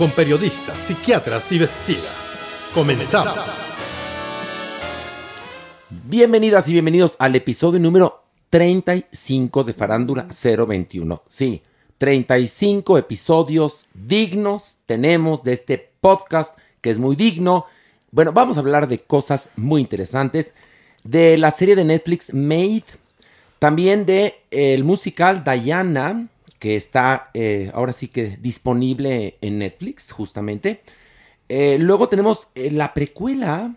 con periodistas, psiquiatras y vestidas. Comenzamos. Bienvenidas y bienvenidos al episodio número 35 de Farándula 021. Sí, 35 episodios dignos tenemos de este podcast que es muy digno. Bueno, vamos a hablar de cosas muy interesantes. De la serie de Netflix Made. También de el musical Diana, que está eh, ahora sí que disponible en Netflix, justamente. Eh, luego tenemos eh, la precuela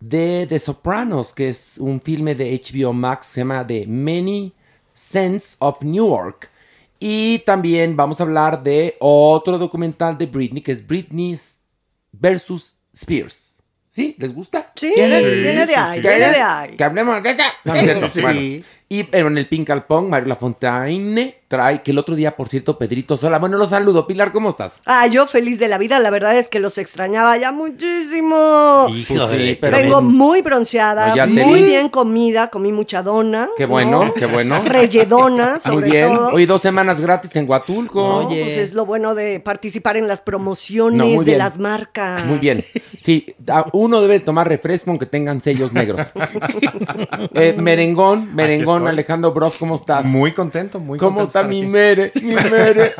de The Sopranos, que es un filme de HBO Max, se llama The Many Sense of Newark. Y también vamos a hablar de otro documental de Britney, que es Britney versus Spears. ¿Sí? ¿Les gusta? Sí, viene, viene de ahí, viene de ahí. Que hablemos de. No, cierto. Bueno, y en el Pink Alpong, Mario Lafontaine trae, que el otro día, por cierto, Pedrito Sola. Bueno, los saludo. Pilar, ¿cómo estás? Ah, yo feliz de la vida. La verdad es que los extrañaba ya muchísimo. Pues sí, pero Vengo bien. muy bronceada, No, muy vi. bien comida, comí mucha dona. Qué bueno, ¿no? qué bueno. Relledona, sobre Muy bien. todo. Hoy dos semanas gratis en Huatulco. No, pues es lo bueno de participar en las promociones de las marcas. Muy bien. Sí, uno debe tomar refresco aunque tengan sellos negros. Eh, merengón, merengón. Alejandro Bros, ¿cómo estás? Muy contento, muy ¿Cómo contento. Está mi mere? Mi mere.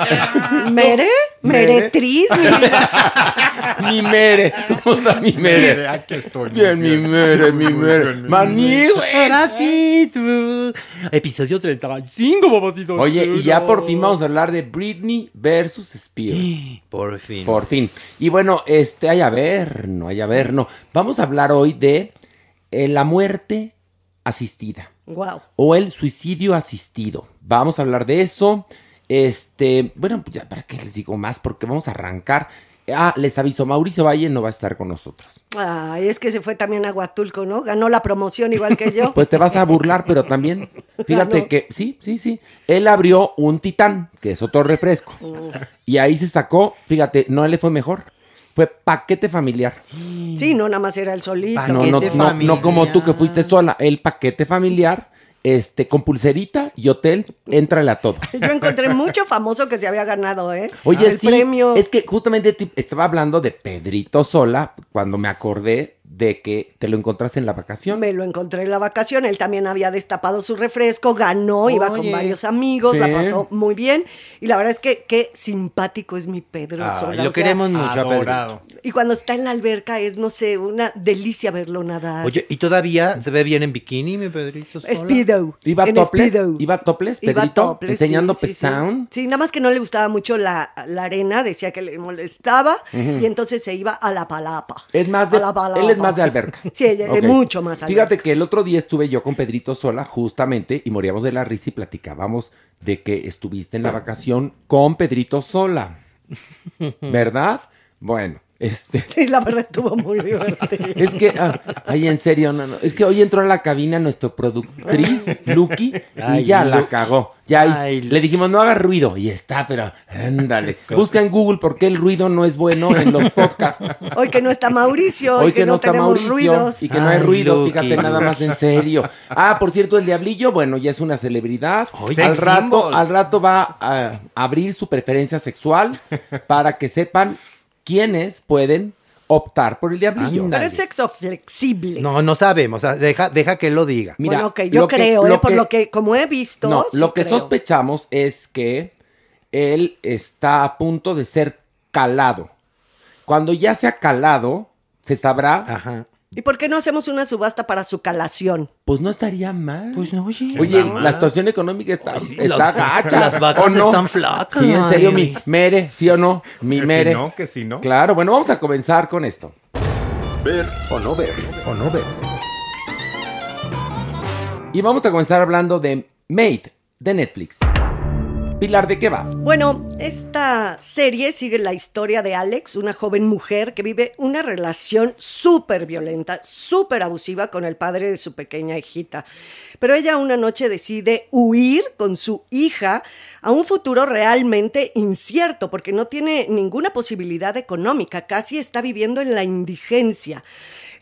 ¿Mere? Mere. ¿Meretriz? mi mere. ¿Cómo está mi mere? Mere, aquí estoy, Bien, mi mere, mi mere. Maní, güey. Ahora sí, tú. Episodio 35, papacito. Oye, y ya por fin vamos a hablar de Britney versus Spears. Por fin. Por fin. Y bueno, este, hay a ver, no hay a ver, no. Vamos a hablar hoy de eh, la muerte asistida Guau. o el suicidio asistido. Vamos a hablar de eso. Este, bueno, pues ya para qué les digo más, porque vamos a arrancar. Ah, les aviso, Mauricio Valle no va a estar con nosotros. Ay, es que se fue también a Huatulco, ¿no? Ganó la promoción igual que yo. Pues te vas a burlar, pero también, fíjate Ganó. que, sí, sí, sí. Él abrió un titán, que es otro refresco. Y ahí se sacó, fíjate, no le fue mejor. Fue paquete familiar. Sí, no, nada más era el solito. Pa- No, no, Paquete no, no como tú que fuiste sola. El paquete familiar, este, con pulserita y hotel, éntrale a todo. Yo encontré mucho famoso que se había ganado, ¿eh? Oye, el sí, premio. es que justamente te- estaba hablando de Pedrito Sola cuando me acordé de que te lo encontraste en la vacación. Me lo encontré en la vacación, él también había destapado su refresco, ganó, iba con varios amigos, Sí. la pasó muy bien. Y la verdad es que qué simpático es mi Pedro Sola. lo o sea, queremos mucho a. Pedro. Y cuando está en la alberca es, no sé, una delicia verlo nadar. Oye, ¿y todavía se ve bien en bikini, mi Pedrito? Sola? Speedo. ¿Iba en topless? Speedo. ¿Iba topless, Iba Pedrito? topless, ¿Enseñando sí, sí, sí. pezound? Sí, nada más que no le gustaba mucho la, la arena, decía que le molestaba y entonces se iba a la palapa. Es más de, A la palapa. él es más de alberca. Sí, ella- Ok. mucho más alberca. Fíjate que el otro día estuve yo con Pedrito sola, justamente, y moríamos de la risa y platicábamos de que estuviste en la vacación con Pedrito sola. ¿Verdad? Bueno, Este, Sí, la verdad estuvo muy divertido. es que, ah, ay, en serio, no, no. Es que hoy entró a la cabina nuestro productriz, Lucky, y Ay, ya la cagó. Ya y- Ay, le dijimos, no haga ruido. Y está, pero ándale. Busca en Google por qué el ruido no es bueno en los podcasts. Hoy que no está Mauricio, Hoy que no está tenemos Mauricio ruidos. y que no hay Ay, ruidos, Lucky, fíjate nada más en serio. Ah, por cierto, el Diablillo, bueno, ya es una celebridad. Ay, al rato, al rato va a abrir su preferencia sexual para que sepan quiénes pueden optar por el Diablillo. Anda. Pero es sexo flexible. No, no sabemos. o sea, deja, deja que él lo diga. Mira, bueno, yo lo que- creo, lo ¿eh? por que- lo que, como he visto. No, sí lo que creo. sospechamos es que él está a punto de ser calado. Cuando ya sea calado, se sabrá, Ajá. ¿Y por qué no hacemos una subasta para su calación? pues no estaría mal. Pues no, oye. Oye, la situación económica está, sí, está las- gacha. las vacas están flacas. Sí, en serio, mi Ay. mere, ¿sí o no? Mi Que si mere. no, que si no. Claro, bueno, vamos a comenzar con esto. Ver o no ver. O no ver. Y vamos a comenzar hablando de Made, de Netflix. Pilar, ¿de qué va? Bueno, esta serie sigue la historia de Alex, una joven mujer que vive una relación súper violenta, súper abusiva con el padre de su pequeña hijita. Pero ella una noche decide huir con su hija a un futuro realmente incierto, porque no tiene ninguna posibilidad económica, casi está viviendo en la indigencia.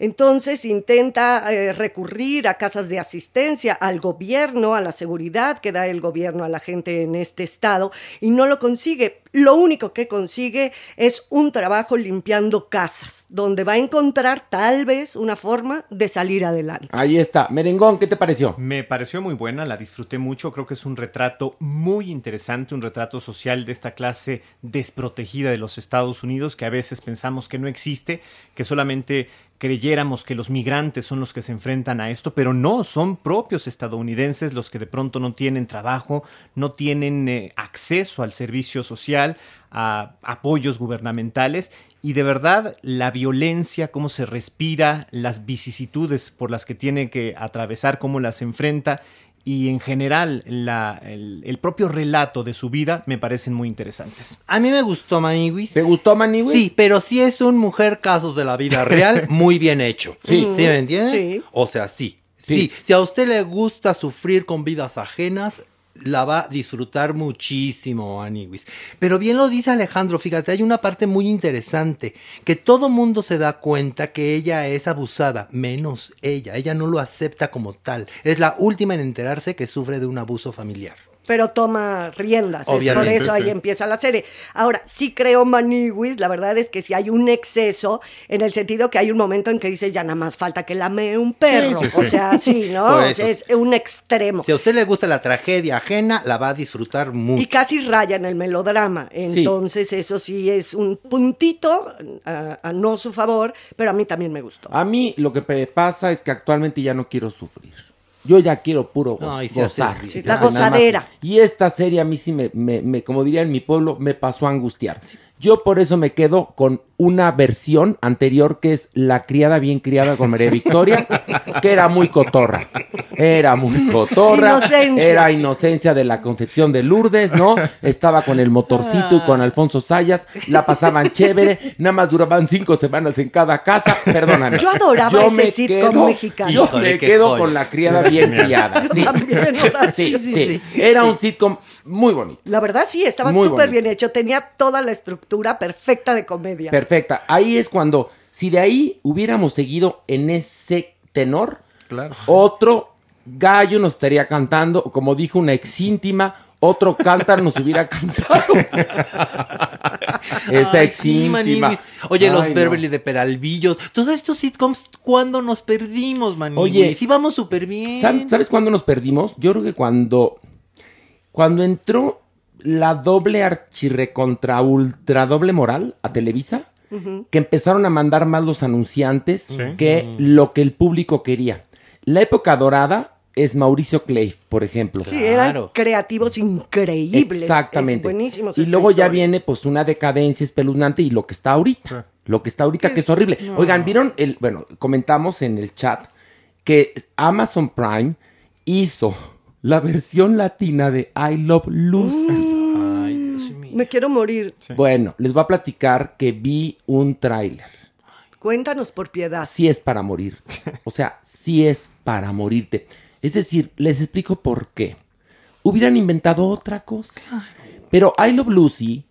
Entonces intenta eh, recurrir a casas de asistencia, al gobierno, a la seguridad que da el gobierno a la gente en este estado y no lo consigue. Lo único que consigue es un trabajo limpiando casas, donde va a encontrar tal vez una forma de salir adelante. Ahí está. Merengón, ¿qué te pareció? Me pareció muy buena, la disfruté mucho, creo que es un retrato muy interesante, un retrato social de esta clase desprotegida de los Estados Unidos que a veces pensamos que no existe, que solamente creyéramos que los migrantes son los que se enfrentan a esto, pero no, son propios estadounidenses los que de pronto no tienen trabajo, no tienen eh, acceso al servicio social, a apoyos gubernamentales y de verdad la violencia, cómo se respira, las vicisitudes por las que tiene que atravesar, cómo las enfrenta y en general la- el, el propio relato de su vida me parecen muy interesantes. A mí me gustó Maniwis. ¿Te gustó, Maniwis? Sí, pero sí es un mujer casos de la vida real muy bien hecho. Sí. ¿Sí me entiendes? Sí. O sea, sí. Sí. sí. Si a usted le gusta sufrir con vidas ajenas, la va a disfrutar muchísimo, Aniwis. Pero bien lo dice Alejandro, fíjate, hay una parte muy interesante, que todo mundo se da cuenta que ella es abusada, menos ella. Ella no lo acepta como tal. Es la última en enterarse que sufre de un abuso familiar. Pero toma riendas. Es por eso ahí sí. empieza la serie. Ahora, sí creo, Maniwis, la verdad es que si hay un exceso, en el sentido que hay un momento en que dice ya nada más falta que lame un perro. Sí, sí, O sí. sea, sí, ¿no? O sea, es un extremo. Si a usted le gusta la tragedia ajena, la va a disfrutar mucho. Y casi raya en el melodrama. Entonces, eso sí es un puntito a, a no su favor, pero a mí también me gustó. A mí lo que me pasa es que actualmente ya no quiero sufrir. Yo ya quiero puro go- haces gozar. Sí, la gozadera. Y esta serie a mí sí me, me- me- como diría en mi pueblo, me pasó a angustiar. Yo por eso me quedo con una versión anterior que es La criada bien criada con María Victoria, que era muy cotorra. Era muy cotorra. Inocencia. Era inocencia de la concepción de Lourdes, ¿no? Estaba con el motorcito y con Alfonso Sayas. La pasaban chévere. Nada más duraban cinco semanas en cada casa. Perdóname. Yo adoraba ese sitcom mexicano. Yo Híjole, me quedo joya. con la criada bien criada. Sí. También, ahora Sí, sí, sí, sí, Era un sitcom muy bonito. La verdad sí, estaba súper bien hecho. Tenía toda la estructura perfecta de comedia. Perfecta. Ahí es cuando, si de ahí hubiéramos seguido en ese tenor, Claro. otro gallo nos estaría cantando, o como dijo una ex íntima, otro cántar nos hubiera cantado. Esa Ay, ex sí. Oye, los no. Beverly de Peralvillos. Todos estos sitcoms, ¿cuándo nos perdimos, Maniwis? Oye, sí vamos súper bien. ¿Sab- ¿Sabes cuándo nos perdimos? Yo creo que cuando. Cuando entró la doble archirrecontra ultra doble moral a Televisa, que empezaron a mandar más los anunciantes que lo que el público quería. La época dorada es Mauricio Clay, por ejemplo. Sí, eran Claro. creativos increíbles. Exactamente. Es- buenísimos. y luego ya viene pues una decadencia espeluznante y lo que está ahorita. Sí. Lo que está ahorita Que que es- es horrible. Oigan, ¿vieron el, bueno, comentamos en el chat que Amazon Prime hizo la versión latina de I Love Lucy. Ay, Dios mío. Me quiero morir. Bueno, les voy a platicar que vi un tráiler. Cuéntanos por piedad. Sí es para morirte. O sea, sí es para morirte. Es decir, les explico por qué. Hubieran inventado otra cosa. Pero I Love Lucy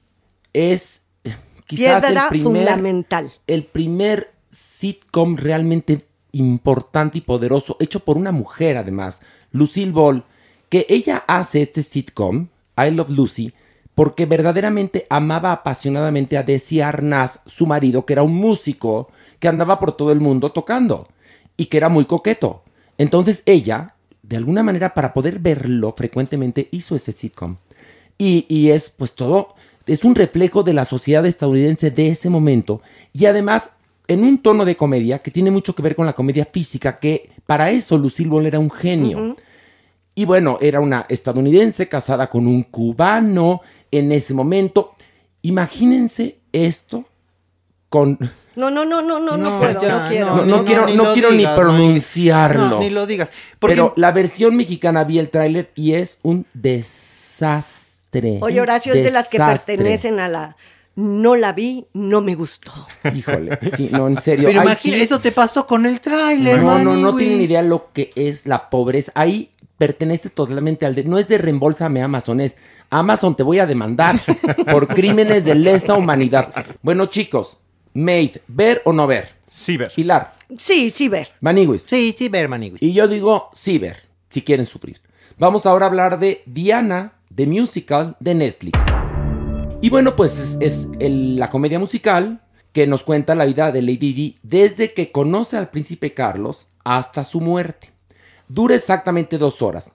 es eh, quizás Piedra el primer, fundamental. el primer sitcom realmente importante y poderoso, hecho por una mujer además, Lucille Ball, que ella hace este sitcom, I Love Lucy, porque verdaderamente amaba apasionadamente a Desi Arnaz, su marido, que era un músico que andaba por todo el mundo tocando y que era muy coqueto. Entonces ella, de alguna manera, para poder verlo frecuentemente, hizo ese sitcom. Y, y es pues todo, es un reflejo de la sociedad estadounidense de ese momento. Y además, en un tono de comedia que tiene mucho que ver con la comedia física, que para eso Lucille Ball era un genio. Y bueno, era una estadounidense casada con un cubano en ese momento. Imagínense esto con... No, no, no, no, no, no, No, puedo, ya, no quiero. No, no quiero, ni no quiero ni digas, pronunciarlo. No, ni lo digas. Porque Pero la versión mexicana vi el tráiler y es un desastre. Oye, Horacio, es de las que Desastre. pertenecen a la... No la vi, no me gustó. Híjole, sí, no, en serio. Pero imagina, sí- eso te pasó con el tráiler, No, no, no Maniwis. tienen idea lo que es la pobreza. Ahí pertenece totalmente al de. No es de reembolsame Amazon, es Amazon te voy a demandar por crímenes de lesa humanidad. Bueno, chicos, Made, ¿ver o no ver? Sí, ver. Pilar, Sí, sí, ver. Maniwis. Sí, sí, ver, Maniwis. Y yo digo sí ver, si quieren sufrir. Vamos ahora a hablar de Diana, de musical de Netflix. Y bueno, pues es, es el- la comedia musical que nos cuenta la vida de Lady Di desde que conoce al príncipe Carlos hasta su muerte. Dura exactamente dos horas.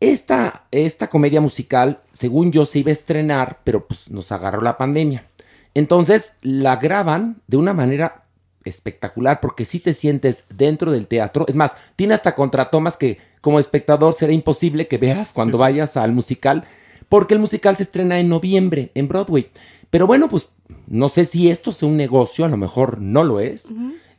Esta, esta comedia musical, según yo, se iba a estrenar, pero pues nos agarró la pandemia. Entonces la graban de una manera espectacular porque si te sientes dentro del teatro. Es más, tiene hasta contratomas que como espectador será imposible que veas cuando vayas al musical porque el musical se estrena en noviembre en Broadway. Pero bueno, pues no sé si esto sea un negocio, a lo mejor no lo es.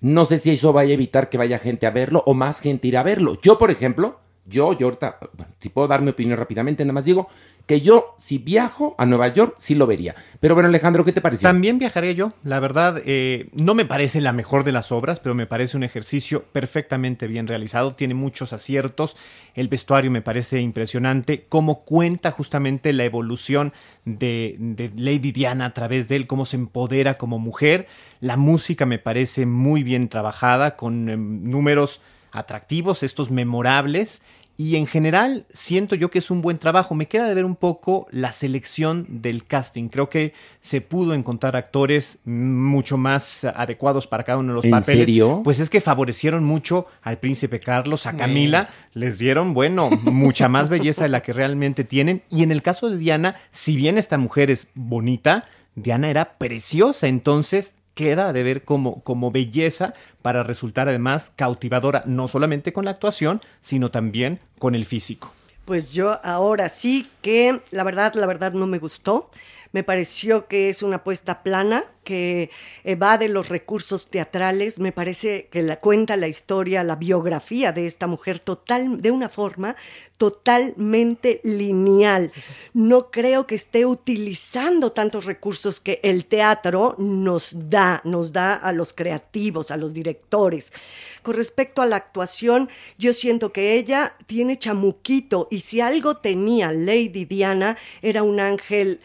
No sé si eso vaya a evitar que vaya gente a verlo o más gente ir a verlo. Yo, por ejemplo, yo, yo ahorita, si puedo dar mi opinión rápidamente, nada más digo que yo, si viajo a Nueva York, sí lo vería. Pero bueno, Alejandro, ¿qué te pareció? También viajaré yo. La verdad, eh, no me parece la mejor de las obras, pero me parece un ejercicio perfectamente bien realizado. Tiene muchos aciertos. El vestuario me parece impresionante. Cómo cuenta justamente la evolución de, de Lady Diana a través de él, cómo se empodera como mujer. La música me parece muy bien trabajada, con em, números atractivos, estos memorables. Y en general siento yo que es un buen trabajo. Me queda de ver un poco la selección del casting. Creo que se pudo encontrar actores mucho más adecuados para cada uno de los ¿En papeles. serio? Pues es que favorecieron mucho al príncipe Carlos, a Camila. Les dieron, bueno, mucha más belleza de la que realmente tienen. Y en el caso de Diana, si bien esta mujer es bonita, Diana era preciosa. Entonces queda de ver como, como belleza para resultar además cautivadora, no solamente con la actuación, sino también con el físico. Pues yo ahora sí que la verdad, la verdad no me gustó. Me pareció que es una apuesta plana, que evade los recursos teatrales. Me parece que la cuenta la historia, la biografía de esta mujer total, de una forma totalmente lineal. No creo que esté utilizando tantos recursos que el teatro nos da, nos da a los creativos, a los directores. Con respecto a la actuación, yo siento que ella tiene chamuquito y si algo tenía Lady Diana era un ángel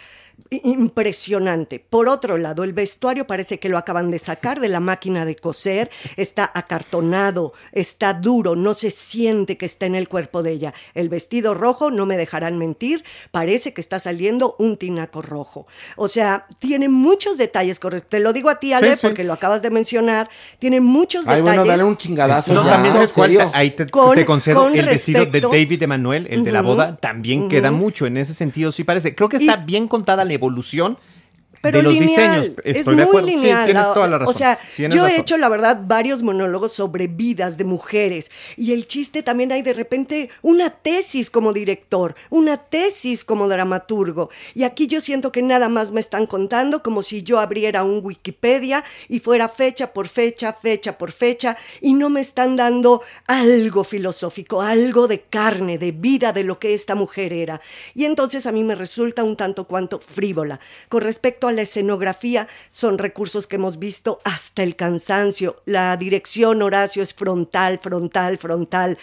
impresionante. Por otro lado, el vestuario parece que lo acaban de sacar de la máquina de coser, está acartonado, está duro, no se siente que está en el cuerpo de ella. El vestido rojo, no me dejarán mentir, parece que está saliendo un tinaco rojo. O sea, tiene muchos detalles, te lo digo a ti, Ale, Sí, sí. porque lo acabas de mencionar, tiene muchos Ay, detalles. bueno, dale un chingadazo. No, ya, también sabes ¿en cuál, serio? ahí te, Con- te concedo con el vestido de David Emanuel, el de la boda, también queda mucho en ese sentido, sí parece. Creo que está Y- bien contada la evolución, Pero de los lineal, diseños. es Estoy muy de acuerdo. lineal. Sí, tienes la- toda la razón. O sea, Tienes yo he razón. hecho, la verdad, varios monólogos sobre vidas de mujeres. Y el chiste también hay de repente una tesis como director, una tesis como dramaturgo. Y aquí yo siento que nada más me están contando como si yo abriera un Wikipedia y fuera fecha por fecha, fecha por fecha, y no me están dando algo filosófico, algo de carne, de vida de lo que esta mujer era. Y entonces a mí me resulta un tanto cuanto frívola. Con respecto a la escenografía, son recursos que hemos visto hasta el cansancio. La dirección, Horacio, es frontal, frontal, frontal.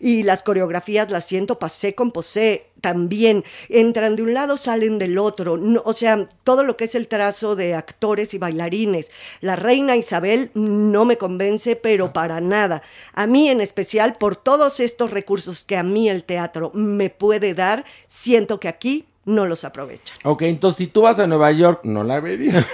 Y las coreografías las siento pasé con posé. También entran de un lado, salen del otro. No, o sea, todo lo que es el trazo de actores y bailarines. La reina Isabel no me convence, pero para nada. A mí en especial, por todos estos recursos que a mí el teatro me puede dar, siento que aquí no los aprovechan. Ok, entonces si tú vas a Nueva York, no la verías.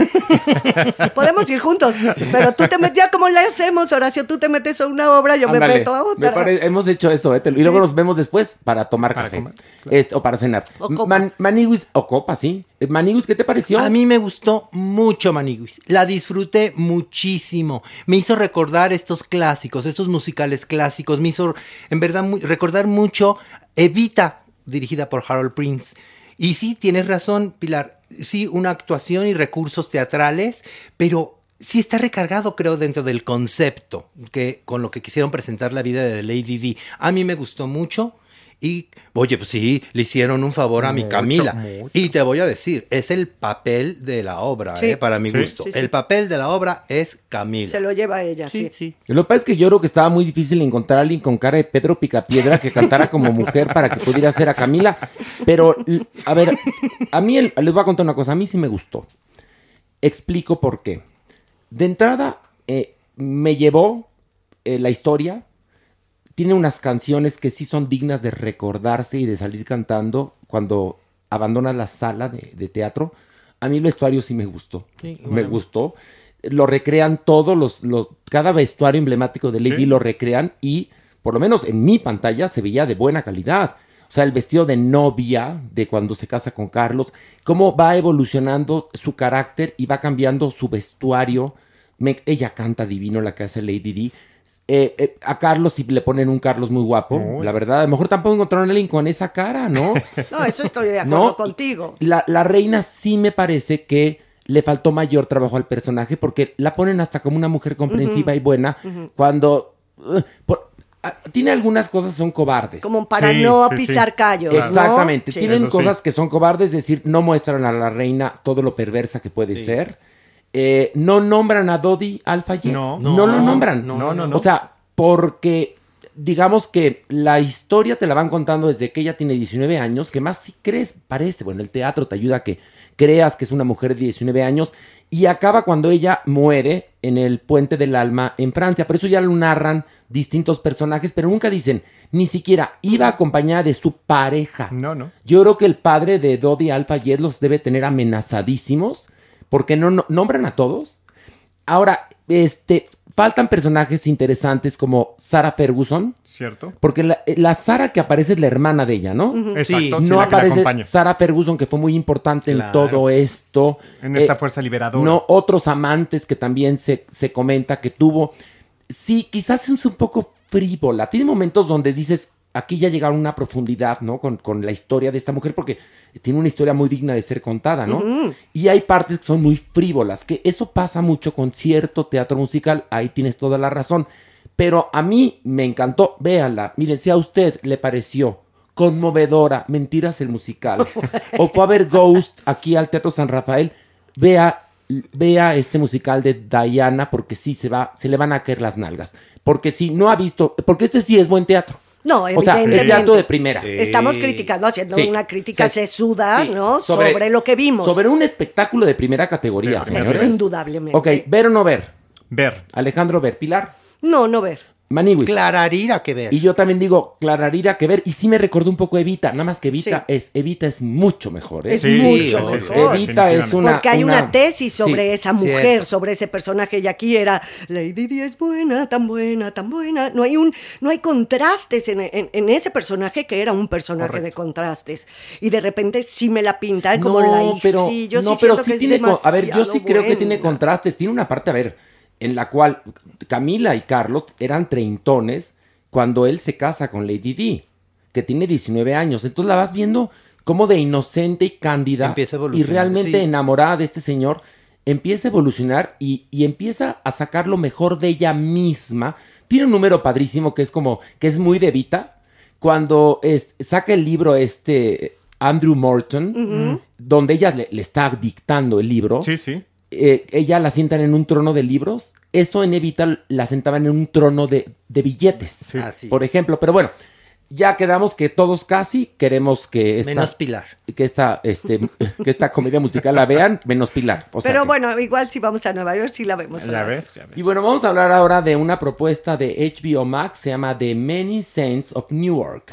Podemos ir juntos, pero tú te metes, ya como le hacemos, Horacio, tú te metes a una obra, yo me meto a me otra. pare- hemos hecho eso, ¿eh? Y luego nos vemos después para tomar Para café. comer, Este, o para cenar. O copa. Man- Maniguis, o copa, sí. Eh, Maniguis, ¿qué te pareció? A mí me gustó mucho Maniguis. La disfruté muchísimo. Me hizo recordar estos clásicos, estos musicales clásicos. Me hizo, en verdad, muy- recordar mucho Evita, dirigida por Harold Prince. Y sí, tienes razón, Pilar. Sí, una actuación y recursos teatrales, pero sí está recargado, creo, dentro del concepto que con lo que quisieron presentar la vida de Lady Di. A mí me gustó mucho. Y, oye, pues sí, le hicieron un favor a mi Camila. mucho. Y te voy a decir, es el papel de la obra, Sí. ¿eh? para mi Sí. gusto. Sí, sí. El papel de la obra es Camila. Se lo lleva a ella, sí. sí, sí. Lo que pasa es que yo creo que estaba muy difícil encontrar a alguien con cara de Pedro Picapiedra que cantara como mujer para que pudiera ser a Camila. Pero, a ver, a mí, el- les voy a contar una cosa, a mí sí me gustó. Explico por qué. De entrada, eh, me llevó eh, la historia. Tiene unas canciones que sí son dignas de recordarse y de salir cantando cuando abandona la sala de, de teatro. A mí el vestuario sí me gustó. me gustó. Lo recrean todos los, los- cada vestuario emblemático de Lady Sí. lo recrean y por lo menos en mi pantalla se veía de buena calidad. O sea, el vestido de novia de cuando se casa con Carlos, cómo va evolucionando su carácter y va cambiando su vestuario. Me- ella canta divino la que hace Lady Di. Eh, eh, a Carlos sí le ponen un Carlos muy guapo, la verdad. A lo mejor tampoco encontraron a alguien con esa cara, ¿no? No, eso estoy de acuerdo No, contigo. La, la reina sí me parece que le faltó mayor trabajo al personaje porque la ponen hasta como una mujer comprensiva y buena cuando uh, por- ah, tiene algunas cosas que son cobardes. Como para Sí, no sí, sí. pisar callos. ¿no? Exactamente. Sí. Tienen Eso sí. cosas que son cobardes, es decir, no muestran a la reina todo lo perversa que puede ser. Eh, no nombran a Dodi Alfayet. No. no, No, lo nombran. no, no, no. O sea, porque digamos que la historia te la van contando desde que ella tiene 19 años, que más si crees, parece, bueno, el teatro te ayuda a que creas que es una mujer de 19 años y acaba cuando ella muere en el puente del alma en Francia. Por eso ya lo narran distintos personajes, pero nunca dicen, ni siquiera iba acompañada de su pareja. No, no. Yo creo que el padre de Dodi Alfayet los debe tener amenazadísimos porque no, no- nombran a todos. Ahora, este, faltan personajes interesantes como Sarah Ferguson, ¿Cierto? porque la, la Sara que aparece es la hermana de ella, ¿no? Exacto. sí, no la que la aparece acompaña. Sarah Ferguson, que fue muy importante en todo esto. En esta Eh, fuerza liberadora. No, otros amantes que también se, se comenta que tuvo. Sí, quizás es un poco frívola. Tiene momentos donde dices, aquí ya llegaron a una profundidad, ¿no? Con, con la historia de esta mujer, porque tiene una historia muy digna de ser contada, ¿no? Y hay partes que son muy frívolas, que eso pasa mucho con cierto teatro musical, ahí tienes toda la razón. Pero a mí me encantó, véala, miren, si a usted le pareció conmovedora, Mentiras el musical, o fue a ver Ghost aquí al Teatro San Rafael, vea, vea este musical de Diana, porque sí se va, se le van a caer las nalgas. Porque si no ha visto, porque este sí es buen teatro. No, O sea, es teatro de primera. Estamos criticando, haciendo Sí. una crítica O sea, sesuda, sí, ¿no? Sobre, lo que vimos. Sobre un espectáculo de primera categoría, señores. Indudablemente. Ok, ver o no ver. Ver. Alejandro, ver. Pilar. No, no ver. Maniwis. Clararira que ver. Y yo también digo, Clararira que ver. Y sí me recordó un poco Evita. Nada más que Evita Sí. es Evita es mucho mejor. ¿eh? Es Sí, mucho sí, mejor. Evita es una. Porque hay una, tesis sobre sí. esa mujer, Cierto. sobre ese personaje. Y aquí era Lady Di es buena, tan buena, tan buena. No hay un, no hay contrastes en, en- en ese personaje que era un personaje de contrastes. Y de repente sí me la pintan como la hija. pero, sí, yo no, sí pero siento sí que es tiene, a ver, yo sí creo que tiene contrastes. Tiene una parte, a ver, en la cual Camila y Carlos eran treintones cuando él se casa con Lady Di, que tiene 19 años. Entonces la vas viendo como de inocente y cándida Empieza a y evolucionar, realmente sí. enamorada de este señor. Empieza a evolucionar y, y empieza a sacar lo mejor de ella misma. Tiene un número padrísimo que es como, que es muy de Vita. Cuando es- saca el libro este Andrew Morton, donde ella le, le está dictando el libro, Sí, sí. Eh, ella la sientan en un trono de libros. Eso en Evita la sentaban en un trono de, de billetes, Así por ejemplo. Pero bueno, ya quedamos que todos casi queremos que esta, Menos Pilar. que esta, este, que esta comedia musical la vean, menos Pilar. O sea Pero que- bueno, igual si vamos a Nueva York, sí la vemos. Y bueno, vamos a hablar ahora de una propuesta de HBO Max, se llama The Many Saints of Newark.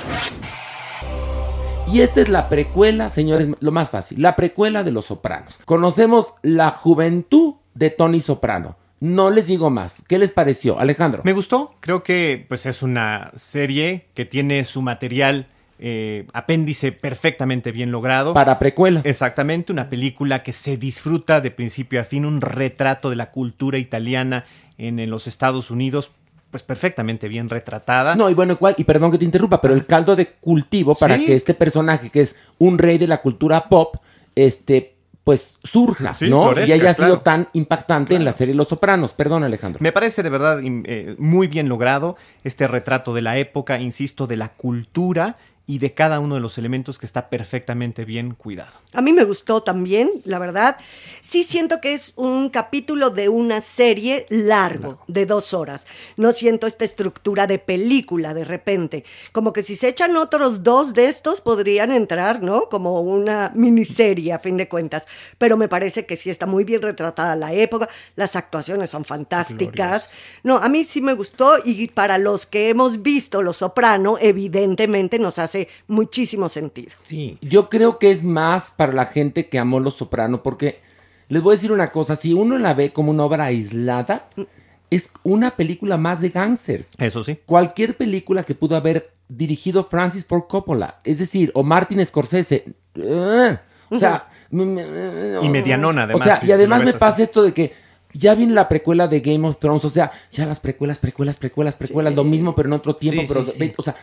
Y esta es la precuela, señores, lo más fácil, la precuela de Los Sopranos. Conocemos la juventud de Tony Soprano. No les digo más. ¿Qué les pareció, Alejandro? Me gustó, creo que pues es una serie que tiene su material eh, apéndice perfectamente bien logrado. Para precuela. Exactamente, una película que se disfruta de principio a fin, un retrato de la cultura italiana en, en los Estados Unidos, pues perfectamente bien retratada. No, y bueno, igual, y perdón que te interrumpa, pero el caldo de cultivo para Sí. que este personaje, que es un rey de la cultura pop, este, pues surja, Sí, ¿no? florezca, y haya sido tan impactante en la serie Los Sopranos. Perdón, Alejandro. Me parece de verdad eh, muy bien logrado este retrato de la época, insisto, de la cultura y de cada uno de los elementos que está perfectamente bien cuidado. A mí me gustó también, la verdad. Sí siento que es un capítulo de una serie largo, de dos horas. No siento esta estructura de película de repente. Como que si se echan otros dos de estos podrían entrar, ¿no? Como una miniserie a fin de cuentas. Pero me parece que sí está muy bien retratada la época. Las actuaciones son fantásticas. No, a mí sí me gustó y para los que hemos visto Los Soprano, evidentemente nos hace muchísimo sentido. Sí. Yo creo que es más para la gente que amó Los Soprano, porque les voy a decir una cosa, si uno la ve como una obra aislada, es una película más de gangsters. Eso sí. Cualquier película que pudo haber dirigido Francis Ford Coppola, es decir, o Martin Scorsese, ¡ah! o sea, me- me- Y medianona, además, O sea, si- y además me pasa así. esto de que ya viene la precuela de Game of Thrones, o sea, ya las precuelas, precuelas, precuelas, precuelas, lo mismo, pero en otro tiempo, Sí, pero, sí, sí. o sea,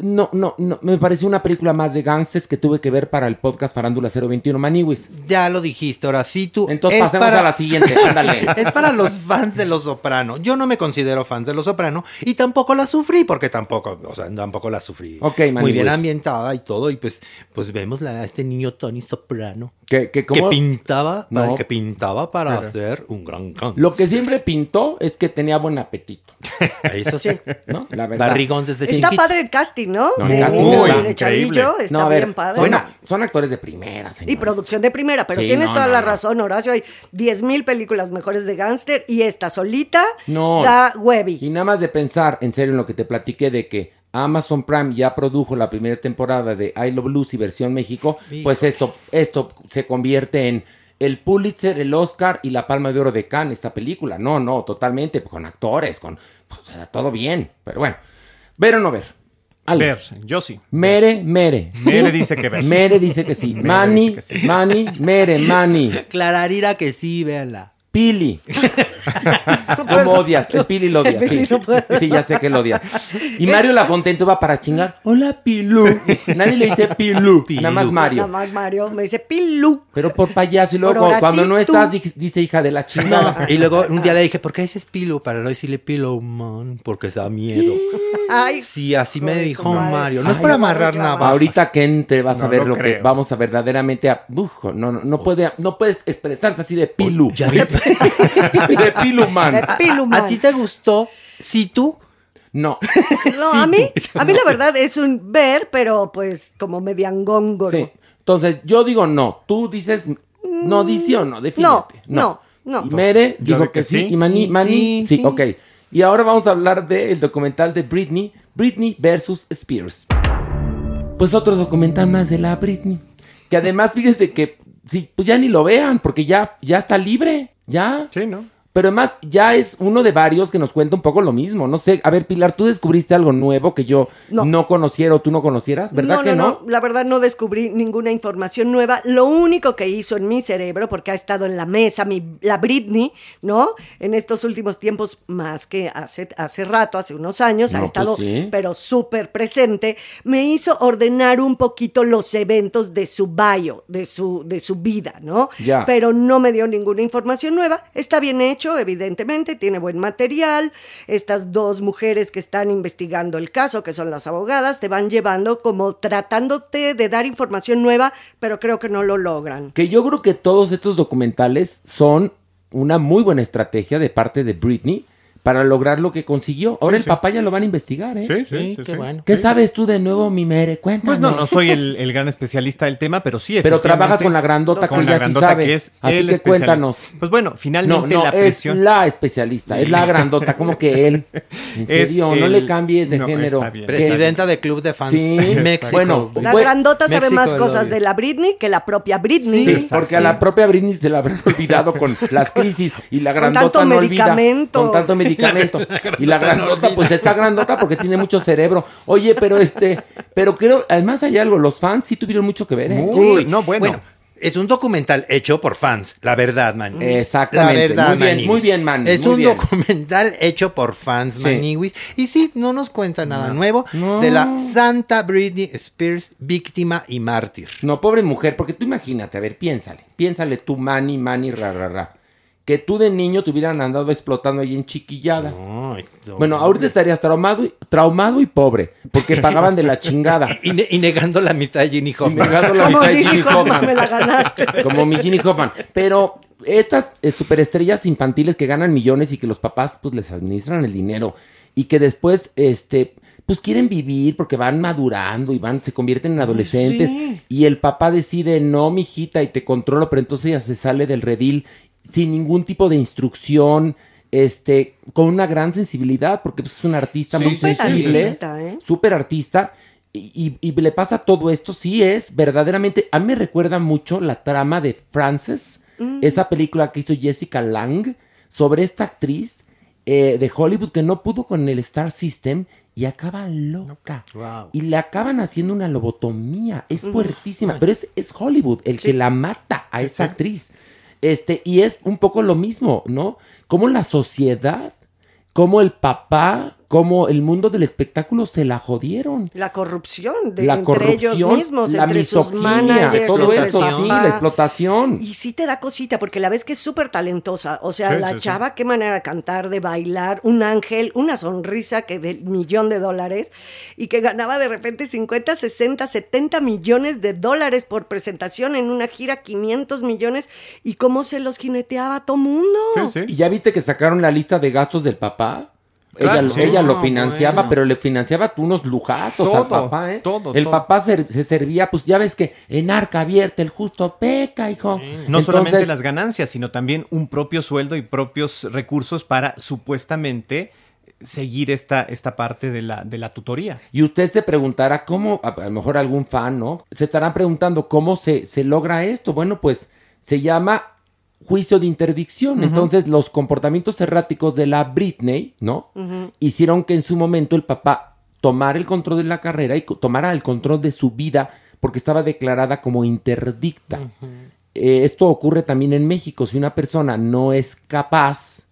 no, no, no, me pareció una película más de gangsters que tuve que ver para el podcast Farándula 021 Maniwis. Ya lo dijiste, ahora sí tú. Entonces es pasemos para- a la siguiente, ándale. es para los fans de Los Soprano. Yo no me considero fans de Los Soprano y tampoco la sufrí porque tampoco, o sea, tampoco la sufrí. Ok, Muy Manny bien ambientada y todo y pues, pues vemos a este niño Tony Soprano Que, que que como- pintaba, No. que pintaba para hacer un gran can. Lo que siempre pintó es que tenía buen apetito, Eso sí. ¿no? La verdad. Barrigón desde Está chiquito. padre el casting, ¿no? No, el de, casting de- está de increíble. Chavillo, está No, a ver, bien padre. Bueno, son actores de primera, y señores. producción de primera, pero Sí, tienes no, toda no, la no. razón, Horacio. Hay 10.000 películas mejores de gángster y esta solita No. da Y Webby. nada más de pensar, en serio, en lo que te platiqué de que Amazon Prime ya produjo la primera temporada de I Love Lucy versión México, pues esto, esto se convierte en el Pulitzer, el Oscar y la Palma de Oro de Cannes, esta película. No, no, totalmente, con actores, con pues, todo bien. Pero bueno, ver o no ver. Ale. Ver, yo sí. Mere, mere. Mere dice que ver. Mere dice que sí. Mere Mani, dice que sí. Mani, mere, Mani. Clararira que sí, véanla. Pili. ¿Cómo odias? El Pili lo odias, sí. Sí, ya sé que lo odias. Y Mario Lafontaine va para chingar. Hola, Pilu. Nadie le dice Pilu, nada más Mario. Nada más Mario me dice Pilu. Pero por payaso. Y luego, cuando sí, no tú. estás, di- dice hija de la chingada. Y luego un día le dije, ¿por qué dices pillow? Para no decirle pillow man, porque da miedo. Ay, Sí, así me dijo. Mario. No es para no, amarrar no, nada. Ahorita que entre vas a No ver lo que vamos a verdaderamente a... Uf, no, no, no puede, no puedes expresarse así de Pilu. Ya viste. de Pilu, man. de Pilu, ¿A ti te gustó? Sí, tú. No. No, a mí, a mí la verdad es un ver, pero pues como mediangóngoro. Sí. Entonces, yo digo no. Tú dices no, dice o no, defínete. no, no. Y Mere dijo que, que sí. sí. Y Mani, Mani, sí, sí, sí. ok. Y ahora vamos a hablar del documental de Britney, Britney versus Spears. Pues otro documental más de la Britney. Que además, fíjense que, sí, pues ya ni lo vean, porque ya, ya está libre, ya. Sí, ¿no? Pero además ya es uno de varios que nos cuenta un poco lo mismo. No sé, a ver, Pilar, tú descubriste algo nuevo que yo no, No. conociera o tú no conocieras, ¿verdad no, que no, no? la verdad no descubrí ninguna información nueva. Lo único que hizo en mi cerebro, porque ha estado en la mesa, mi, la Britney, ¿no? En estos últimos tiempos, más que hace, hace rato, hace unos años, ha pues estado, sí. pero súper presente, me hizo ordenar un poquito los eventos de su bio, de su, de su vida, ¿no? Ya. Pero no me dio ninguna información nueva. Está bien hecho, evidentemente, tiene buen material. Estas dos mujeres que están investigando el caso, que son las abogadas, te van llevando como tratándote de dar información nueva, pero creo que no lo logran. Que yo creo que todos estos documentales son una muy buena estrategia de parte de Britney para lograr lo que consiguió. Ahora Sí, el sí. papá ya lo van a investigar, ¿eh? Sí, sí, Sí, sí, qué sí. bueno. ¿Qué sabes tú de nuevo, mi mere? Cuéntame. Pues no, no soy el, el gran especialista del tema, pero sí, Pero trabajas con la grandota con que la ya sí grandota sabe. que es Así el que cuéntanos. Pues bueno, No, finalmente no, la es presión... la especialista, es la grandota, como que él. En Es serio, no le cambies de no, género. Presidenta del Club de Fans Sí, México. bueno, La Pues- grandota sabe México más cosas de la Britney que la propia Britney. Sí, porque a la propia Britney se la habrán olvidado con las crisis y la Con grandota tanto no olvida. medicamento. Con tanto medicamento. y la grandota, pues está grandota porque tiene mucho cerebro. Oye, pero este, pero creo, además hay algo, los fans sí tuvieron mucho que ver, ¿eh? Muy, no, bueno. es un documental hecho por fans, la verdad, Maniguis. Exactamente, La verdad, muy bien, muy bien, Mani, Es muy un bien. documental hecho por fans, Sí. Maniguis. Y sí, no nos cuenta nada nuevo No. de la Santa Britney Spears, víctima y mártir. No, pobre mujer, porque tú imagínate, a ver, piénsale, piénsale tú, mani, mani, ra, ra, ra. Que tú de niño te hubieran andado explotando ahí en chiquilladas. Ay, no. Bueno, ahorita estarías traumado y, traumado y pobre, porque pagaban de la chingada. Y, ne- y negando la amistad de Ginny Y Hoffman. negando la Como amistad de Ginny Ginny Hoffman, Hoffman. me la ganaste. Como mi Ginny Hoffman. Pero estas eh, superestrellas infantiles que ganan millones y que los papás pues les administran el dinero y que después este pues quieren vivir porque van madurando y van se convierten en adolescentes y el papá decide no mijita y te controlo pero entonces ella se sale del redil sin ningún tipo de instrucción este con una gran sensibilidad porque pues, es un artista muy Súper sensible artista, ¿eh? súper artista. Y, y- y le pasa todo esto, sí es verdaderamente. A mí me recuerda mucho la trama de Frances, esa película que hizo Jessica Lang sobre esta actriz eh, de Hollywood que no pudo con el Star System y acaba loca. Wow. Y le acaban haciendo una lobotomía. Es fuertísima, pero es, es Hollywood el que la mata a esa actriz. Este, y es un poco lo mismo, ¿no? Como la sociedad, como el papá, como el mundo del espectáculo se la jodieron. La corrupción de, la entre corrupción, ellos mismos, la entre sus misoginia, managers, todo eso, sí, la explotación. Y sí te da cosita, porque la ves que es súper talentosa. O sea, Sí, la sí, sí. chava, qué manera de cantar, de bailar, un ángel, una sonrisa que del millón de dólares, y que ganaba de repente 50, 60, 70 millones de dólares por presentación en una gira, 500 millones, y cómo se los jineteaba a todo mundo. Sí, sí. ¿Y ya viste que sacaron la lista de gastos del papá? Claro, ella sí. ella lo financiaba, bueno. pero le financiaba tú unos lujazos al papá, ¿eh? todo, El todo. papá se, se servía, pues ya ves que en arca abierta el justo peca, hijo. No solamente las ganancias, sino también un propio sueldo y propios recursos para supuestamente seguir esta, esta parte de la, de la tutoría. Y usted se preguntará cómo, a a lo mejor algún fan, ¿no? Se estarán preguntando cómo se, se logra esto. Bueno, pues se llama juicio de interdicción. Entonces, los comportamientos erráticos de la Britney, ¿no? Hicieron que en su momento el papá tomara el control de la carrera y tomara el control de su vida porque estaba declarada como interdicta. Eh, esto ocurre también en México. Si una persona no es capaz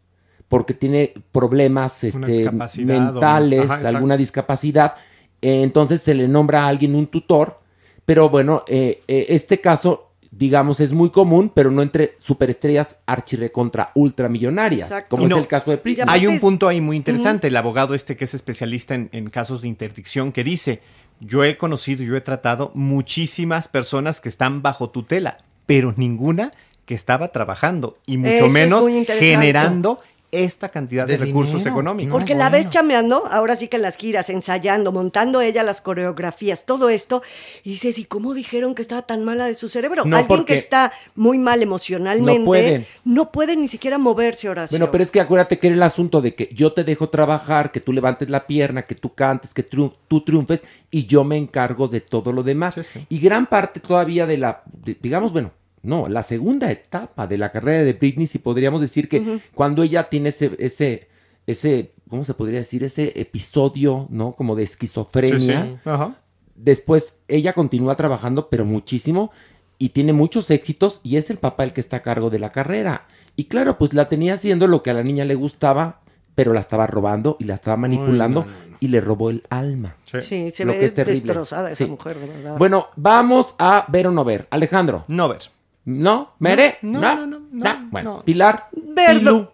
porque tiene problemas este, o- mentales, Ajá, alguna discapacidad, eh, entonces se le nombra a alguien un tutor, pero bueno, eh, este caso, digamos, es muy común, pero no entre superestrellas archirrecontra ultramillonarias, Exacto. como es el caso de Britney. Hay un punto ahí muy interesante, el abogado este que es especialista en, en casos de interdicción que dice, yo he conocido, yo he tratado muchísimas personas que están bajo tutela, pero ninguna que estaba trabajando y mucho Eso menos generando esta cantidad de, De recursos dinero. económicos. Porque la ves chameando, ahora sí que en las giras, ensayando, montando ella las coreografías, todo esto, y dices, ¿y cómo dijeron que estaba tan mala de su cerebro? No, Alguien que está muy mal emocionalmente, No pueden. no puede ni siquiera moverse, Horacio. Bueno, pero es que acuérdate que era el asunto de que yo te dejo trabajar, que tú levantes la pierna, que tú cantes, que tú triunfes y yo me encargo de todo lo demás. Sí, sí. Y gran parte todavía de la, de- digamos, bueno, no, la segunda etapa de la carrera de Britney, si podríamos decir que cuando ella tiene ese, ese, ese, ¿cómo se podría decir? Ese episodio, ¿no? Como de esquizofrenia. sí. Ajá. Después ella continúa trabajando, pero muchísimo, y tiene muchos éxitos, y es el papá el que está a cargo de la carrera. Y claro, pues la tenía haciendo lo que a la niña le gustaba, pero la estaba robando y la estaba manipulando, y le robó el alma. Sí. Sí, se Lo ve que es terrible. destrozada esa Sí. mujer, de verdad. Bueno, vamos a ver o no ver. Alejandro, No ver. ¿No? ¿Mere? No, no, no, no, Bueno, no. Pilar. Pilu,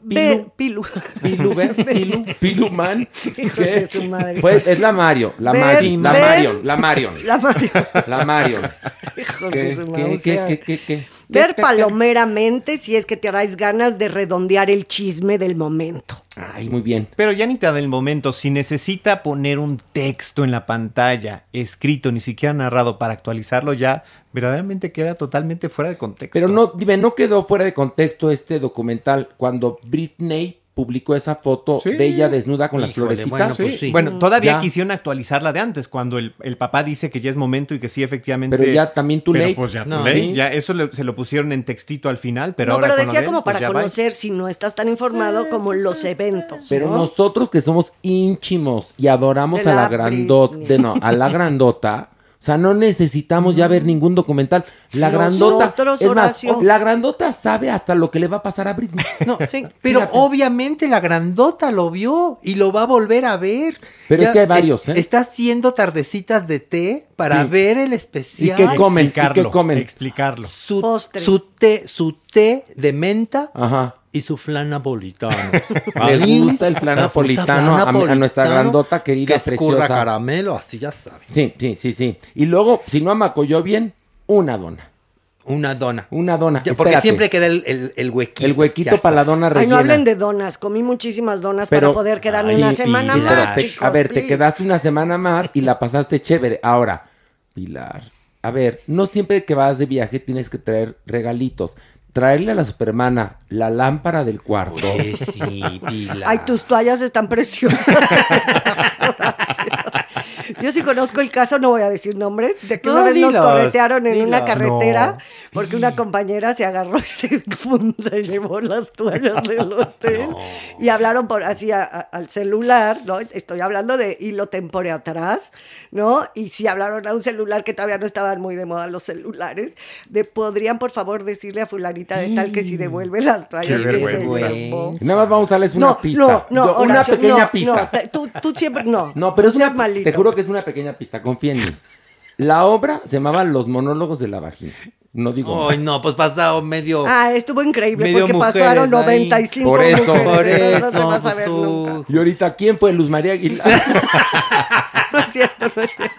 Pilu. Pilu, Pilu, Pilu Man. Hijos de su madre. Pues es la Mario, la Ver, Mari, la. Marion, la Marion. La Mario. La Marion. Hijos ¿Qué, qué, qué, qué, qué? Ver palomeramente si es que te harás ganas de redondear el chisme del momento. Ay, muy bien. Pero ya ni te da el momento. Si necesita poner un texto en la pantalla, escrito, ni siquiera narrado, para actualizarlo, ya verdaderamente queda totalmente fuera de contexto. Pero no, dime, no quedó fuera de contexto este documental cuando Britney publicó esa foto Sí. de ella desnuda con las Híjole, florecitas. bueno, Sí, pues sí. Bueno, todavía Ya. quisieron actualizarla de antes, cuando el, el papá dice que ya es momento y que sí, efectivamente. Pero ya también Pero late. pues ya No. late. Sí. Ya eso le- se lo pusieron en textito al final, pero no, ahora pero decía como para conocer si no estás tan informado como los eventos. Pero ¿no? nosotros que somos ínchimos y adoramos De a la la grandota, no, a la grandota, sea, no necesitamos ya ver ningún documental. La grandota, Nosotros, es más, Horacio. la grandota sabe hasta lo que le va a pasar a Britney. No, Sí, pero fíjate. obviamente la grandota lo vio y lo va a volver a ver. Pero es que hay varios, es- ¿eh? Está haciendo tardecitas de té para Sí. ver el ¿Y especial. qué comen? ¿Y qué Explicarlo, comen? Explicarlo. Su, Postre. su té, su té de menta Ajá. Y su flan napolitano. Le gusta el flan napolitano a, a nuestra grandota querida, que preciosa. caramelo, así ya saben. Sí, sí, sí, sí. Y luego, si no amacolló bien, una dona. Una dona. Una dona. Ya, porque siempre queda el, el, el huequito. El huequito para la dona Ay, rellena. no hablen de donas. Comí muchísimas donas Pero- para poder quedarme Ay, una semana y- más, te- chicos. a ver, te quedaste una semana más y la pasaste chévere. Ahora, Pilar, a ver, no siempre que vas de viaje tienes que traer regalitos. Traerle a la supermana la lámpara del cuarto. Pues sí. Ay, tus toallas están preciosas. Yo sí conozco el caso, no voy a decir nombres, de que No, una vez nos dilos, corretearon en una dilos. carretera No. porque una compañera se agarró y se, se llevó las toallas del hotel y hablaron por así a- a- al celular, ¿no? Estoy hablando de hilo tempore atrás, ¿no? Y si hablaron a un celular que todavía no estaban muy de moda los celulares, de podrían por favor decirle a fulanita de tal que si devuelve las toallas Qué que se. Nada más vamos a darles una No, pista. no, no, Yo- una Horacio, pequeña no, pista. no, te- tú, tú siempre, no. No, pero es una, malito. te juro que es una pequeña pista, confía en mí. La obra se llamaba Los monólogos de la vagina. No digo Ay, más. no, pues pasado medio. Ah, estuvo increíble Medio porque mujeres pasaron ahí. 95 Por eso, mujeres. por ¿no? No eso, va a pues saber tú. nunca. Y ahorita, ¿quién fue? Luz María Aguilar. No es cierto, no es cierto.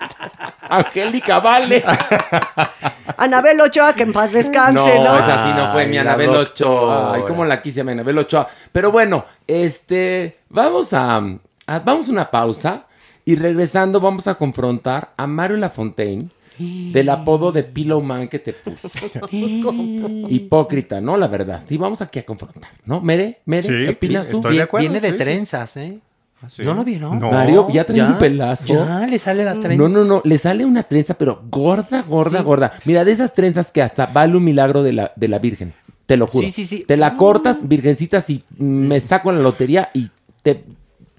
Angélica Vale. Anabel Ochoa, que en paz descanse, ¿no? No, esa sí no fue Ay, mi Anabel Ochoa. Ay, cómo la quise mi Anabel Ochoa. Pero bueno, este, vamos a, a- vamos a una pausa y regresando vamos a confrontar a Mario Lafontaine del apodo de Pillow Man que te puso. Hipócrita, ¿no? La verdad. Sí, vamos aquí a confrontar, ¿no? Mere, Mere, Sí, ¿qué opinas tú? de acuerdo, Viene de sí, trenzas, ¿eh? sí. ¿No lo vieron? No. Mario, ya trae ¿Ya? un pelazo. Ya, le sale las trenzas. No, no, no, le sale una trenza, pero gorda, gorda, gorda. Mira, de esas trenzas que hasta vale un milagro de la, de la Virgen. Te lo juro. Sí, sí, sí. Te la cortas, virgencita, si me saco la lotería y te,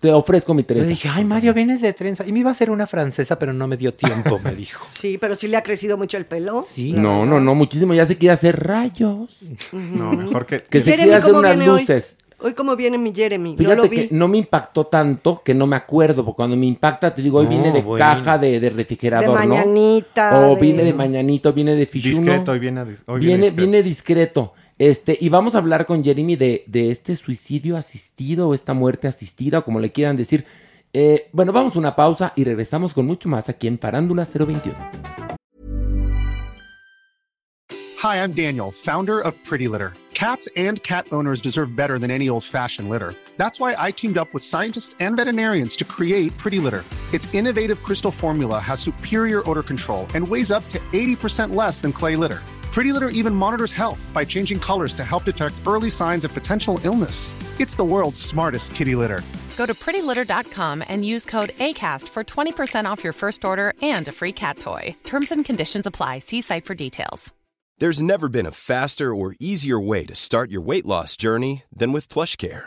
te ofrezco mi Le trenza. dije, ay, Mario, vienes de trenza. Y me iba a hacer una francesa, pero no me dio tiempo, me dijo. Sí, pero sí le ha crecido mucho el pelo. Sí. No, no, no, muchísimo. Ya se quiere hacer rayos. No, mejor que. Que se quiere hacer ¿cómo unas viene hoy? luces. Hoy, cómo viene mi Jeremy, no Fíjate lo vi. que no me impactó tanto que no me acuerdo, porque cuando me impacta, te digo, hoy No, vine de bueno. caja de, de refrigerador, De ¿no? mañanita, O de- vine de mañanito, viene de fichuno. Discreto, hoy viene, hoy viene, discreto. viene discreto. Este, y vamos a hablar con Jeremy de, de este suicidio asistido o esta muerte asistida, o como le quieran decir. Eh, bueno, vamos a una pausa y regresamos con mucho más aquí en Parándula 021. Hi, I'm Daniel, founder of Pretty Litter. Cats and cat owners deserve better than any old fashioned litter. That's why I teamed up with scientists and veterinarians to create Pretty Litter. Its innovative crystal formula has superior odor control and weighs up to 80% less than clay litter. Pretty Litter even monitors health by changing colors to help detect early signs of potential illness. It's the world's smartest kitty litter. Go to prettylitter.com and use code ACAST for 20% off your first order and a free cat toy. Terms and conditions apply. See site for details. There's never been a faster or easier way to start your weight loss journey than with PlushCare.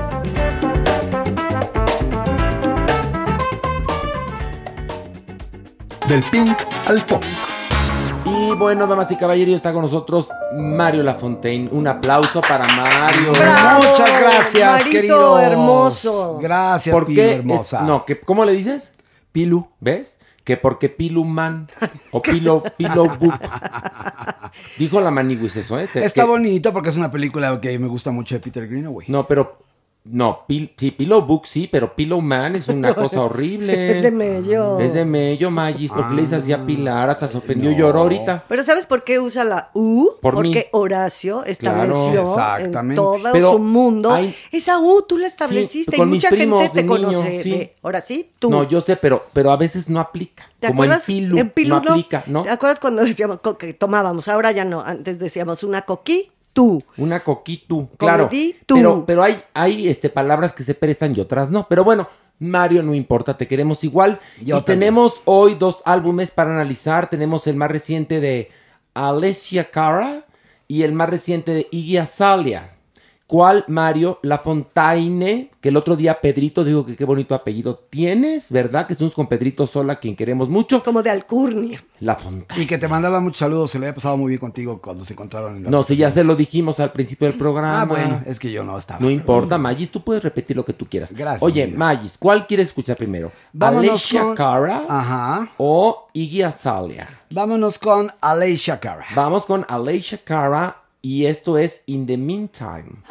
Del pink al punk. Y bueno, damas y caballeros, está con nosotros Mario Lafontaine. Un aplauso para Mario. ¡Bravo! Muchas gracias, Marito queridos. hermoso. Gracias, ¿Por Pilu qué? hermosa. Es- no, que, ¿cómo le dices? Pilu. ¿Ves? Que porque Pilu Man o Pilo, Pilo Book. Dijo la Maniguis eso, ¿eh? Te- Está que- bonito porque es una película que me gusta mucho de Peter Greenaway. No, pero. No, pil- sí, Pillow Book sí, pero Pillow Man es una cosa horrible. Sí, es de mello. Es de mello, Magis, porque le dices así a Pilar, hasta se ofendió y lloró ahorita. Pero ¿sabes por qué usa la U? Por Porque mí. Horacio Claro, estableció en exactamente. todo Pero su mundo. hay- Esa U tú la estableciste Sí, y con mis mucha primos gente te niño, conoce. sí. de- ahora sí, tú. No, yo sé, pero, pero a veces no aplica. ¿Te Como en acuerdas? Pilu, en Pilu no aplica, ¿no? ¿Te acuerdas cuando decíamos que tomábamos? Ahora ya no. Antes decíamos una coquí, tú. Una coquitu, claro. Pero, pero hay, hay este, palabras que se prestan y otras no. Pero bueno, Mario, no importa, te queremos igual. Yo y también. tenemos hoy dos álbumes para analizar. Tenemos el más reciente de Alessia Cara y el más reciente de Iggy Azalea. ¿Cuál, Mario? La Fontaine, que el otro día Pedrito dijo que qué bonito apellido tienes, ¿verdad? Que estamos con Pedrito Sola, quien queremos mucho. Como de alcurnia. La Fontaine. Y que te mandaba muchos saludos. Se le había pasado muy bien contigo cuando se encontraron en la No, si ya se lo dijimos al principio del programa. Ah, bueno, es que yo no estaba. No importa, Magis, tú puedes repetir lo que tú quieras. Gracias, Oye. Magis, ¿cuál quieres escuchar primero? Vámonos ¿Alessia con- Cara Ajá. o Iggy Azalea? Vámonos con Alicia Cara. Vamos con Alessia Cara y esto es In the Meantime.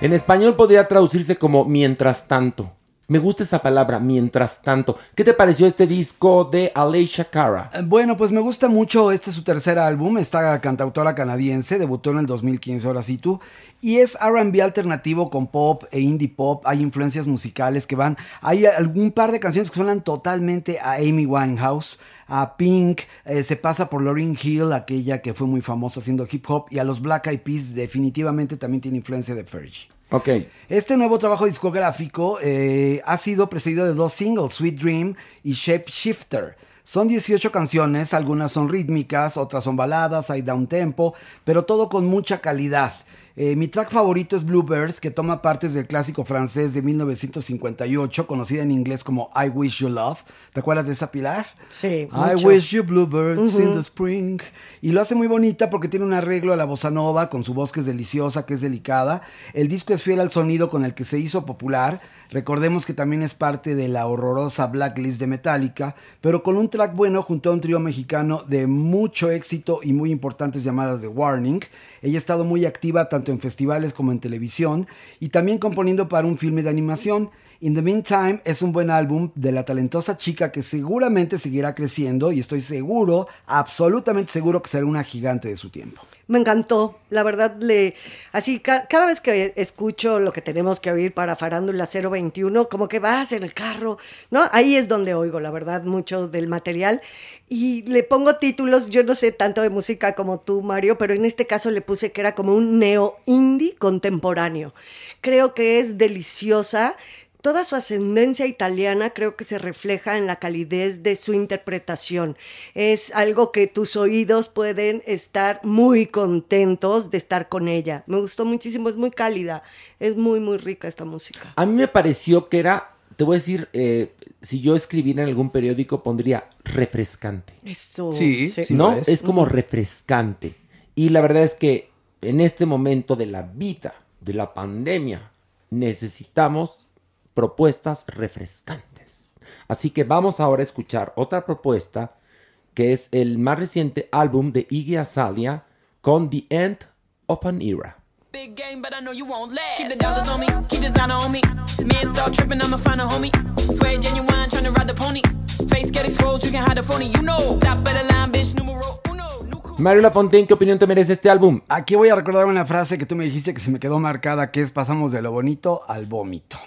En español podría traducirse como mientras tanto. Me gusta esa palabra, mientras tanto. ¿Qué te pareció este disco de Alessia Cara? Bueno, pues me gusta mucho, este es su tercer álbum, esta cantautora canadiense, debutó en el 2015, ahora sí tú, y es RB alternativo con pop e indie pop, hay influencias musicales que van, hay algún par de canciones que suenan totalmente a Amy Winehouse, a Pink, eh, se pasa por Lauryn Hill, aquella que fue muy famosa haciendo hip hop, y a los Black Eyed Peas definitivamente también tiene influencia de Fergie. Ok. Este nuevo trabajo discográfico eh, ha sido precedido de dos singles, Sweet Dream y Shape Shifter. Son 18 canciones, algunas son rítmicas, otras son baladas, hay down tempo, pero todo con mucha calidad. Eh, mi track favorito es Bluebird, que toma partes del clásico francés de 1958, conocida en inglés como I Wish You Love. ¿Te acuerdas de esa pilar? Sí, I mucho. wish you bluebirds in the spring. Y lo hace muy bonita porque tiene un arreglo a la bossa nova con su voz que es deliciosa, que es delicada. El disco es fiel al sonido con el que se hizo popular. Recordemos que también es parte de la horrorosa blacklist de Metallica, pero con un track bueno junto a un trío mexicano de mucho éxito y muy importantes llamadas de Warning. Ella ha estado muy activa tanto en festivales como en televisión y también componiendo para un filme de animación. In the Meantime es un buen álbum de la talentosa chica que seguramente seguirá creciendo y estoy seguro, absolutamente seguro que será una gigante de su tiempo. Me encantó, la verdad, le así ca- cada vez que escucho lo que tenemos que oír para Farándula 021, como que vas en el carro, ¿no? Ahí es donde oigo, la verdad, mucho del material y le pongo títulos, yo no sé tanto de música como tú, Mario, pero en este caso le puse que era como un neo indie contemporáneo. Creo que es deliciosa. Toda su ascendencia italiana creo que se refleja en la calidez de su interpretación. Es algo que tus oídos pueden estar muy contentos de estar con ella. Me gustó muchísimo, es muy cálida, es muy, muy rica esta música. A mí me pareció que era, te voy a decir, eh, si yo escribiera en algún periódico pondría refrescante. Eso. ¿No? Es. como refrescante. Y la verdad es que en este momento de la vida, de la pandemia, necesitamos propuestas refrescantes. Así que vamos ahora a escuchar otra propuesta que es el más reciente álbum de Iggy Azalea con The End of an Era. Big game, but I know you won't last. Keep the dollars on me, keep designer on me. Men start tripping, I'ma find a homie. Swear genuine, trying to ride the pony. Face get exposed, you can hide the phony. You know, top of the line, bitch, numero uno. Mario Lafontaine, ¿qué opinión te merece este álbum? Aquí voy a recordar una frase que tú me dijiste que se me quedó marcada, que es pasamos de lo bonito al vómito.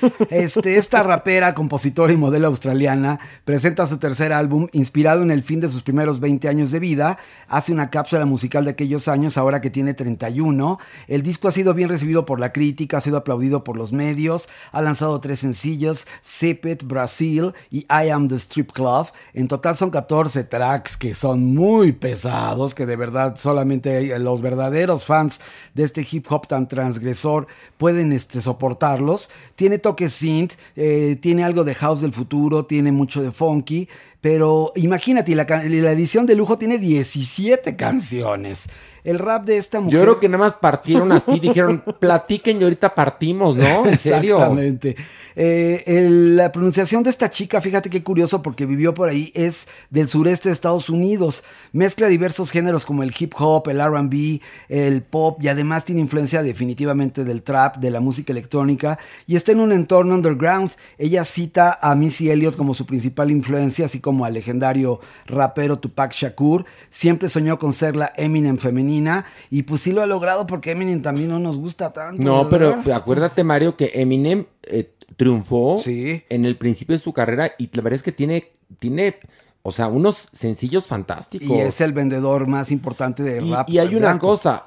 Este, esta rapera, compositora y modelo australiana presenta su tercer álbum inspirado en el fin de sus primeros 20 años de vida. Hace una cápsula musical de aquellos años, ahora que tiene 31. El disco ha sido bien recibido por la crítica, ha sido aplaudido por los medios. Ha lanzado tres sencillos, Sip It, Brasil y I Am the Club. En total son 14 tracks que son muy pesados, que de verdad solamente los verdaderos fans de este hip hop tan transgresor pueden este, soportarlos. Tiene toque synth, eh, tiene algo de house del futuro, tiene mucho de funky, pero imagínate, la edición de lujo tiene 17 canciones. El rap de esta mujer... Yo creo que nada más partieron así, dijeron, platiquen y ahorita partimos, ¿no? En serio. Exactamente. Eh, el- la pronunciación de esta chica, fíjate qué curioso porque vivió por ahí, es del sureste de Estados Unidos. Mezcla diversos géneros como el hip hop, el RB, el pop y además tiene influencia definitivamente del trap, de la música electrónica y está en un entorno underground. Ella cita a Missy Elliott como su principal influencia, así como al legendario rapero Tupac Shakur. Siempre soñó con ser la Eminem femenina y pues sí lo ha logrado porque Eminem también no nos gusta tanto. No, ¿verdad? pero acuérdate, Mario, que Eminem eh, triunfó en el principio de su carrera y la verdad es que tiene, tiene, o sea, unos sencillos fantásticos. Y es el vendedor más importante de rap. y hay una cosa,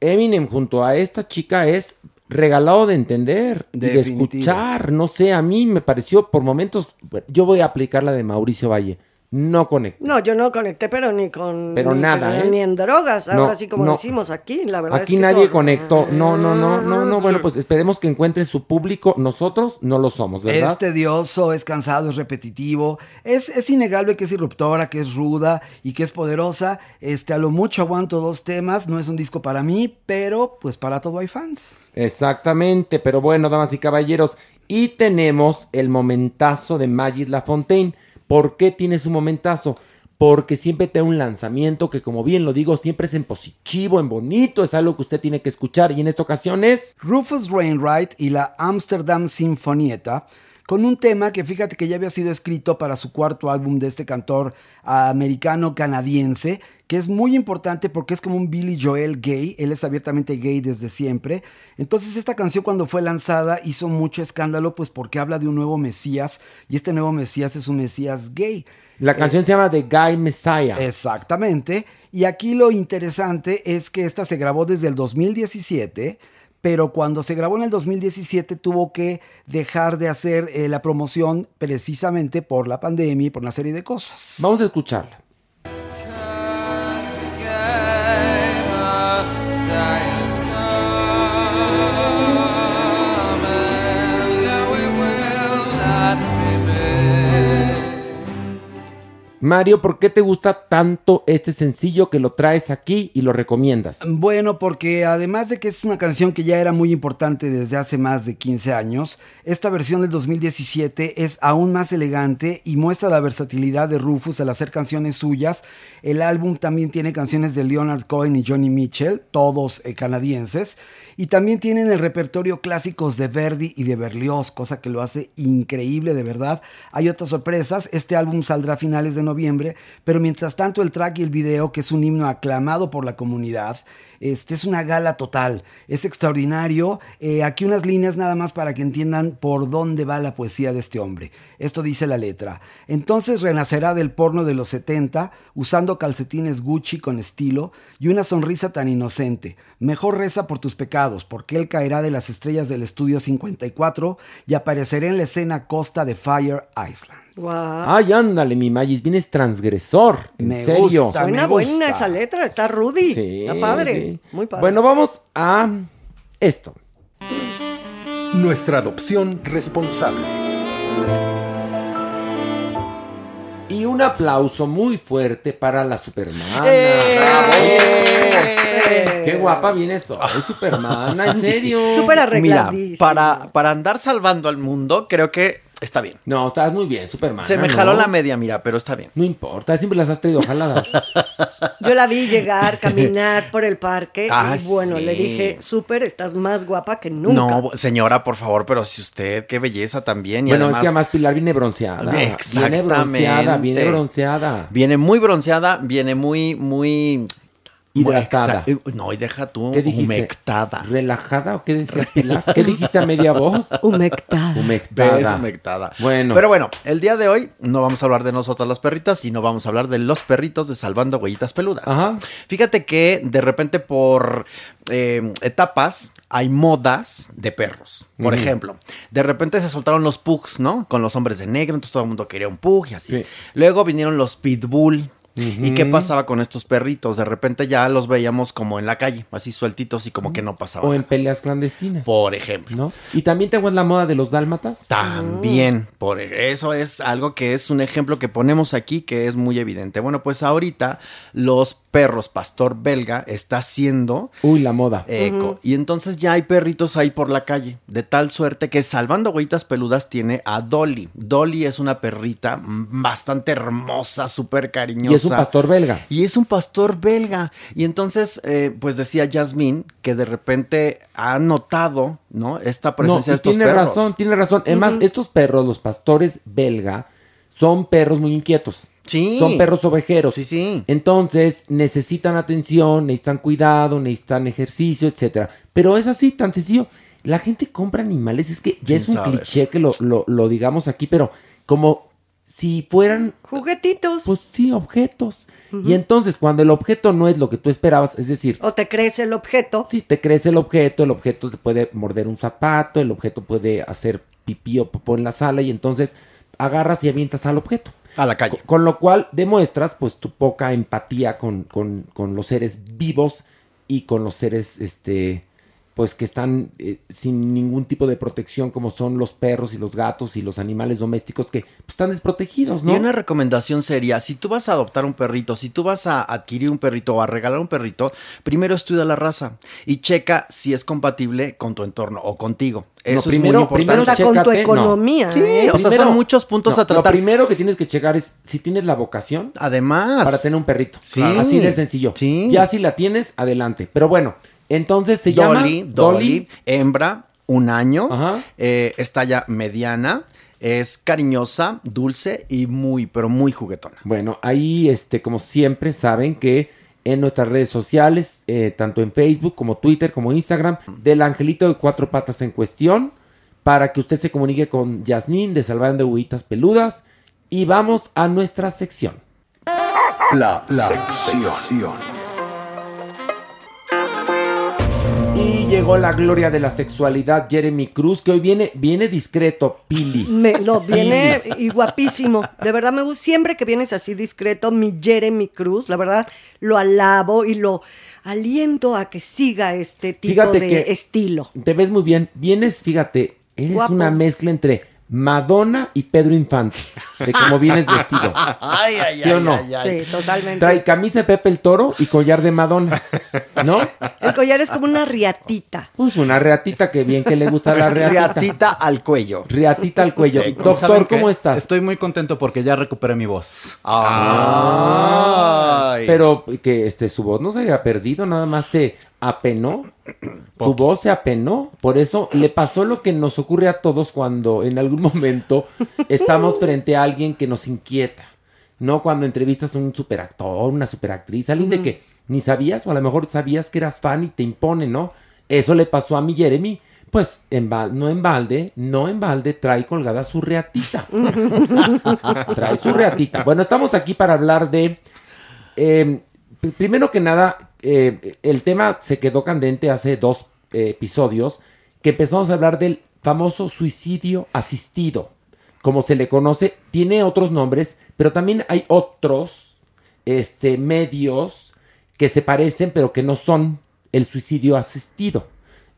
Eminem junto a esta chica es regalado de entender, y de escuchar, no sé, a mí me pareció por momentos, yo voy a aplicar la de Mauricio Valle, no conecto. No, yo no conecté, pero ni con. Pero ni, nada, pero ¿eh? ni en drogas. No, Ahora sí, como no. decimos aquí, la verdad. Aquí es que nadie eso- conectó, no, no, no, no, no, bueno, pues esperemos que encuentre su público, nosotros no lo somos, ¿verdad? Es tedioso, es cansado, es repetitivo. Es, es innegable que es irruptora, que es ruda y que es poderosa. Este, a lo mucho aguanto dos temas. No es un disco para mí, pero pues para todo hay fans. Exactamente, pero bueno, damas y caballeros, y tenemos el momentazo de Magid Lafontaine. ¿Por qué tiene su momentazo? Porque siempre tiene un lanzamiento que, como bien lo digo, siempre es en positivo, en bonito, es algo que usted tiene que escuchar. Y en esta ocasión es. Rufus Wainwright y la Amsterdam Sinfonietta con un tema que fíjate que ya había sido escrito para su cuarto álbum de este cantor americano-canadiense, que es muy importante porque es como un Billy Joel gay, él es abiertamente gay desde siempre. Entonces esta canción cuando fue lanzada hizo mucho escándalo pues porque habla de un nuevo Mesías y este nuevo Mesías es un Mesías gay. La canción se llama The Guy Messiah. Exactamente. Y aquí lo interesante es que esta se grabó desde el 2017, pero cuando se grabó en el 2017 tuvo que dejar de hacer eh, la promoción precisamente por la pandemia y por una serie de cosas. Vamos a escucharla. Mario, ¿por qué te gusta tanto este sencillo que lo traes aquí y lo recomiendas? Bueno, porque además de que es una canción que ya era muy importante desde hace más de 15 años, esta versión del 2017 es aún más elegante y muestra la versatilidad de Rufus al hacer canciones suyas. El álbum también tiene canciones de Leonard Cohen y Johnny Mitchell, todos eh, canadienses. Y también tienen el repertorio clásicos de Verdi y de Berlioz, cosa que lo hace increíble de verdad. Hay otras sorpresas, este álbum saldrá a finales de noviembre, pero mientras tanto el track y el video, que es un himno aclamado por la comunidad, este es una gala total, es extraordinario. Eh, aquí unas líneas nada más para que entiendan por dónde va la poesía de este hombre. Esto dice la letra. Entonces renacerá del porno de los 70, usando calcetines Gucci con estilo y una sonrisa tan inocente. Mejor reza por tus pecados, porque él caerá de las estrellas del estudio 54 y aparecerá en la escena costa de Fire Island. Ay, ándale, mi Magis, vienes transgresor. En Me serio. gusta, Suena me buena gusta. esa letra, está Rudy. Sí, está padre. sí. Muy padre. Bueno, vamos a esto. Nuestra adopción responsable. Y un aplauso muy fuerte para la Supermana. ¡Eh! ¡Bravo! ¡Qué guapa viene esto! ¡Ay, Supermana! ¿En serio? Súper Mira, arregladísima. para, para andar salvando al mundo, creo que está bien. No, estás muy bien, Supermana. Se me ¿no? jaló la media, mira, pero está bien. No importa, siempre las has traído jaladas. Yo la vi llegar, caminar por el parque Ah, y bueno, sí. le dije, súper, estás más guapa que nunca. No, señora, por favor, pero si usted, qué belleza también. Y bueno, además, es que además Pilar viene bronceada. Viene Exactamente. bronceada, viene bronceada. Viene muy bronceada, viene muy, muy... Hidratada. exa- No, y deja tú, ¿Qué dijiste? humectada. ¿Relajada o qué decías, Pilar? ¿Qué dijiste a media voz? Humectada. Humectada. Humectada. Bueno. Pero bueno, el día de hoy no vamos a hablar de nosotras las perritas, sino vamos a hablar de los perritos de Salvando Huellitas Peludas. Ajá. Fíjate que de repente por eh, etapas hay modas de perros. Por ejemplo, de repente se soltaron los pugs, ¿no? Con los hombres de negro, entonces todo el mundo quería un pug y así. Sí. Luego vinieron los pitbull. ¿Y qué pasaba con estos perritos? De repente ya los veíamos como en la calle, así sueltitos y como que no pasaba. O en nada. peleas clandestinas. Por ejemplo. ¿No? Y también tengo la moda de los dálmatas. También, por eso es algo que es un ejemplo que ponemos aquí que es muy evidente. Bueno, pues ahorita los perros pastor belga está haciendo Uy, la moda. eco. Y entonces ya hay perritos ahí por la calle. De tal suerte que Salvando Huellitas Peludas tiene a Dolly. Dolly es una perrita bastante hermosa, súper cariñosa. Y es un pastor belga. Y es un pastor belga. Y entonces, eh, pues decía Yasmín que de repente ha notado, ¿no? Esta presencia de estos tiene perros. razón, tiene razón. Además, estos perros, los pastores belga, son perros muy inquietos. Sí. Son perros ovejeros. Sí, sí. Entonces, necesitan atención, necesitan cuidado, necesitan ejercicio, etcétera. Pero es así, tan sencillo. La gente compra animales, es que ya es un saber. cliché que lo, lo- lo digamos aquí, pero como si fueran, Juguetitos. pues sí, objetos. Y entonces, cuando el objeto no es lo que tú esperabas, es decir, o te crees el objeto. si te crece el objeto, el objeto te puede morder un zapato, el objeto puede hacer pipí o popó en la sala y entonces agarras y avientas al objeto. A la calle. Con lo cual demuestras pues tu poca empatía con, con- con los seres vivos y con los seres este pues que están eh, sin ningún tipo de protección como son los perros y los gatos y los animales domésticos que pues, están desprotegidos, ¿no? Y una recomendación sería, si tú vas a adoptar un perrito, si tú vas a adquirir un perrito o a regalar un perrito, primero estudia la raza y checa si es compatible con tu entorno o contigo. No, Eso primero- es muy importante. primero con tu chécate, no. economía. Sí, ¿eh? o sea, Primero- son muchos puntos no, a tratar. Lo primero que tienes que checar es si tienes la vocación Además. para tener un perrito. Sí. Así de sencillo. Sí. Ya si la tienes, adelante. Pero bueno, entonces se Dolly, llama Dolly, hembra, un año, Ajá. eh, mediana, es cariñosa, dulce y muy, pero muy juguetona. Bueno, ahí, este, como siempre, saben que en nuestras redes sociales, eh, tanto en Facebook como Twitter como Instagram, del angelito de cuatro patas en cuestión, para que usted se comunique con Yasmín de Salvando Huitas Peludas. Y vamos a nuestra sección. La, sección. Y llegó la gloria de la sexualidad, Jeremy Cruz, que hoy viene, viene discreto, Pili. Me, no, viene y guapísimo. De verdad me gusta. Siempre que vienes así discreto, mi Jeremy Cruz, la verdad, lo alabo y lo aliento a que siga este tipo Fíjate de que- estilo. Te ves muy bien. Vienes, fíjate, eres Guapo. una mezcla entre Madonna y Pedro Infante, de cómo vienes vestido. Ay, ay, ¿Sí o ay, no? ay, ay. Sí, totalmente. Trae camisa de Pepe el Toro y collar de Madonna, ¿no? El collar es como una riatita. Pues una reatita, que bien que le gusta la reatita. Reatita al cuello. Reatita al cuello. ¿Saben Doctor? ¿cómo estás? Estoy muy contento porque ya recuperé mi voz. Ay. pero que este su voz no se había perdido, nada más se apenó. Su voz se apenó. Por eso le pasó lo que nos ocurre a todos cuando en algún momento estamos frente a alguien que nos inquieta. No cuando entrevistas a un superactor, una superactriz, alguien de que ni sabías o a lo mejor sabías que eras fan y te impone, ¿no? Eso le pasó a mi Jeremy. Pues en no en balde, no en balde, trae colgada su reatita. trae su reatita. Bueno, estamos aquí para hablar de eh, pr- primero que nada, eh, el tema se quedó candente hace dos eh, episodios que empezamos a hablar del famoso suicidio asistido, como se le conoce, tiene otros nombres, pero también hay otros este, medios que se parecen, pero que no son el suicidio asistido.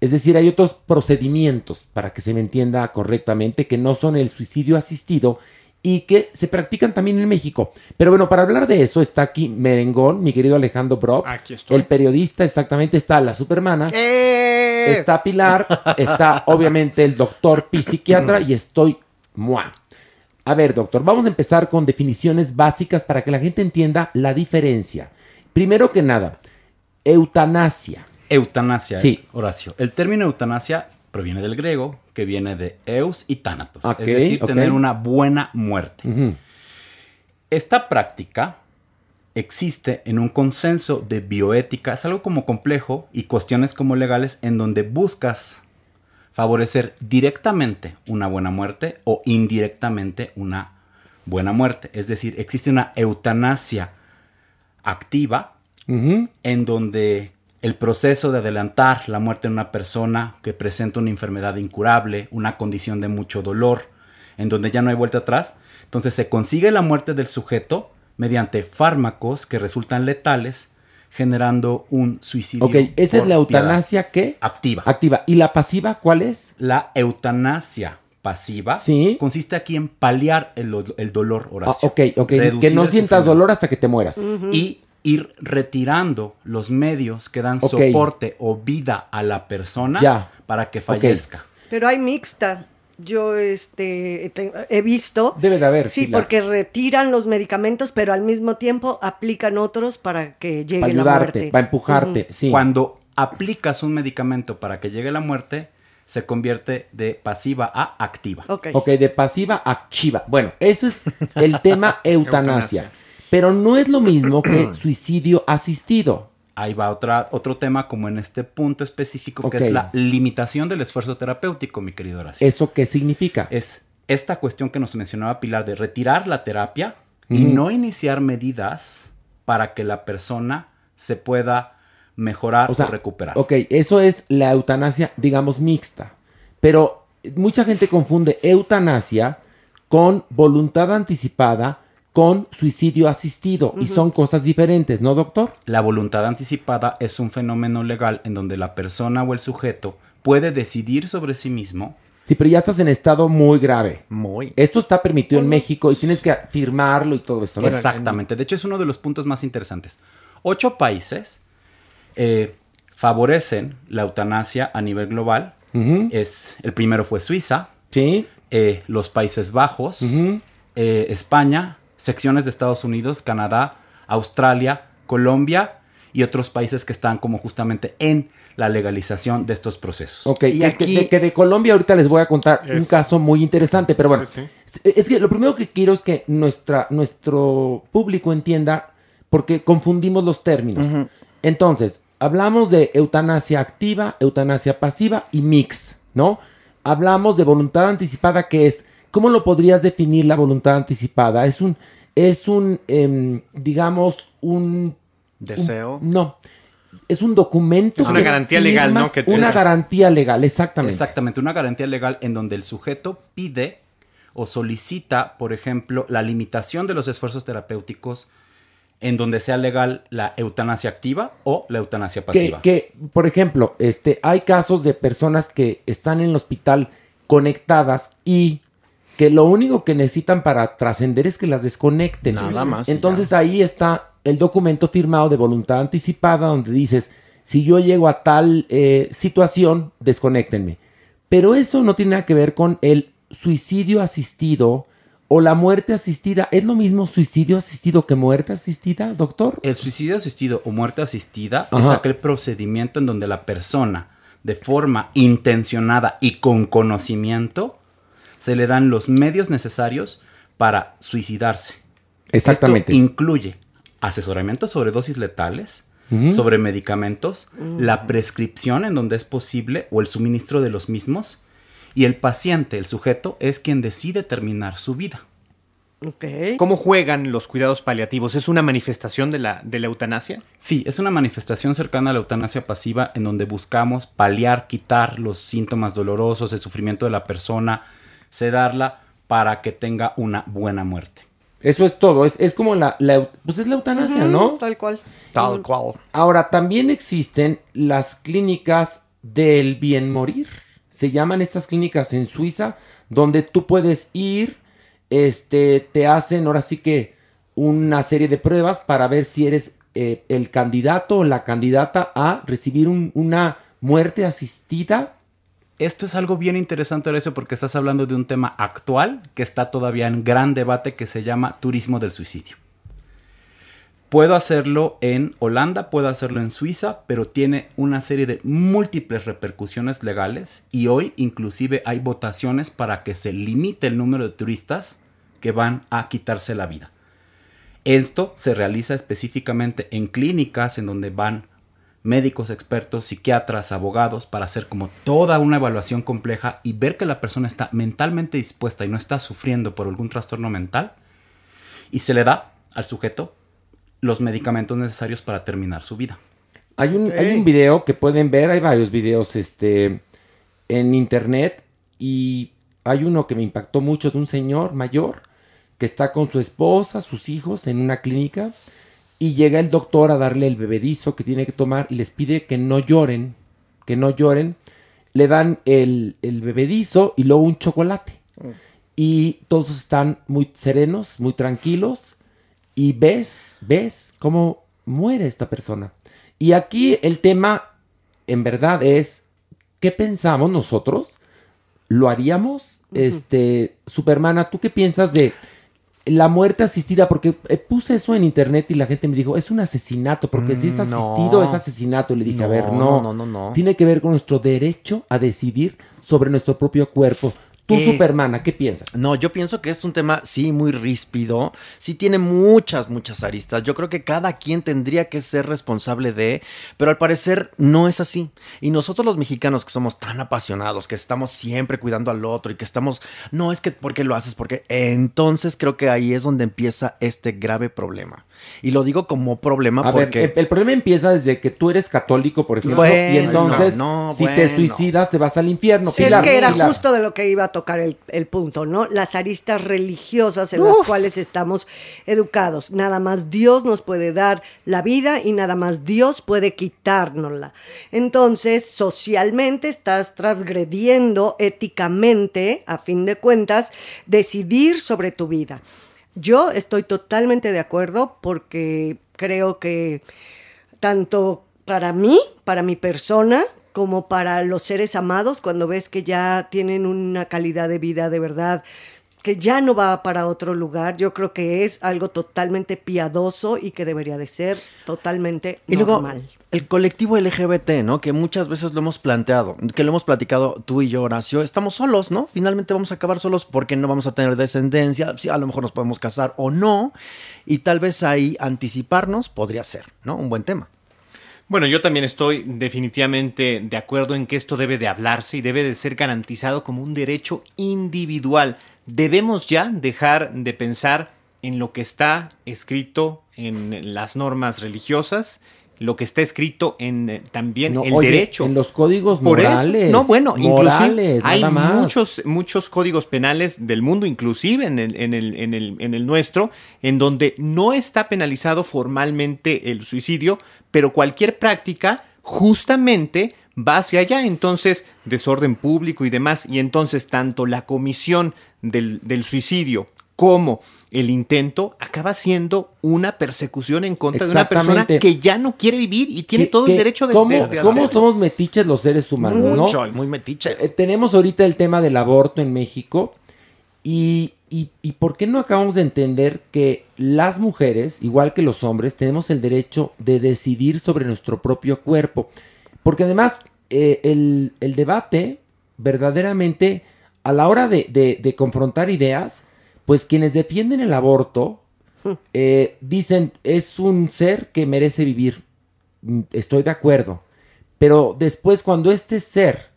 Es decir, hay otros procedimientos, para que se me entienda correctamente, que no son el suicidio asistido y que se practican también en México. Pero bueno, para hablar de eso está aquí Merengón, mi querido Alejandro Brock, Aquí estoy. el periodista, exactamente, está la supermana, ¡Eh! está Pilar, está obviamente el doctor psiquiatra y estoy moi. A ver, doctor, vamos a empezar con definiciones básicas para que la gente entienda la diferencia. Primero que nada, eutanasia. Eutanasia, Sí. Horacio. El término eutanasia proviene del griego, que viene de eus y thanatos. Es decir, tener una buena muerte. Esta práctica existe en un consenso de bioética, es algo como complejo y cuestiones como legales en donde buscas favorecer directamente una buena muerte o indirectamente una buena muerte. Es decir, existe una eutanasia activa en donde el proceso de adelantar la muerte de una persona que presenta una enfermedad incurable, una condición de mucho dolor, en donde ya no hay vuelta atrás, entonces se consigue la muerte del sujeto mediante fármacos que resultan letales, generando un suicidio. Ok, esa es la eutanasia que activa. activa. ¿Y la pasiva cuál es? La eutanasia pasiva Sí. consiste aquí en paliar el, el dolor, Ah, Horacio. ok, ok. Que no sientas sufrimiento. dolor hasta que te mueras. y ir retirando los medios que dan soporte o vida a la persona Ya. para que fallezca. Pero hay mixta. Yo este te- he visto. Debe de haber. Sí, Pilar. porque retiran los medicamentos, pero al mismo tiempo aplican otros para que llegue Para la muerte. para empujarte. Sí. Cuando aplicas un medicamento para que llegue la muerte, se convierte de pasiva a activa. Ok. Ok, de pasiva a activa. Bueno, eso es el tema eutanasia. Eutanasia. Pero no es lo mismo que suicidio asistido. Ahí va otra, otro tema como en este punto específico, que es la limitación del esfuerzo terapéutico, mi querido Horacio. ¿Eso qué significa? es esta cuestión que nos mencionaba Pilar de retirar la terapia y no iniciar medidas para que la persona se pueda mejorar O o, recuperar. Ok, eso es la eutanasia, digamos, mixta. Pero mucha gente confunde eutanasia con voluntad anticipada con suicidio asistido. Y son cosas diferentes, ¿no, doctor? La voluntad anticipada es un fenómeno legal en donde la persona o el sujeto puede decidir sobre sí mismo. Sí, pero ya estás en estado muy grave. Muy. Esto está permitido en México y tienes que firmarlo y todo esto. ¿no? Exactamente. De hecho, es uno de los puntos más interesantes. Ocho países eh, favorecen la eutanasia a nivel global. Es, el primero fue Suiza, Sí. eh, los Países Bajos, eh, España, secciones de Estados Unidos, Canadá, Australia, Colombia y otros países que están como justamente en la legalización de estos procesos. Ok, Y que, aquí- que- que de Colombia ahorita les voy a contar un caso muy interesante, pero bueno, Sí, es que lo primero que quiero es que nuestra, nuestro público entienda, porque confundimos los términos. Entonces, hablamos de eutanasia activa, eutanasia pasiva y mix, ¿no? Hablamos de voluntad anticipada, que es, ¿cómo lo podrías definir la voluntad anticipada? Es un, es un, em, digamos, un... Deseo. un- no, es un documento. Es una que garantía legal, ¿no? Que- una es- garantía legal, exactamente. Exactamente, una garantía legal en donde el sujeto pide o solicita, por ejemplo, la limitación de los esfuerzos terapéuticos en donde sea legal la eutanasia activa o la eutanasia Que, pasiva. que, por ejemplo, este, hay casos de personas que están en el hospital conectadas y que lo único que necesitan para trascender es que las desconecten. Nada más Entonces ahí está el documento firmado de voluntad anticipada donde dices, si yo llego a tal eh, situación, desconéctenme. Pero eso no tiene nada que ver con el suicidio asistido o la muerte asistida. ¿Es lo mismo suicidio asistido que muerte asistida, doctor? El suicidio asistido o muerte asistida es aquel procedimiento en donde la persona, de forma intencionada y con conocimiento, se le dan los medios necesarios para suicidarse. Exactamente. Esto incluye asesoramiento sobre dosis letales, sobre medicamentos, Mm. la prescripción en donde es posible o el suministro de los mismos, y el paciente, el sujeto, es quien decide terminar su vida. ¿Cómo juegan los cuidados paliativos? ¿Es una manifestación de la, de la eutanasia? Sí, es una manifestación cercana a la eutanasia pasiva en donde buscamos paliar, quitar los síntomas dolorosos, el sufrimiento de la persona, sedarla para que tenga una buena muerte. Eso es todo, es, es como la, la pues es la eutanasia, ¿no? Tal cual. Tal cual. Ahora, también existen las clínicas del bien morir. Se llaman estas clínicas en Suiza, donde tú puedes ir, este, te hacen ahora sí que una serie de pruebas para ver si eres eh, el candidato o la candidata a recibir un- una muerte asistida. Esto es algo bien interesante, Horacio, porque estás hablando de un tema actual que está todavía en gran debate que se llama turismo del suicidio. Puedo hacerlo en Holanda, puedo hacerlo en Suiza, pero tiene una serie de múltiples repercusiones legales y hoy inclusive hay votaciones para que se limite el número de turistas que van a quitarse la vida. Esto se realiza específicamente en clínicas en donde van médicos expertos, psiquiatras, abogados, para hacer como toda una evaluación compleja y ver que la persona está mentalmente dispuesta y no está sufriendo por algún trastorno mental. Y se le da al sujeto los medicamentos necesarios para terminar su vida. Hay un, Ok. hay un video que pueden ver, hay varios videos este, en internet y hay uno que me impactó mucho de un señor mayor que está con su esposa, sus hijos en una clínica y llega el doctor a darle el bebedizo que tiene que tomar y les pide que no lloren, que no lloren. Le dan el, el bebedizo y luego un chocolate. Y todos están muy serenos, muy tranquilos. Y ves, ves cómo muere esta persona. Y aquí el tema, en verdad, es ¿qué pensamos nosotros? ¿Lo haríamos? Este, Supermana, ¿tú qué piensas de la muerte asistida? Porque eh, puse eso en internet y la gente me dijo, es un asesinato, porque si es Mm, asistido, no. es asesinato. Le dije, a ver, no, no, no, no. Tiene que ver con nuestro derecho a decidir sobre nuestro propio cuerpo. Tú, Eh, Supermana, ¿qué piensas? No, yo pienso que es un tema, sí, muy ríspido, sí tiene muchas, muchas aristas. Yo creo que cada quien tendría que ser responsable de, pero al parecer no es así. Y nosotros los mexicanos que somos tan apasionados, que estamos siempre cuidando al otro y que estamos, no es que porque lo haces, porque entonces creo que ahí es donde empieza este grave problema. Y lo digo como problema A ver, porque... el, el problema empieza desde que tú eres católico, por ejemplo, Bueno, y entonces, no, no, si te suicidas, te vas al infierno. Sí, Pilar, es que era Pilar. justo de lo que iba a tocar el, el punto, ¿no? Las aristas religiosas en las cuales estamos educados. Nada más Dios nos puede dar la vida y nada más Dios puede quitárnosla. Entonces, socialmente estás transgrediendo éticamente, a fin de cuentas, decidir sobre tu vida. Yo estoy totalmente de acuerdo porque creo que tanto para mí, para mi persona, como para los seres amados, cuando ves que ya tienen una calidad de vida de verdad, que ya no va para otro lugar, yo creo que es algo totalmente piadoso y que debería de ser totalmente Y luego, normal. El colectivo LGBT, ¿no? Que muchas veces lo hemos planteado, que lo hemos platicado tú y yo, Horacio, estamos solos, ¿no? Finalmente vamos a acabar solos porque no vamos a tener descendencia, sí, a lo mejor nos podemos casar o no, y tal vez ahí anticiparnos podría ser, ¿no? Un buen tema. Bueno, yo también estoy definitivamente de acuerdo en que esto debe de hablarse y debe de ser garantizado como un derecho individual. Debemos ya dejar de pensar en lo que está escrito en las normas religiosas, lo que está escrito en eh, también No, el oye, derecho. en los códigos Por eso. morales. No, bueno, inclusive morales, hay más. muchos, muchos códigos penales del mundo, inclusive en el, en, el, en, el, en el nuestro, en donde no está penalizado formalmente el suicidio, pero cualquier práctica justamente va hacia allá. Entonces, desorden público y demás. Y entonces, tanto la comisión del, del suicidio como el intento acaba siendo una persecución en contra de una persona que ya no quiere vivir y tiene Que- todo que el derecho de, ¿Cómo, de- de cómo somos metiches los seres humanos, no? Mucho, y muy metiches. Eh, tenemos ahorita el tema del aborto en México y, y, y ¿por qué no acabamos de entender que las mujeres, igual que los hombres, tenemos el derecho de decidir sobre nuestro propio cuerpo? Porque además eh, el, el debate verdaderamente a la hora de, de- de confrontar ideas, pues quienes defienden el aborto eh, dicen es un ser que merece vivir. Mm, Estoy de acuerdo. Pero después cuando este ser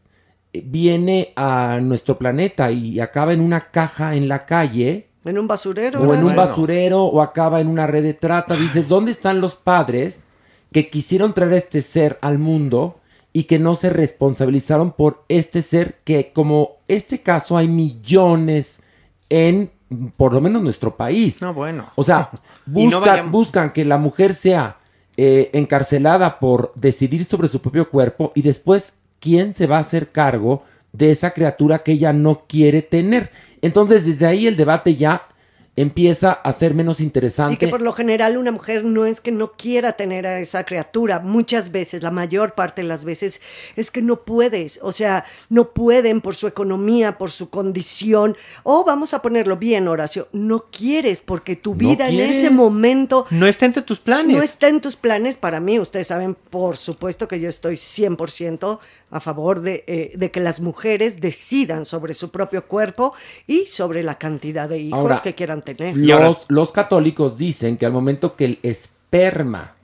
eh, viene a nuestro planeta y acaba en una caja en la calle, En un basurero. o en un basurero, o acaba en una red de trata, dices, ¿dónde están los padres que quisieron traer a este ser al mundo y que no se responsabilizaron por este ser que, como este caso, hay millones en, por lo menos, nuestro país? No, bueno. O sea, no buscan que la mujer sea eh, encarcelada por decidir sobre su propio cuerpo y después, ¿quién se va a hacer cargo de esa criatura que ella no quiere tener? Entonces, desde ahí el debate ya empieza a ser menos Y interesante. que por lo general una mujer no es que no quiera tener a esa criatura. Muchas veces, la mayor parte de las veces, es que no puedes. O sea, no pueden por su economía, por su condición. O vamos a ponerlo bien, Horacio, no quieres porque tu vida en ese momento No está entre tus planes. no está en tus planes para mí. Ustedes saben, por supuesto, que yo estoy 100% a favor de, eh, de que las mujeres decidan sobre su propio cuerpo y sobre la cantidad de hijos Ahora, que quieran tener. Los, los católicos dicen que al momento que el esperma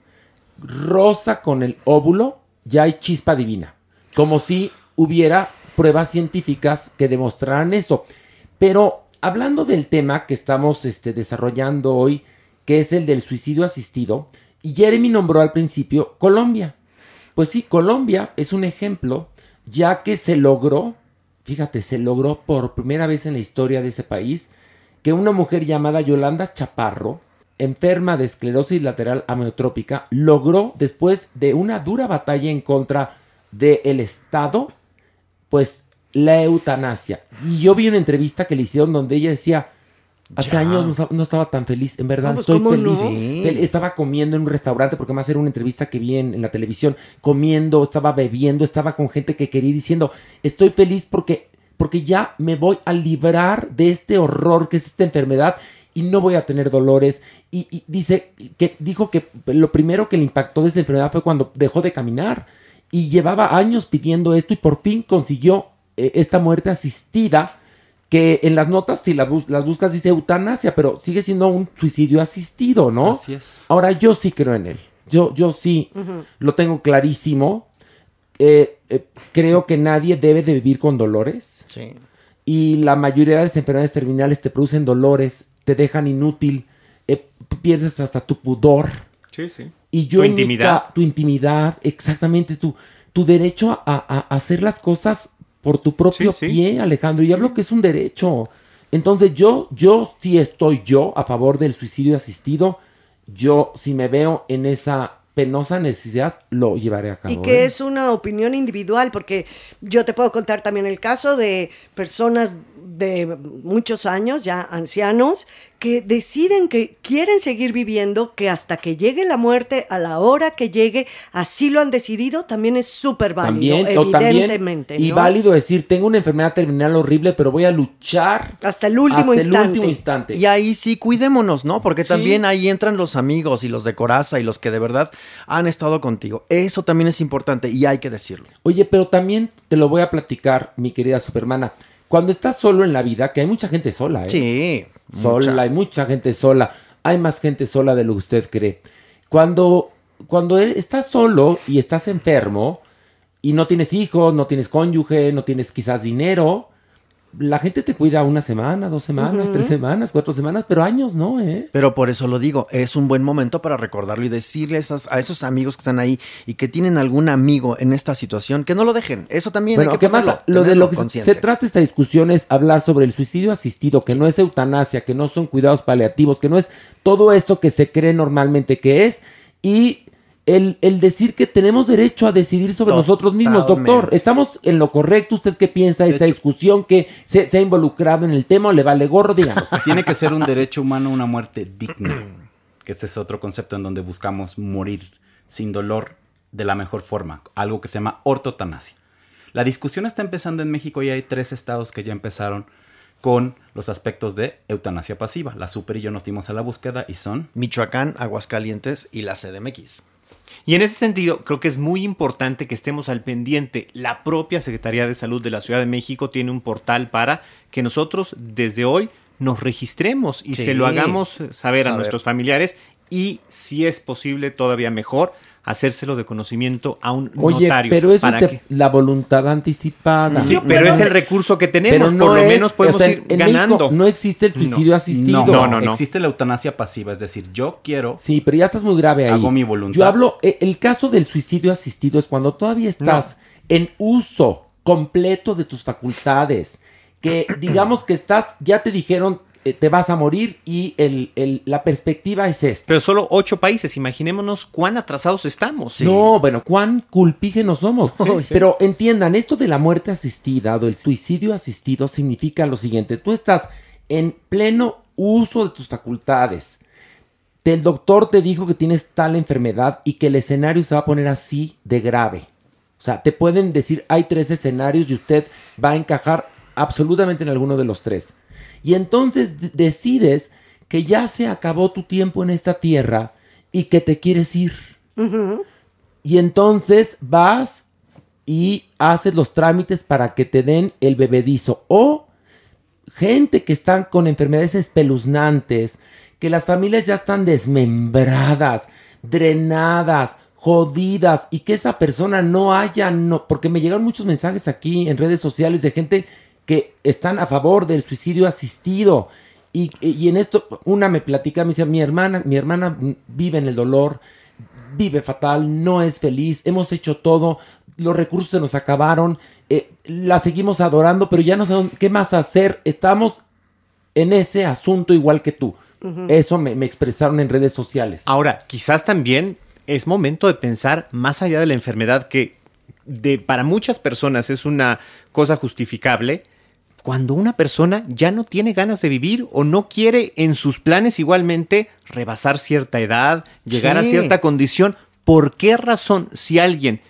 roza con el óvulo, ya hay chispa divina. Como si hubiera pruebas científicas que demostraran eso. Pero hablando del tema que estamos este, desarrollando hoy, que es el del suicidio asistido, y Jeremy nombró al principio Colombia. Pues sí, Colombia es un ejemplo, ya que se logró, fíjate, se logró por primera vez en la historia de ese país, que una mujer llamada Yolanda Chaparro, enferma de esclerosis lateral amiotrópica, logró, después de una dura batalla en contra del Estado, pues la eutanasia. Y yo vi una entrevista que le hicieron donde ella decía, hace Ya. años no, estaba tan feliz, en verdad No, pues, estoy feliz. Sí. Estaba comiendo en un restaurante, porque más era una entrevista que vi en, en la televisión, comiendo, estaba bebiendo, estaba con gente que quería diciendo, estoy feliz porque, porque ya me voy a librar de este horror que es esta enfermedad y no voy a tener dolores. Y, y dice que dijo que lo primero que le impactó de esa enfermedad fue cuando dejó de caminar y llevaba años pidiendo esto y por fin consiguió eh, esta muerte asistida que en las notas si las, bus- las buscas dice eutanasia, pero sigue siendo un suicidio asistido, ¿no? Así es. Ahora yo sí creo en él. Yo, yo sí lo tengo clarísimo. Eh, eh, creo que nadie debe de vivir con dolores. Sí. Y la mayoría de las enfermedades terminales te producen dolores, te dejan inútil, eh, pierdes hasta tu pudor. Sí, sí. Y yo Tu mi intimidad. tu intimidad, exactamente, tu, tu derecho a, a- a hacer las cosas por tu propio Sí, sí. pie, Alejandro. Y hablo que es un derecho. Entonces yo, yo sí estoy yo a favor del suicidio asistido. Yo, si me veo en esa penosa necesidad, lo llevaré a cabo. Y que ¿eh? es una opinión individual, porque yo te puedo contar también el caso de personas de muchos años, ya ancianos, que deciden que quieren seguir viviendo, que hasta que llegue la muerte, a la hora que llegue, así lo han decidido, también es súper válido, También, evidentemente. y ¿no? válido decir, tengo una enfermedad terminal horrible, pero voy a luchar hasta el último hasta el instante. último instante. Y ahí sí, cuidémonos, ¿no? Porque Sí. también ahí entran los amigos y los de coraza y los que de verdad han estado contigo. Eso también es importante y hay que decirlo. Oye, pero también te lo voy a platicar, mi querida Supermana. Cuando estás solo en la vida, que hay mucha gente sola, ¿eh? Sí. Sola, mucha. hay mucha gente sola. Hay más gente sola de lo que usted cree. Cuando, cuando e- estás solo y estás enfermo y no tienes hijos, no tienes cónyuge, no tienes quizás dinero, la gente te cuida una semana, dos semanas, tres semanas, cuatro semanas, pero años no, ¿eh? Pero por eso lo digo, es un buen momento para recordarlo y decirle a, esas- a esos amigos que están ahí y que tienen algún amigo en esta situación, que no lo dejen. Eso también Bueno, hay que que más lo de lo que se- consciente. se trata esta discusión es hablar sobre el suicidio asistido, que no es eutanasia, que no son cuidados paliativos, que no es todo eso que se cree normalmente que es y el, el decir que tenemos derecho a decidir sobre nosotros mismos, doctor. ¿Estamos en lo correcto? ¿Usted qué piensa de esta discusión? ¿Que se, se ha involucrado en el tema o le vale gorro? Díganos. Tiene que ser un derecho humano una muerte digna. Que este es otro concepto en donde buscamos morir sin dolor de la mejor forma. Algo que se llama ortotanasia. La discusión está empezando en México y hay tres estados que ya empezaron con los aspectos de eutanasia pasiva. La Super y yo nos dimos a la búsqueda y son Michoacán, Aguascalientes y la CDMX. Y en ese sentido, creo que es muy importante que estemos al pendiente. La propia Secretaría de Salud de la Ciudad de México tiene un portal para que nosotros desde hoy nos registremos y Sí. se lo hagamos saber a nuestros familiares y, si es posible, todavía mejor, hacérselo de conocimiento a un Oye, notario. pero eso para es que- la voluntad anticipada. Sí, pero es el recurso que tenemos, Pero no por lo es- menos podemos o sea, ir en México ganando. no existe el suicidio asistido. No, Existe la eutanasia pasiva, es decir, yo quiero. Sí, pero ya estás muy grave ahí. Hago mi voluntad. Yo hablo, eh, el caso del suicidio asistido es cuando todavía estás en uso completo de tus facultades, que digamos que estás, ya te dijeron, te vas a morir y el, el- la perspectiva es esta. Pero solo ocho países, imaginémonos cuán atrasados estamos. No, bueno, cuán culpígenos somos. Sí, sí. Pero entiendan, esto de la muerte asistida o del suicidio asistido significa lo siguiente. Tú estás en pleno uso de tus facultades. El doctor te dijo que tienes tal enfermedad y que el escenario se va a poner así de grave. O sea, te pueden decir, hay tres escenarios y usted va a encajar absolutamente en alguno de los tres. Y entonces decides que ya se acabó tu tiempo en esta tierra y que te quieres ir. Y entonces vas y haces los trámites para que te den el bebedizo. O gente que están con enfermedades espeluznantes, que las familias ya están desmembradas, drenadas, jodidas, y que esa persona no haya, no, porque me llegan muchos mensajes aquí en redes sociales de gente que están a favor del suicidio asistido. Y, y en esto, una me platica, me dice, mi hermana, mi hermana vive en el dolor, vive fatal, no es feliz, hemos hecho todo, los recursos se nos acabaron, eh, la seguimos adorando, pero ya no sabemos qué más hacer, estamos en ese asunto igual que tú. Eso me, me expresaron en redes sociales. Ahora, quizás también es momento de pensar más allá de la enfermedad que de, para muchas personas es una cosa justificable. Cuando una persona ya no tiene ganas de vivir o no quiere en sus planes igualmente rebasar cierta edad, llegar a cierta condición, ¿por qué razón si alguien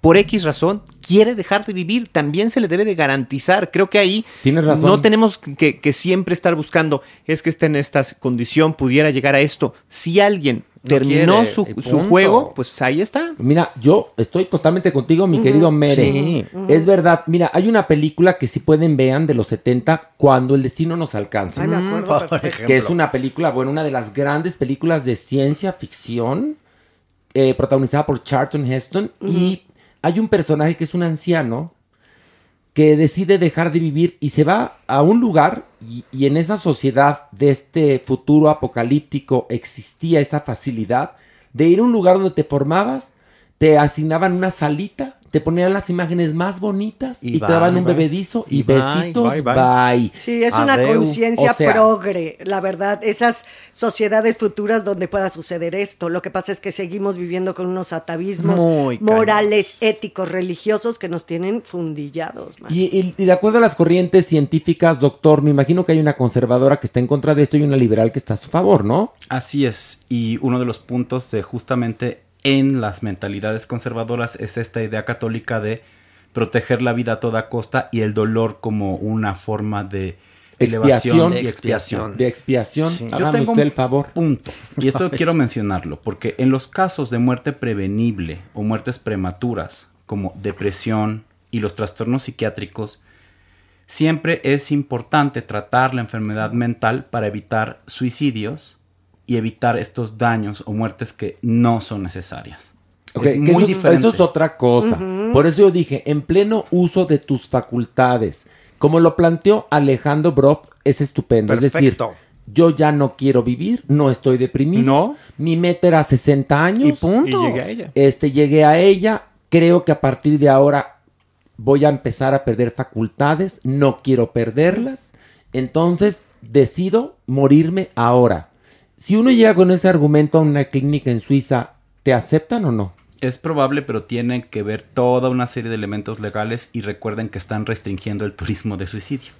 por X razón quiere dejar de vivir, también se le debe de garantizar. Creo que ahí Tienes razón. no tenemos que, que siempre estar buscando, es que está en esta condición, pudiera llegar a esto. Si alguien terminó quiere, su, juego, pues ahí está. Mira, yo estoy totalmente contigo, mi querido Mere. Sí. Es verdad. Mira, hay una película que si pueden vean de los 70, Cuando el destino nos alcanza. Ay, me acuerdo ejemplo. Que es una película, bueno, una de las grandes películas de ciencia ficción, eh, protagonizada por Charlton Heston. Y hay un personaje que es un anciano que decide dejar de vivir y se va a un lugar y, en esa sociedad de este futuro apocalíptico existía esa facilidad de ir a un lugar donde te formabas, te asignaban una salita, te ponían las imágenes más bonitas y, Y te daban un bye. bebedizo y, Y bye, besitos, bye, bye. bye. Sí, es una conciencia O sea, progre, la verdad. Esas sociedades futuras donde pueda suceder esto. Lo que pasa es que seguimos viviendo con unos atavismos morales, éticos, religiosos que nos tienen fundillados. man. Y, y- y de acuerdo a las corrientes científicas, doctor, me imagino que hay una conservadora que está en contra de esto y una liberal que está a su favor, ¿no? Así es, y uno de los puntos de justamente en las mentalidades conservadoras es esta idea católica de proteger la vida a toda costa y el dolor como una forma de Expiación. elevación y De expiación. De expiación. Yo tengo usted el favor. punto, y esto quiero mencionarlo, porque en los casos de muerte prevenible o muertes prematuras, como depresión y los trastornos psiquiátricos, siempre es importante tratar la enfermedad mental para evitar suicidios y evitar estos daños o muertes que no son necesarias. Ok, es que muy eso, es- diferente. eso es otra cosa. Por eso yo dije, en pleno uso de tus facultades. Como lo planteó Alejandro Brock, es estupendo. Es decir, yo ya no quiero vivir, no estoy deprimido. No. Mi meta era 60 años. Y punto. Y llegué a ella. Este, llegué a ella. Creo que a partir de ahora voy a empezar a perder facultades. No quiero perderlas. Entonces, decido morirme ahora. Si uno llega con ese argumento a una clínica en Suiza ¿te aceptan o no? Es probable, pero tienen que ver toda una serie de elementos legales y recuerden que están restringiendo el turismo de suicidio.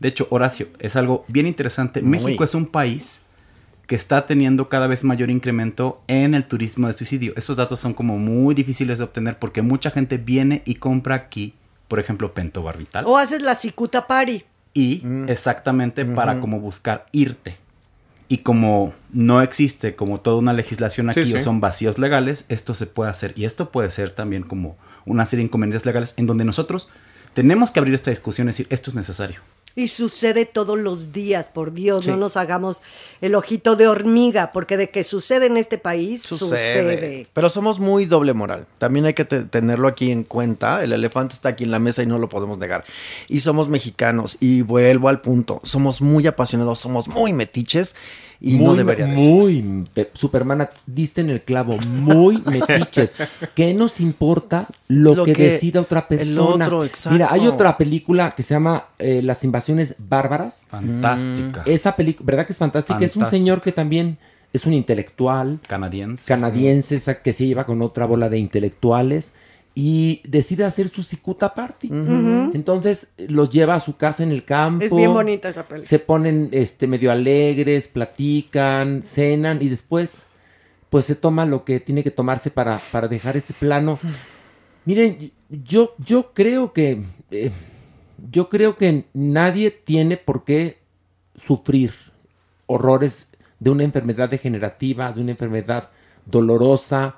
De hecho, Horacio, es algo bien interesante. Muy. México es un país que está teniendo cada vez mayor incremento en el turismo de suicidio. Esos datos son como muy difíciles de obtener porque mucha gente viene y compra aquí, por ejemplo, pentobarbital. O haces la cicuta party. Y exactamente para como buscar irte. Y como no existe como toda una legislación aquí Sí, sí. o son vacíos legales, esto se puede hacer. Y esto puede ser también como una serie de inconvenientes legales en donde nosotros tenemos que abrir esta discusión y decir, esto es necesario. Y sucede todos los días, por Dios, Sí. no nos hagamos el ojito de hormiga, porque de que sucede en este país, sucede. Pero somos muy doble moral. También hay que te- tenerlo aquí en cuenta. El elefante está aquí en la mesa y no lo podemos negar. Y somos mexicanos. Y vuelvo al punto. Somos muy apasionados, somos muy metiches. Y no muy, debería de muy, pe- Supermana, diste en el clavo, muy metiches. ¿Qué nos importa lo, Lo que, que decida otra el persona? otro, exacto. Mira, hay otra película que se llama eh, Las invasiones bárbaras. Fantástica. Esa película, ¿verdad que es fantástica? Es un Fantástica. señor que también es un intelectual Canadiense. canadiense esa que se lleva con otra bola de intelectuales y decide hacer su cicuta party. Entonces los lleva a su casa en el campo. Es bien bonita esa película. Se ponen este medio alegres, platican, cenan y después pues se toma lo que tiene que tomarse para, para dejar este plano. Miren, yo, yo creo que eh, yo creo que nadie tiene por qué sufrir horrores de una enfermedad degenerativa, de una enfermedad dolorosa.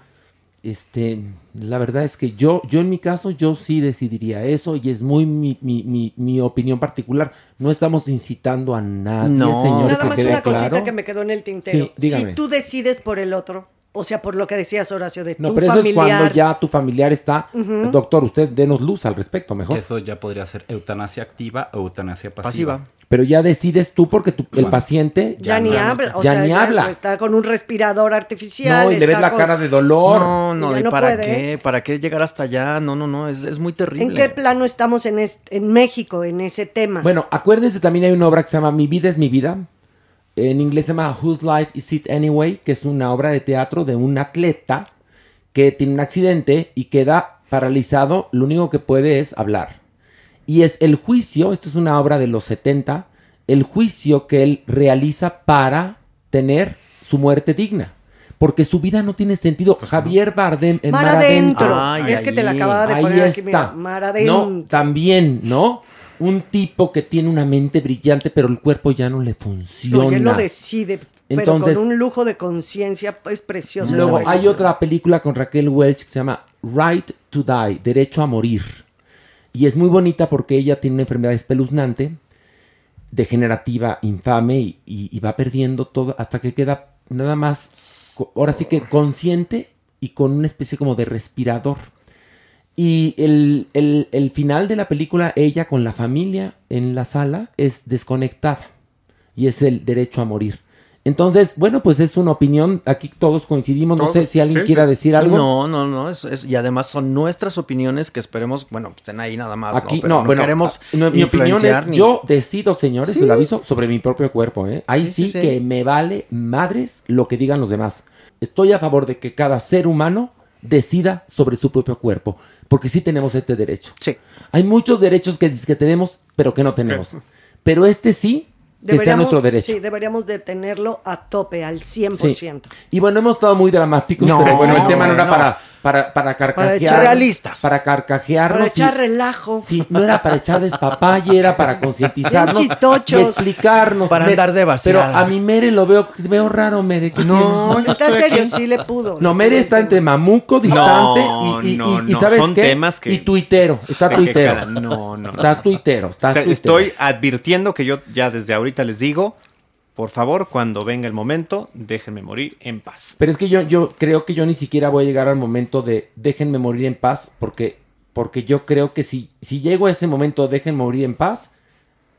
Este, la verdad es que yo, yo en mi caso, yo sí decidiría eso y es muy mi, mi, mi, mi opinión particular. No estamos incitando a nadie, No. señores, Nada que más quede una cosita claro. que me quedó en el tintero. Sí, si tú decides por el otro, o sea, por lo que decías, Horacio, de No, tu pero eso familiar. es cuando ya tu familiar está. Doctor, usted denos luz al respecto, mejor. Eso ya podría ser eutanasia activa o eutanasia pasiva. Pero ya decides tú porque tu- el Bueno. paciente Ya, ni habla, o ya sea, ni ya habla. está con un respirador artificial. No, y le ves la con- cara de dolor. No, no, ¿y no para puede. qué? ¿Para qué llegar hasta allá? No, no, no, es, es muy terrible. ¿En qué plano estamos en, est- en México, en ese tema? Bueno, acuérdense también hay una obra que se llama Mi vida es mi vida. En inglés se llama Whose Life Is It Anyway, que es una obra de teatro de un atleta que tiene un accidente y queda paralizado. Lo único que puede es hablar. Y es el juicio, esto es una obra de los 70, el juicio que él realiza para tener su muerte digna. Porque su vida no tiene sentido. Javier Bardem en Mar Mar adentro. Adentro. es que te la acababa de Ahí poner aquí, mira. está. Mar adentro. No, también, ¿no? Un tipo que tiene una mente brillante, pero el cuerpo ya no le funciona. No, él lo decide, pero Entonces- con un lujo de conciencia, es precioso. Luego hay otra película con Raquel Welch que se llama Right to Die, Derecho a Morir. Y es muy bonita porque ella tiene una enfermedad espeluznante, degenerativa, infame, y, y- y va perdiendo todo hasta que queda nada más, ahora sí que consciente y con una especie como de respirador. Y el, el- el final de la película, ella con la familia en la sala, es desconectada. Y es el derecho a morir. Entonces, bueno, pues es una opinión. Aquí todos coincidimos. No Todos, sé si alguien sí, quiera sí. decir algo. No, no, no. es- es- y además son nuestras opiniones que esperemos, bueno, que estén ahí nada más. Aquí, no, Pero no, no, bueno, queremos ah, no, mi opinión es, ni- yo decido, señores, Sí. se lo aviso, sobre mi propio cuerpo, ¿eh? Ahí Sí, sí, sí, sí. que me vale madres lo que digan los demás. Estoy a favor de que cada ser humano decida sobre su propio cuerpo, porque sí tenemos este derecho. Sí. Hay muchos derechos que, que tenemos, pero que no tenemos. Pero este sí, que sea Deberíamos- nuestro derecho. Sí, deberíamos de tenerlo a tope, al 100%. Sí. Y bueno, hemos estado muy dramáticos, No, pero bueno, el tema no era no. para, para, para carcajear. echar- Realistas. Para carcajearnos. Para y- echar relajo. Sí, no era para echar despapalle, era para concientizarnos y explicarnos. Para andar de Pero vaciadas. a mi Mere lo veo, veo raro, Mere. ¿qué No, yo Está serio, sí le pudo. No, Mere está entre mamuco, distante No, y, y, no, y- y no, ¿sabes son qué? temas que- Y tuitero, está tuitero. No, no. Estás tuitero, estás tuitero. Estoy advirtiendo que yo ya desde ahorita les digo, por favor, cuando venga el momento, déjenme morir en paz. Pero es que yo, yo creo que yo ni siquiera voy a llegar al momento de déjenme morir en paz, porque, porque yo creo que si, si llego a ese momento, déjenme morir en paz,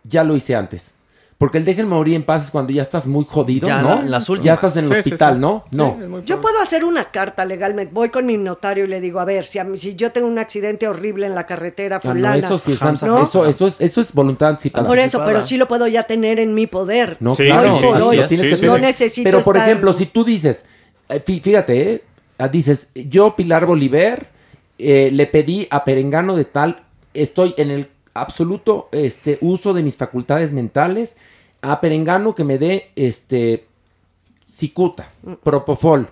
ya lo hice antes. Porque el déjenme morir en paz es cuando ya estás muy jodido, Ya, ¿no? en las Ya estás en el Sí, hospital, sí. ¿no? No. Yo puedo hacer una carta legalmente. Voy con mi notario y le digo, a ver, si, a mí- si yo tengo un accidente horrible en la carretera Ah, no, fulana. eso sí es ¿no? eso, eso es, eso es voluntad anticipada. Por eso, pero sí lo puedo ya tener en mi poder. No, Sí, claro. No necesito Pero por estar- ejemplo, si tú dices, eh, fí- fíjate, eh, ah, dices, yo, Pilar Bolívar, eh, le pedí a Perengano de tal, estoy en el absoluto este, uso de mis facultades mentales, a Perengano que me dé este, cicuta, propofol,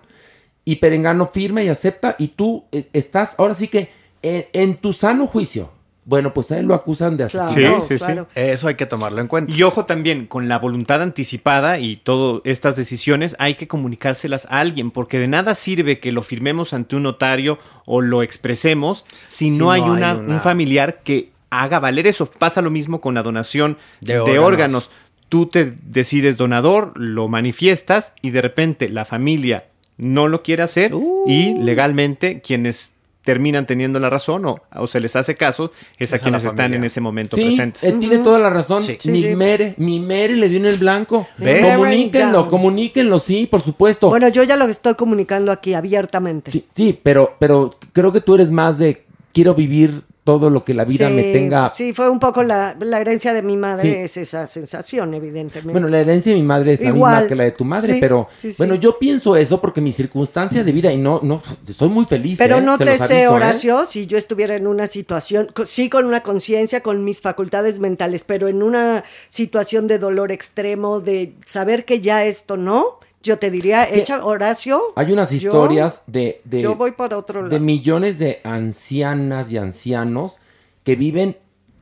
y Perengano firma y acepta, y tú eh, estás, ahora sí que, eh, en tu sano juicio. Bueno, pues a él lo acusan de asesinato. Sí, sí, sí. Eso hay que tomarlo en cuenta. Y ojo también, con la voluntad anticipada y todas estas decisiones hay que comunicárselas a alguien, porque de nada sirve que lo firmemos ante un notario o lo expresemos si, no, hay, una- un familiar que haga valer eso. Pasa lo mismo con la donación De de, órganos. órganos. Tú te decides donador, lo manifiestas y de repente la familia no lo quiere hacer y legalmente quienes terminan teniendo la razón o, o se les hace caso es a Es a quienes están en ese momento Sí, presentes. él tiene toda la razón. Sí. mi Sí, mere, mi mere le dio en el blanco. ¿Ves? Comuníquenlo, comuníquenlo, sí, por supuesto. Bueno, yo ya lo estoy comunicando aquí abiertamente. Sí, sí, pero, pero creo que tú eres más de quiero vivir todo lo que la vida Sí, me tenga. Sí, fue un poco la, la herencia de mi madre, Sí. es esa sensación, evidentemente. Bueno, la herencia de mi madre es la misma que la de tu madre, Sí, pero bueno, yo pienso eso porque mi circunstancia de vida y no, no, estoy muy feliz. Pero ¿eh? no te sé, aviso, ¿eh? Horacio, si yo estuviera en una situación, sí con una conciencia, con mis facultades mentales, pero en una situación de dolor extremo, de saber que ya esto no, yo te diría, Es que echa, Horacio. Hay unas yo- historias de, de, yo voy para otro de lado. millones de ancianas y ancianos que viven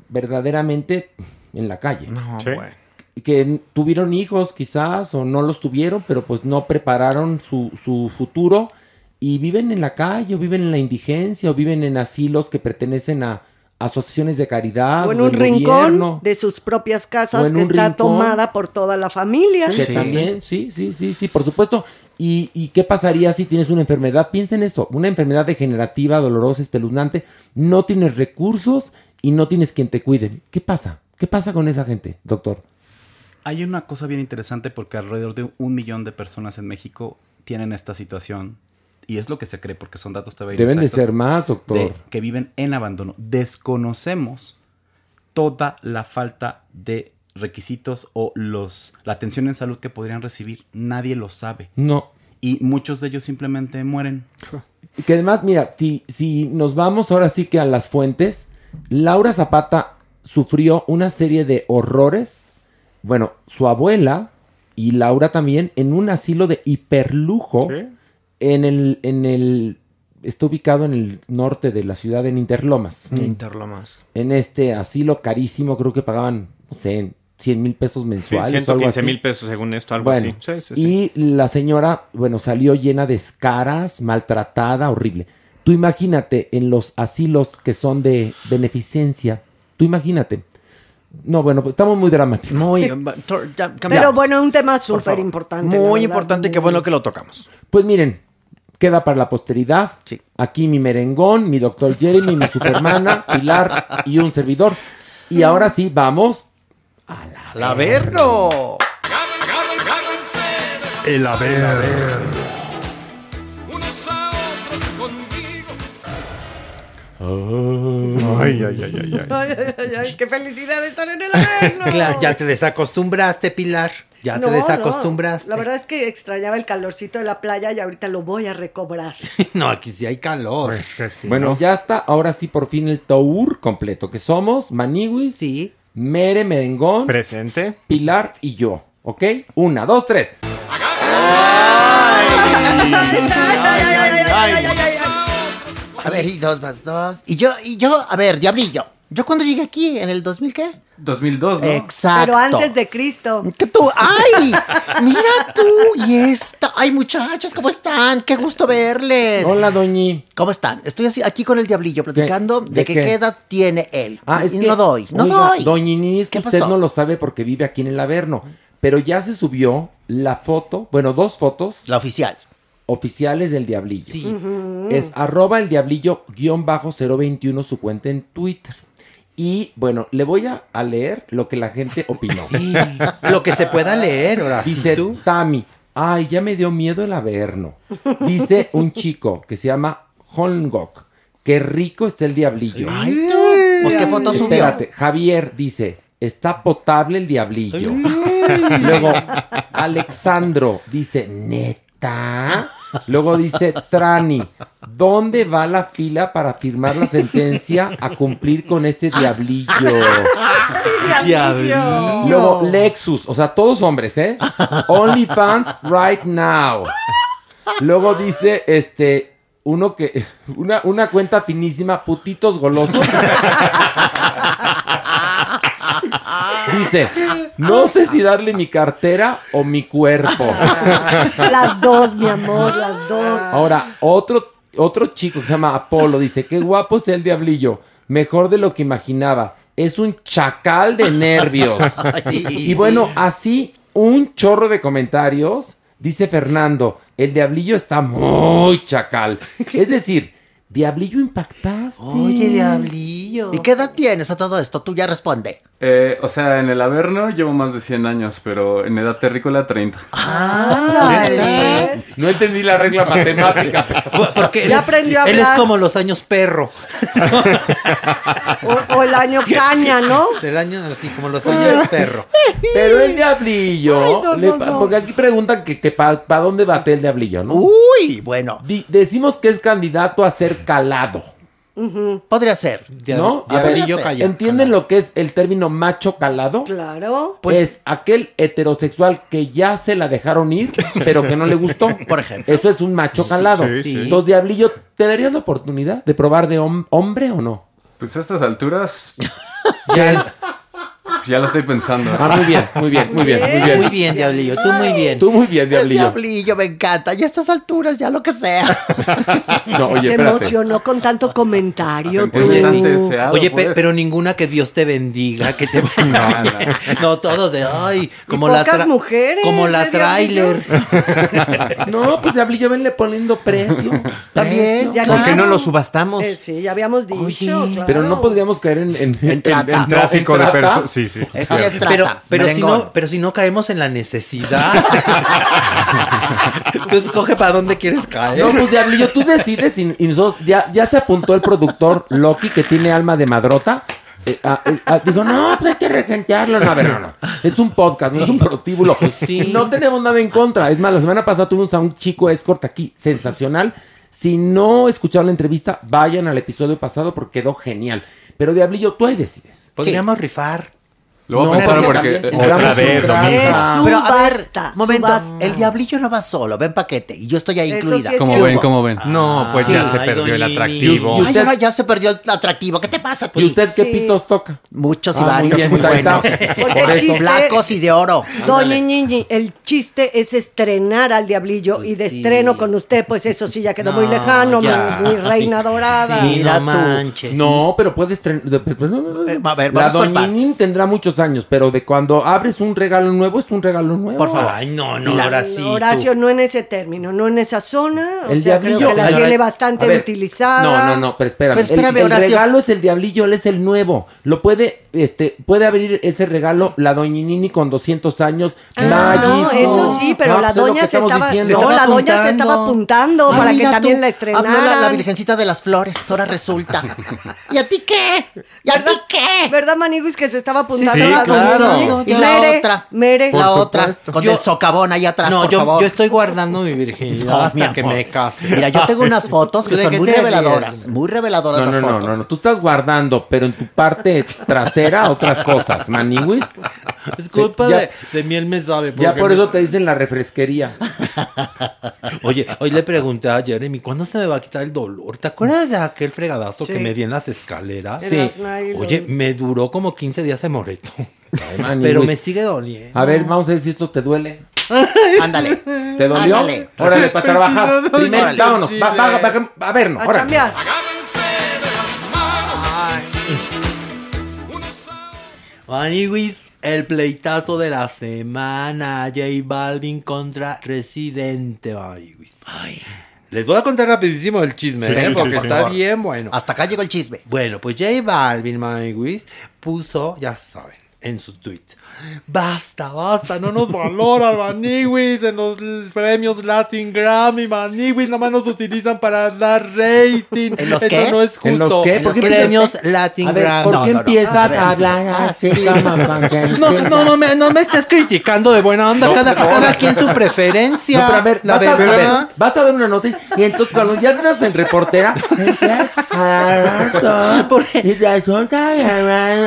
verdaderamente en la calle. Sí. bueno. Que tuvieron hijos quizás o no los tuvieron, pero pues no prepararon su, su futuro y viven en la calle o viven en la indigencia o viven en asilos que pertenecen a asociaciones de caridad. o en un rincón gobierno. de sus propias casas que está rincón. tomada por toda la familia. Que también, sí, sí, sí, sí, por supuesto. ¿Y, y qué pasaría si tienes una enfermedad? Piensa en eso, una enfermedad degenerativa, dolorosa, espeluznante, no tienes recursos y no tienes quien te cuide. ¿Qué pasa? ¿Qué pasa con esa gente, doctor? Hay una cosa bien interesante porque alrededor de un millón de personas en México tienen esta situación. Y es lo que se cree porque son datos todavía Deben de ser más, doctor. de que viven en abandono. Desconocemos toda la falta de requisitos o los la atención en salud que podrían recibir. Nadie lo sabe. No. Y muchos de ellos simplemente mueren. Que además, mira, si, si nos vamos ahora sí que a las fuentes, Laura Zapata sufrió una serie de horrores. Bueno, su abuela y Laura también en un asilo de hiperlujo en el, en el, está ubicado en el norte de la ciudad, en Interlomas. Interlomas. En este asilo carísimo, creo que pagaban, no sé, 100 mil pesos Sí, mensuales. algo 115 así. mil pesos según esto, algo Bueno, así. Sí, sí, sí. Y la señora, bueno, salió llena de escaras, maltratada, horrible. Tú imagínate en los asilos que son de beneficencia. Tú imagínate. No, bueno, pues estamos muy dramáticos. Muy, Pero bueno, un tema súper importante. Muy importante, qué bueno que lo tocamos. Pues miren, queda para la posteridad. Aquí mi merengón, mi doctor Jeremy, mi supermana, Pilar y un servidor. Y ahora sí, vamos ¡Al Averno! El haber. Ay, ay, ay, ay, ay. Ay, ay, ay, ay, qué felicidad de estar en el averno. Claro, ya te desacostumbraste, Pilar. Ya No, te no, desacostumbraste. La verdad es que extrañaba el calorcito de la playa y ahorita lo voy a recobrar. No, aquí sí hay calor. bueno, ya está, ahora sí por fin el tour completo, que somos Maniwis, sí. Mere Merengón, presente, Pilar y yo, ¿ok? Una, dos, tres. A ver, y dos más dos. Y yo, y yo, a ver, Diablillo. ¿Yo cuando llegué aquí? ¿En el 2000 qué? 2002, ¿no? Exacto. Pero antes de Cristo. Que tú, ¡ay! Mira tú y esta. ¡Ay, muchachos, ¿cómo están? ¡Qué gusto verles! Hola, doñi. ¿Cómo están? Estoy así, aquí con el Diablillo platicando de, de que qué? qué edad tiene él. Ah, y es que, no doy, no oiga, doy. Doña Nini, es que ¿Qué usted pasó? no lo sabe porque vive aquí en el Averno. Pero ya se subió la foto, bueno, dos fotos. La oficial. Oficiales del Diablillo. Sí. Es arroba el diablillo guion bajo 021 su cuenta en Twitter. Y bueno, le voy a, a leer lo que la gente opinó. Lo que se pueda leer, ahora. Dice Tami, ay, ya me dio miedo el Averno. Dice un chico que se llama Holmgok, qué rico está el diablillo. Ay, tú. Pues qué foto subió. Espérate, Javier dice, está potable el diablillo. Luego, Alexandro dice, neta. Ta. Luego dice Trani, ¿dónde va la fila para firmar la sentencia a cumplir con este diablillo? Diablillo. Luego Lexus, o sea, todos hombres, ¿eh? OnlyFans right now. Luego dice, este, uno que, una, una cuenta finísima, putitos golosos. Dice, no sé si darle mi cartera o mi cuerpo. Las dos, mi amor, las dos. Ahora, otro, otro chico que se llama Apolo dice, qué guapo es el diablillo, mejor de lo que imaginaba. Es un chacal de nervios. Y bueno, así un chorro de comentarios. Dice Fernando, el diablillo está muy chacal. Es decir, diablillo impactaste. Oye, diablillo. ¿Y qué edad tienes a todo esto? Tú ya responde. Eh, o sea, en el Averno llevo más de 100 años, pero en edad terrícola 30. No entendí la regla matemática. Porque él Ya es- aprendió a Él es hablar. como los años perro. O, o el año caña, ¿no? El año así, como los años perro. Pero el diablillo, Ay, no, le no, pa- no. porque aquí preguntan que, que para dónde bate el diablillo, ¿no? Uy, bueno. Di- decimos que es candidato a ser calado, Podría ser. ¿no? A ver. ¿entienden lo que es el término macho calado? Claro. Pues- es aquel heterosexual que ya se la dejaron ir, pero que no le gustó. Por ejemplo. Eso es un macho calado. sí, sí. Entonces, Diablillo, ¿te darías la oportunidad de probar de hom- hombre o no? Pues a estas alturas ya, ya lo estoy pensando. Ah, muy bien, muy bien, muy bien, muy bien. Muy bien, Diablillo, tú muy bien. Tú muy bien, El Diablillo. diablillo me encanta. Y a estas alturas, ya lo que sea. No, oye, Se espérate. emocionó con tanto comentario. tú. Oye, deseado, Oye, pe- pues. pero ninguna que Dios te bendiga, que te No, no. No, todos de ay, como la pocas mujeres, como la ¿eh, Diablillo? trailer. No, pues Diablillo, venle poniendo precio. También, precio. Ya ¿Por qué claro. no lo subastamos? Eh, sí, ya habíamos dicho. claro. Pero no podríamos caer en, en, en- trata. en- En tráfico en de personas. Sí, sí. Esto ya es trata. Pero, pero, si no, pero si no caemos en la necesidad. Tú escoge para dónde quieres caer. No, pues Diablillo, tú decides y, y nosotros, ya, ya se apuntó el productor Loki que tiene alma de madrota. Eh, ah, eh, ah, digo, no, pues hay que regentearlo. No, a ver, no, no. Es un podcast, no es un prostíbulo. No tenemos nada en contra. Es más, la semana pasada tuvimos a un chico escort aquí, sensacional. Si no escucharon la entrevista, vayan al episodio pasado porque quedó genial. Pero Diablillo, tú ahí decides. Podríamos rifar. Lo voy a pensar porque eh, otra vez, lo mismo. Es Pero a ver, momento. subasta. El diablillo no va solo, va en paquete. Y yo estoy ahí incluida. sí es ¿Cómo cierto. ven? ¿Cómo ven? No, pues Sí. ya se Ay, perdió el doña atractivo. Y- y Ay, no, ya se perdió el atractivo. ¿Qué te pasa a ti? ¿Y usted qué Sí. pitos toca? Muchos y Ah, muy varios bien, muy, pues buenos. Por eso. chiste- Flacos y de oro. Doña Ñiñi, el chiste es estrenar al diablillo y de sí. estreno con usted, pues eso sí ya quedó muy No, lejano, ya. mi, mi reina dorada. Mira no tú. No, pero puedes estrenar. Eh, a ver, la partes. tendrá muchos años, pero de cuando abres un regalo nuevo, es un regalo nuevo. Por favor. Ay, no, no, la- ahora sí. tú. Horacio, no en ese término, no en esa zona. O El sea, creo diablillo. que la Ay, tiene bastante a ver, utilizada. No, no, no, pero espérame. Pero espérame, el, el Horacio. regalo es el diablillo, él es el nuevo. Lo puede, este, puede abrir ese regalo la doñinini con 200 años. Ah, no, eso sí, pero No, la pues es lo doña se estaba, diciendo. no, la estaba doña se estaba apuntando Ah, para que también tú, la Habló estrenaran. la, la Virgencita de las Flores, ahora resulta. ¿Y a ti qué? ¿Y a ti qué? ¿Verdad, Maniguis, que se estaba apuntando Sí, la claro. Y la Mere, otra. Mere. Por la otra, supuesto. con Yo- el socavón ahí atrás, No, por yo, favor. yo estoy guardando mi virginidad No, mi hasta que me case. Mira, yo tengo unas fotos que ¿De son muy reveladoras. Muy reveladoras No, no, las no, fotos. no, no, tú estás guardando, pero en tu parte trasera otras cosas, Maniwis. Es culpa Ya- de, de miel me sabe. Ya por me- eso te dicen la refresquería. Oye, hoy le pregunté a Jeremy, ¿cuándo se me va a quitar el dolor? ¿Te acuerdas de aquel fregadazo Sí. que me di en las escaleras? Sí. Oye, me duró como 15 días ese moreto. Pero me sigue doliendo. A ver, vamos a ver si esto te duele. Ándale. ¿Te dolió? Ándale. Órale, para trabajar. Primero, Órale. vámonos. Va, va, va, a vernos. A órale. chambear. Agárrense de las manos. Unos a Maniwis, el pleitazo de la semana. J Balvin contra Residente. Maniwis. Les voy a contar rapidísimo el chisme, Sí, ¿eh? sí, porque sí, está bien bueno. Hasta acá llegó el chisme. Bueno, pues J Balvin, Maniwis, puso, ya saben, en su tweet. Basta, basta, no nos valora Maniwis en los premios Latin Grammy, Maniwis nomás nos utilizan para dar rating. ¿En los Eso qué? no es justo. ¿En los qué? ¿Por qué premios Latin Grammy. ¿por qué no, no. empiezas a hablar así sí. como con que- No, no, no, me, no me estés criticando de buena onda. Cada, no. cada quien su preferencia. No, pero a ver, la vas, a, a ver, verdad. vas a ver una nota y, entonces cuando ya estás en reportera,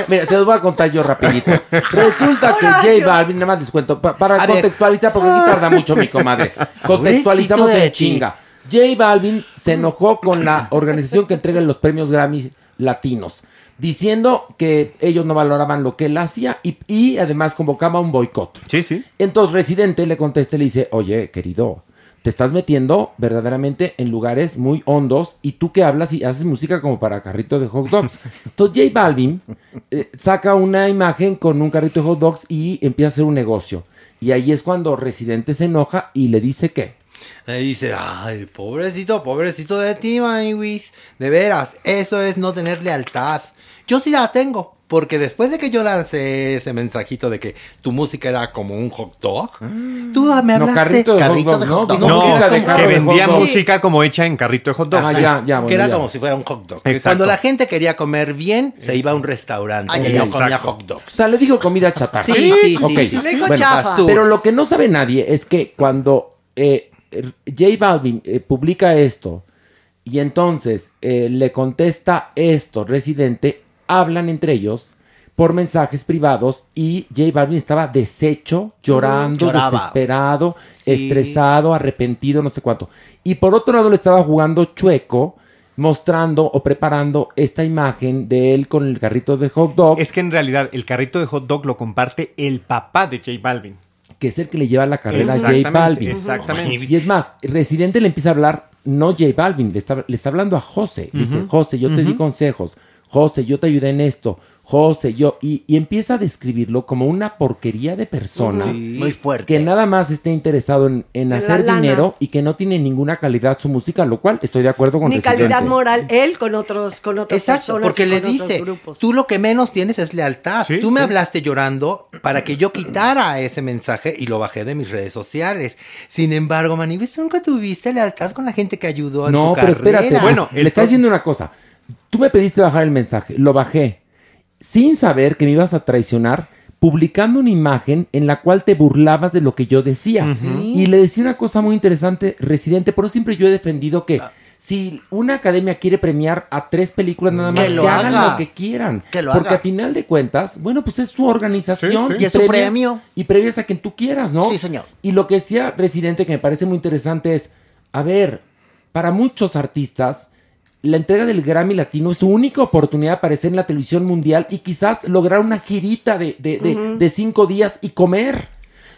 Mira, se los voy a contar yo rapidito. Resulta que J. Balvin, nada más les cuento, pa- para A ver. contextualizar, porque aquí tarda mucho mi comadre. Contextualizamos Pobrecito de en ti. chinga. J Balvin se enojó con la organización que entrega los premios Grammy latinos, diciendo que ellos no valoraban lo que él hacía y, y además convocaba un boicot. Sí, sí. Entonces Residente le contesta y le dice, oye, querido, te estás metiendo verdaderamente en lugares muy hondos y tú que hablas y haces música como para carrito de hot dogs. Entonces J Balvin eh, saca una imagen con un carrito de hot dogs y empieza a hacer un negocio. Y ahí es cuando Residente se enoja y le dice que... Le dice, ay, pobrecito, pobrecito de ti, Maniwis. De veras, eso es no tener lealtad. Yo sí la tengo. Porque después de que yo lancé ese mensajito de que tu música era como un hot dog, tú me hablaste. No, carrito de hot Carrito de ¿no? hot dog. No, que vendía hot música como hecha en carrito de hot dogs. Ah, Sí. ya, ya, que era ya. como si fuera un hot dog. Exacto. Cuando la gente quería comer bien, se iba a un restaurante Ay, y no comía hot dogs. O sea, le digo comida chatarra. Sí, sí, sí, Ok. sí, Bueno, chafa. Pero lo que no sabe nadie es que cuando eh, J Balvin eh, publica esto y entonces eh, le contesta esto, Residente, hablan entre ellos por mensajes privados y J Balvin estaba deshecho, llorando, Lloraba. desesperado, Sí. estresado, arrepentido, no sé cuánto. Y por otro lado le estaba jugando chueco, mostrando o preparando esta imagen de él con el carrito de hot dog, Es que en realidad el carrito de hot dog lo comparte el papá de J Balvin. que es el que le lleva la carrera a J Exactamente, Balvin. exactamente. Y es más, Residente le empieza a hablar, no J Balvin, le está, le está hablando a José. Le Dice, José, yo te di consejos. José, yo te ayudé en esto. José, yo. Y, y empieza a describirlo como una porquería de persona. Muy fuerte. Que nada más está interesado en, en hacer dinero y que no tiene ninguna calidad su música, lo cual estoy de acuerdo con Ni Residente. calidad moral él con otros con otras Exacto, personas porque le dice, tú lo que menos tienes es lealtad. Sí, tú me sí. hablaste llorando para que yo quitara ese mensaje y lo bajé de mis redes sociales. Sin embargo, Manibis, nunca tuviste lealtad con la gente que ayudó en No, tu pero carrera. espérate. Bueno, le está diciendo una cosa. Tú me pediste bajar el mensaje, lo bajé, sin saber que me ibas a traicionar, publicando una imagen en la cual te burlabas de lo que yo decía. Y le decía una cosa muy interesante, Residente, por eso siempre yo he defendido que si una academia quiere premiar a tres películas nada más, Que que, lo hagan haga. lo que quieran. Que lo Porque haga. a final de cuentas, bueno, pues es su organización. Sí, sí. Y es su premio. Y premias a quien tú quieras, ¿no? Sí, señor. Y lo que decía Residente, que me parece muy interesante, es, a ver, para muchos artistas, la entrega del Grammy Latino es su única oportunidad de aparecer en la televisión mundial y quizás lograr una girita de, de- de- de cinco días y comer.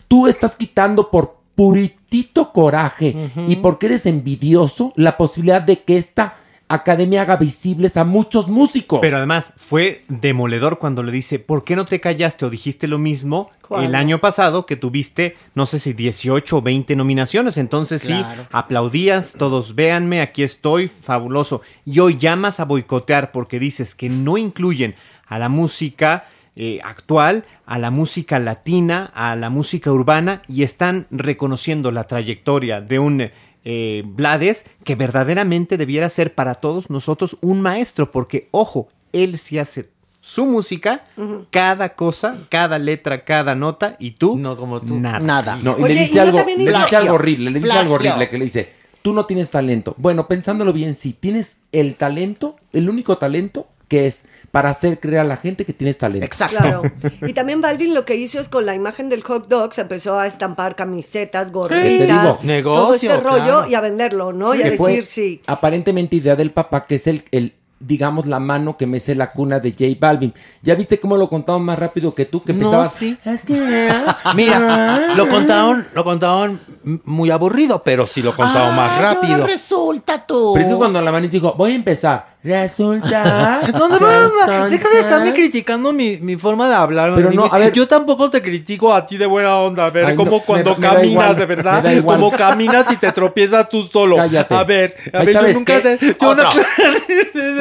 Tú estás quitando por puritito coraje y porque eres envidioso la posibilidad de que esta academia haga visibles a muchos músicos. Pero además fue demoledor cuando le dice, ¿por qué no te callaste o dijiste lo mismo ¿Cuándo? el año pasado que tuviste, no sé si 18 o 20 nominaciones? Entonces Claro. sí, aplaudías, todos véanme, aquí estoy, fabuloso. Y hoy llamas a boicotear porque dices que no incluyen a la música eh, actual, a la música latina, a la música urbana y están reconociendo la trayectoria de un eh, Blades que verdaderamente debiera ser para todos nosotros un maestro, porque ojo, él sí hace su música, cada cosa, cada letra, cada nota, y tú, No como tú. nada. Nada. No, y Oye, le ¿y dice algo, le dice algo horrible, le dice algo horrible que le dice, tú no tienes talento. Bueno, pensándolo bien, sí, tienes el talento, el único talento que es para hacer creer a la gente que tienes talento. Exacto. Claro. Y también Balvin lo que hizo es con la imagen del hot dog se empezó a estampar camisetas, te gorritas, digo. todo Negocio, este rollo claro. y a venderlo, ¿no? Y a Que fue decir sí. aparentemente idea del papá, que es el, el, digamos, la mano que mece la cuna de J Balvin. ¿Ya viste cómo lo contaban más rápido que tú? Que No, empezabas, sí. Es que... ah, Mira, lo contaron, lo contaron muy aburrido, pero sí lo contaron más Ay, ahora rápido. resulta tú. Pero es que cuando la mano dijo, voy a empezar. Resulta. No, no, no, deja de estarme criticando mi, mi forma de hablar. Pero no, a ver- Yo tampoco te critico a ti de buena onda. A ver, Ay, como no, cuando me- me da caminas, igual, de verdad. Como caminas y te tropiezas tú solo. Cállate. A ver, a ver, yo ¿sabes nunca qué? te. Yo no-.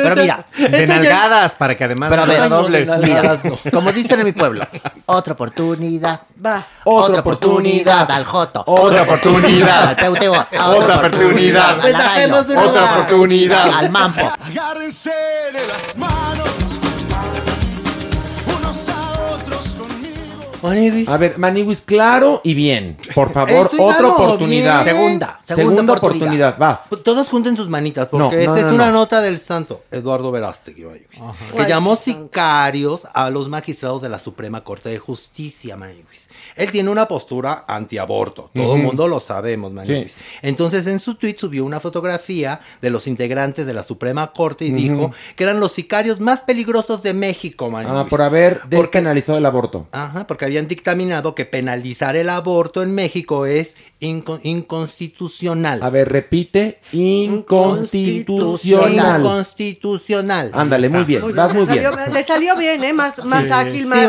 Pero mira, De nalgadas, para que además Pero a ver, doble. mira, como dicen en mi pueblo, otra oportunidad. Va. Otra oportunidad al Joto. Otra oportunidad. Al Peuteo. Otra oportunidad. Al Otra oportunidad. Al Mampo. Agárrense de las manos, Maniwis. A ver, Maniwis, claro y bien. Por favor, Estoy otra dando oportunidad. bien. Segunda, segunda oportunidad. Vas. Todos junten sus manitas, porque No, no, esta no, es no. una nota del santo Eduardo Verástegui, Maniwis, que llamó sicarios a los magistrados de la Suprema Corte de Justicia, Maniwis. Él tiene una postura antiaborto, todo el mundo lo sabemos, Maniwis. Sí. Entonces en su tweet subió una fotografía de los integrantes de la Suprema Corte y dijo que eran los sicarios más peligrosos de México, Maniwis. Ah, por haber Porque- despenalizado el aborto. Ajá, porque habían dictaminado que penalizar el aborto en México es inco- inconstitucional. A ver, repite. Inconstitucional. Inconstitucional. Ándale, muy bien. Muy Vas bien, muy le bien. salió- Le salió bien, ¿eh? Más, más Sí. ágil, más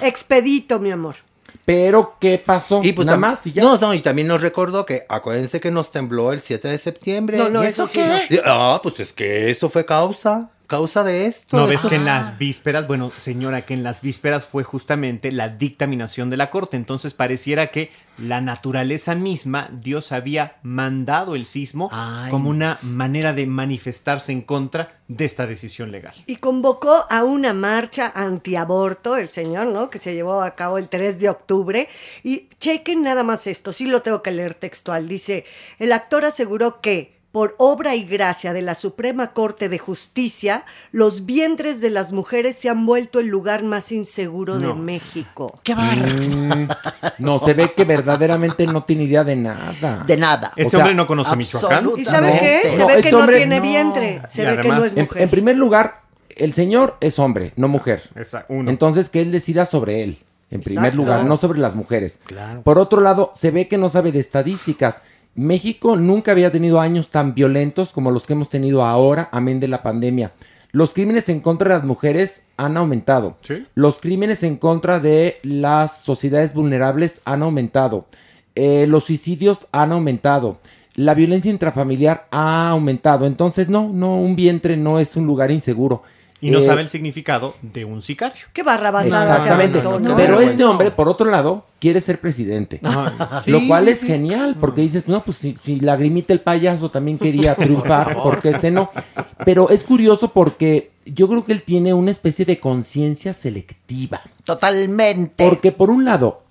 expedito, mi amor. Pero, ¿qué pasó? Y pues Nada más y ya. No, no, y también nos recordó que acuérdense que nos tembló el 7 de septiembre. No, no, ¿Y eso sí qué? Ah, pues es que eso fue causa, causa de esto. ¿No ves que en las vísperas, bueno, señora, que en las vísperas fue justamente la dictaminación de la Corte? Entonces pareciera que la naturaleza misma, Dios había mandado el sismo Ay. como una manera de manifestarse en contra de esta decisión legal. Y convocó a una marcha antiaborto, el señor, ¿no? Que se llevó a cabo el 3 de octubre. Y chequen nada más esto, sí lo tengo que leer textual. Dice, el actor aseguró que por obra y gracia de la Suprema Corte de Justicia, los vientres de las mujeres se han vuelto el lugar más inseguro de. México. ¡Qué barro! Mm, no, se ve que verdaderamente no tiene idea de nada. De nada. Este sea, hombre no conoce Michoacán. ¿Y sabes No, qué? Se no, ve este que no tiene no. vientre, se Y ve que no es En, mujer. en primer lugar, el señor es hombre, no mujer. Esa- uno. Entonces, que él decida sobre él, en primer Exacto. lugar, no sobre las mujeres. Claro. Por otro lado, se ve que no sabe de estadísticas. México nunca había tenido años tan violentos como los que hemos tenido ahora, amén de la pandemia. Los crímenes en contra de las mujeres han aumentado. Sí. Los crímenes en contra de las sociedades vulnerables han aumentado. Eh, los suicidios han aumentado. La violencia intrafamiliar ha aumentado. Entonces, no, no, un vientre no es un lugar inseguro. Y no Eh, sabe el significado de un sicario. Qué barra basada se Exactamente. aventó, ¿no? Pero este hombre, por otro lado, quiere ser presidente. Lo cual es genial, porque dices, no, pues si, si Lagrimita el payaso también quería triunfar, porque este no. Pero es curioso porque yo creo que él tiene una especie de conciencia selectiva. Totalmente. Porque por un lado,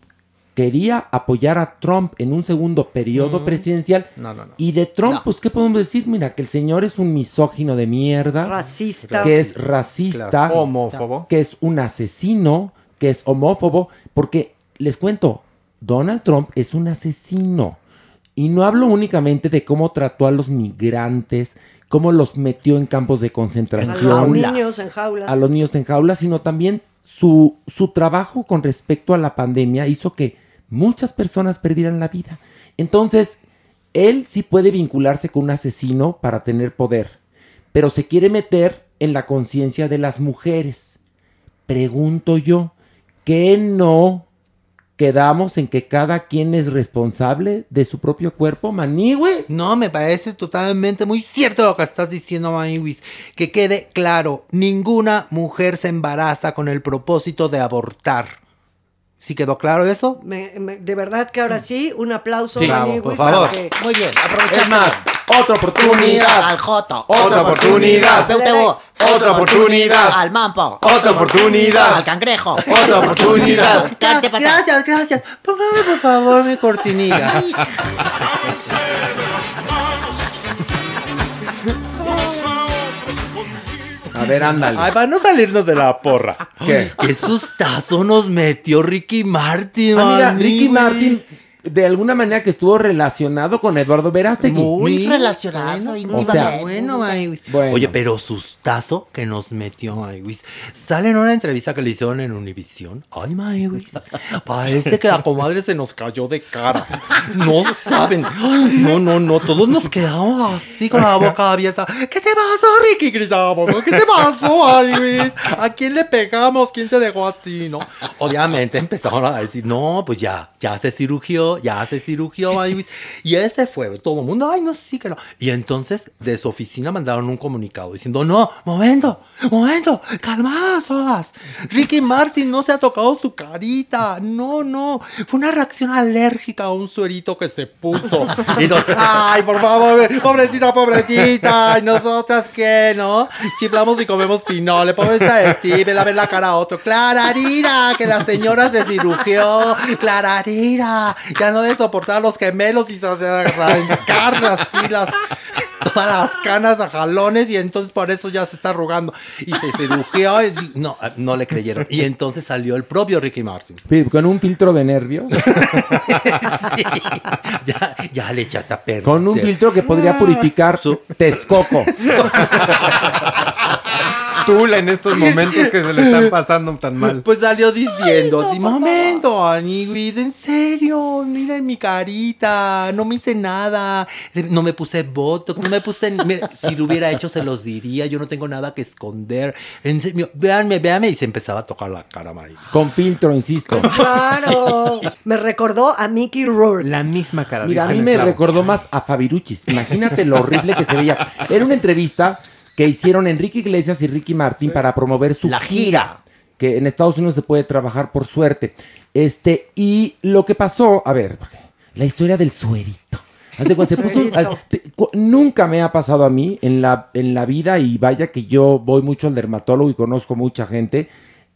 quería apoyar a Trump en un segundo periodo presidencial. No, no, no. Y de Trump, No. pues, ¿qué podemos decir? Mira, que el señor es un misógino de mierda. Racista. Que es racista. Homófobo. Que es un asesino. Que es homófobo. Porque, les cuento, Donald Trump es un asesino. Y no hablo únicamente de cómo trató a los migrantes, cómo los metió en campos de A concentración los niños en jaulas. a los niños en jaulas, sino también su, su trabajo con respecto a la pandemia hizo que muchas personas perdieran la vida. Entonces, él sí puede vincularse con un asesino para tener poder, pero se quiere meter en la conciencia de las mujeres. Pregunto yo, ¿qué no quedamos en que cada quien es responsable de su propio cuerpo, manigües? No, me parece totalmente muy cierto lo que estás diciendo, Maniwis. Que quede claro, ninguna mujer se embaraza con el propósito de abortar. ¿Sí quedó claro eso? Me- me- de verdad que ahora sí, un aplauso, Sí, Manny por favor. Muy bien, Es aprovechando. más, otra oportunidad. al Joto. Otra oportunidad. Al Peutebo. Otra oportunidad. Al Mampo. Otra oportunidad. Al Cangrejo. Otra oportunidad. Gracias, gracias. Póngame por favor mi cortinilla. A ver, ándale. Ay, para no salirnos de la porra. ¿Qué? Qué sustazo nos metió Ricky Martin, Ah, mira. Ricky Martin de alguna manera que estuvo relacionado con Eduardo Verástegui. Muy Sí. relacionado, Bueno, o sea, Bueno, Maywis. Bueno. Oye, pero sustazo que nos metió Maywis. Sale en una entrevista que le hicieron en Univisión. Ay, Maywis. Parece que la comadre se nos cayó de cara. No saben. Ay, No, no, no. Todos nos quedamos así con la boca abierta. ¿Qué te pasó, Ricky? Gritamos. ¿no? ¿Qué te pasó, Maywis? ¿A quién le pegamos? ¿Quién se dejó así, no? Obviamente empezaron a decir, no, pues ya, ya se cirugió, ya se cirugió. Y ese fue. Todo el mundo, ay, no, sí que no. Y entonces de su oficina mandaron un comunicado diciendo, no, momento, momento, calmadas todas. Ricky Martin no se ha tocado su carita. No, no. Fue una reacción alérgica a un suerito que se puso. Y entonces, ay, por favor, pobrecita, pobrecita. ¿Y nosotras qué, no? Chiflamos y comemos pinole. Pobrecita de ti, vela a ver la cara a otro. Clararira, que la señora se cirugió. Clararira, ya no de soportar a los gemelos y se arrancar así las todas las canas a jalones y entonces por eso ya se está arrugando. Y se cirugió y no, no le creyeron. Y entonces salió el propio Ricky Martin. Con un filtro de nervios. Ya, ya le echaste a perder. Con un filtro que podría purificar su Texcoco. Tula en estos momentos que se le están pasando tan mal. Pues salió diciendo, así, momento, Aniwis, en serio, miren mi carita, no me hice nada, no me puse botox, no me puse, mira, si lo hubiera hecho se los diría, yo no tengo nada que esconder, en serio, véanme, véanme, y se empezaba a tocar la cara, May. Con filtro, insisto. Claro. Me recordó a Mickey Rourke. La misma cara. Mira, a mí me clavo. recordó más a Fabiruchis. Imagínate lo horrible que se veía. Era una entrevista que hicieron Enrique Iglesias y Ricky Martin para promover su La gira. Que en Estados Unidos se puede trabajar por suerte. Este, y lo que pasó, a ver, la historia del suerito. Se puso- te- cu- nunca me ha pasado a mí en la, en la vida, y vaya que yo voy mucho al dermatólogo y conozco mucha gente,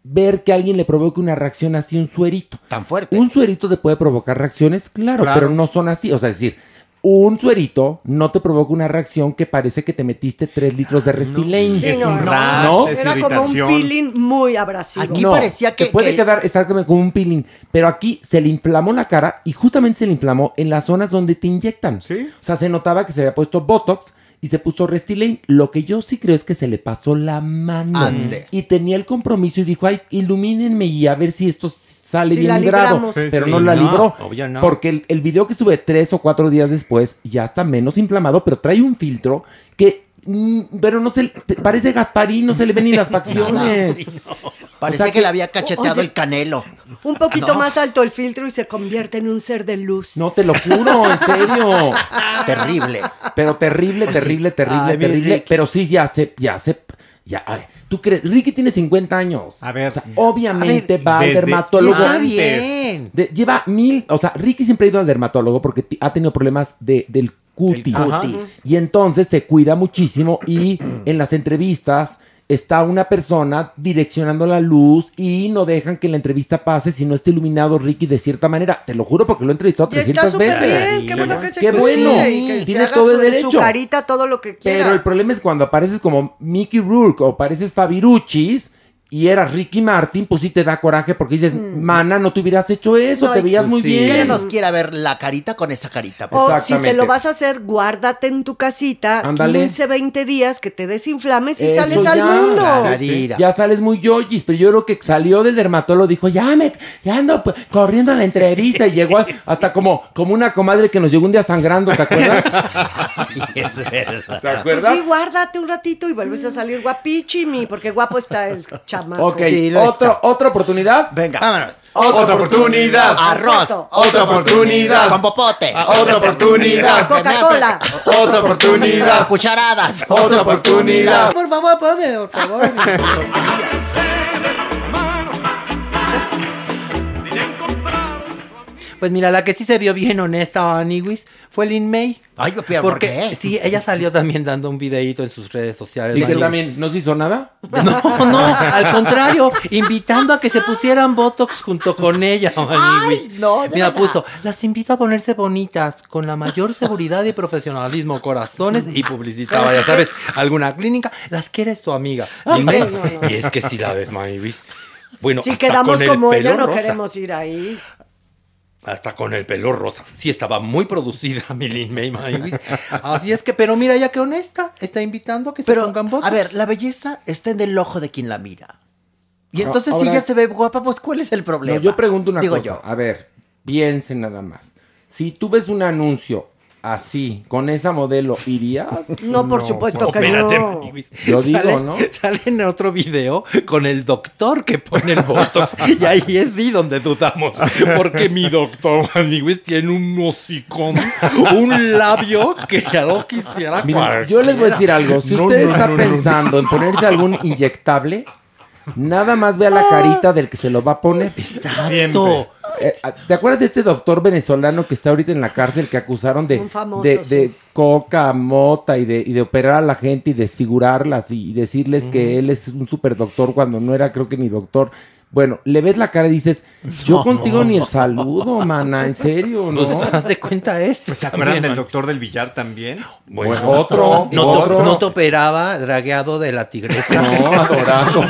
ver que alguien le provoque una reacción así, un suerito. Tan fuerte. Un suerito te puede provocar reacciones, claro, Claro. pero no son así. O sea, es decir, un suerito no te provoca una reacción que parece que te metiste tres litros de Restylane. Sí, Es no, un no. rash, ¿No? es Era como un irritación. peeling muy abrasivo. Aquí parecía que- te puede que- quedar exactamente como un peeling, pero aquí se le inflamó la cara y justamente se le inflamó en las zonas donde te inyectan. Sí. O sea, se notaba que se había puesto Botox y se puso Restylane. Lo que yo sí creo es que se le pasó la mano. Ande. Y tenía el compromiso y dijo, ay, ilumínenme y a ver si esto sale Sí, bien librado. Sí, pero sí. no la No, libró. obvio no. Porque el, el video que sube tres o cuatro días después ya está menos inflamado, pero trae un filtro que... mm, pero no se parece Gasparín, no se le ven ni las facciones. Parece O sea que, que- le había cacheteado Oye. el canelo. Un poquito No. más alto el filtro y se convierte en un ser de luz. No, te lo juro, en serio. Terrible. Pero terrible, Pues sí. terrible, terrible, Ay, terrible. Pero sí, ya se, ya se, ya, ay, ¿tú crees? Ricky tiene 50 años. A ver, O sea, obviamente va al dermatólogo. Está bien. De- lleva mil, o sea, Ricky siempre ha ido al dermatólogo porque ha tenido problemas de, del cutis. Cutis. Y entonces se cuida muchísimo y en las entrevistas está una persona direccionando la luz y no dejan que la entrevista pase si no está iluminado Ricky de cierta manera. Te lo juro porque lo he entrevistado Y está 300 súper veces. bien, qué bueno que se Qué bueno. que Tiene todo el su- en derecho. su carita todo lo que quiera. Pero el problema es cuando apareces como Mickey Rourke o pareces Fabiruchis y eras Ricky Martin, pues sí te da coraje porque dices, mana, no te hubieras hecho eso, No, te veías muy sí. bien. ¿Quién nos quiera ver la carita con esa carita? pues? O si te lo vas a hacer, guárdate en tu casita Ándale. 15, 20 días que te desinflames y Eso sales ya. al mundo. Clararira. Ya sales muy yoyis, pero yo creo que salió del dermatólogo, dijo, ya me, ya ando pues, corriendo a la entrevista y llegó hasta como, como una comadre que nos llegó un día sangrando, ¿te acuerdas? es verdad. ¿Te Pues sí, guárdate un ratito y vuelves a salir guapichimi, porque guapo está el chamaco. Ok, Sí, lo otro- está. otra oportunidad. Venga. Vámonos. Otra oportunidad. Arroz. Otra oportunidad. Con popote. Otra oportunidad. Coca-Cola. Otra oportunidad. Cucharadas. Otra oportunidad. Por favor, ponme, por favor. Pues mira, la que sí se vio bien honesta, Aniwis, fue Lin May. Ay, pero ¿por Porque qué? sí, ella salió también dando un videíto en sus redes sociales. Y que también no se hizo nada. No, no, al contrario, invitando a que se pusieran Botox junto con ella, Maniwis. no, de Mira, verdad. puso, las invito a ponerse bonitas, con la mayor seguridad y profesionalismo, corazones y publicitaba, ya sabes, alguna clínica, las quieres tu amiga. Lin May. Y es que si la ves, Maniwis. Bueno, Si quedamos como ella, no rosa. queremos ir ahí. Hasta con el pelo rosa. Sí, estaba muy producida Millie May. Así es que, pero mira, ya que honesta, está invitando a que se Pero, pongan votos. a ver, la belleza está en el ojo de quien la mira. Y entonces, si ahora- ella se ve guapa, pues ¿cuál es el No, problema? yo pregunto una Digo cosa. yo. A ver, piensen nada más. Si tú ves un anuncio así, con esa modelo, ¿irías? No, por supuesto que Espérate, no. Maniwis. Yo digo, Sale- ¿no? Sale en otro video con el doctor que pone el botox. y ahí es sí donde dudamos. Porque mi doctor Maniwis tiene un hocicón, un labio que ya lo quisiera Miren, yo les voy a decir algo. Si No, usted no, está no, no, pensando en ponerse algún inyectable, nada más vea la carita del que se lo va a poner. Siempre. ¿Te acuerdas de este doctor venezolano que está ahorita en la cárcel que acusaron de, famoso, de, sí. de coca, mota y de, y de operar a la gente y desfigurarlas y, y decirles que él es un super doctor cuando no era creo que ni doctor? Bueno, le ves la cara y dices, yo No. contigo ni el saludo, mana, en serio, ¿no? Pues haz de cuenta esto. ¿Se acuerdan del doctor del billar también? Bueno, otro, no, otro. Te, no te operaba dragueado de la tigresa. No, adorado.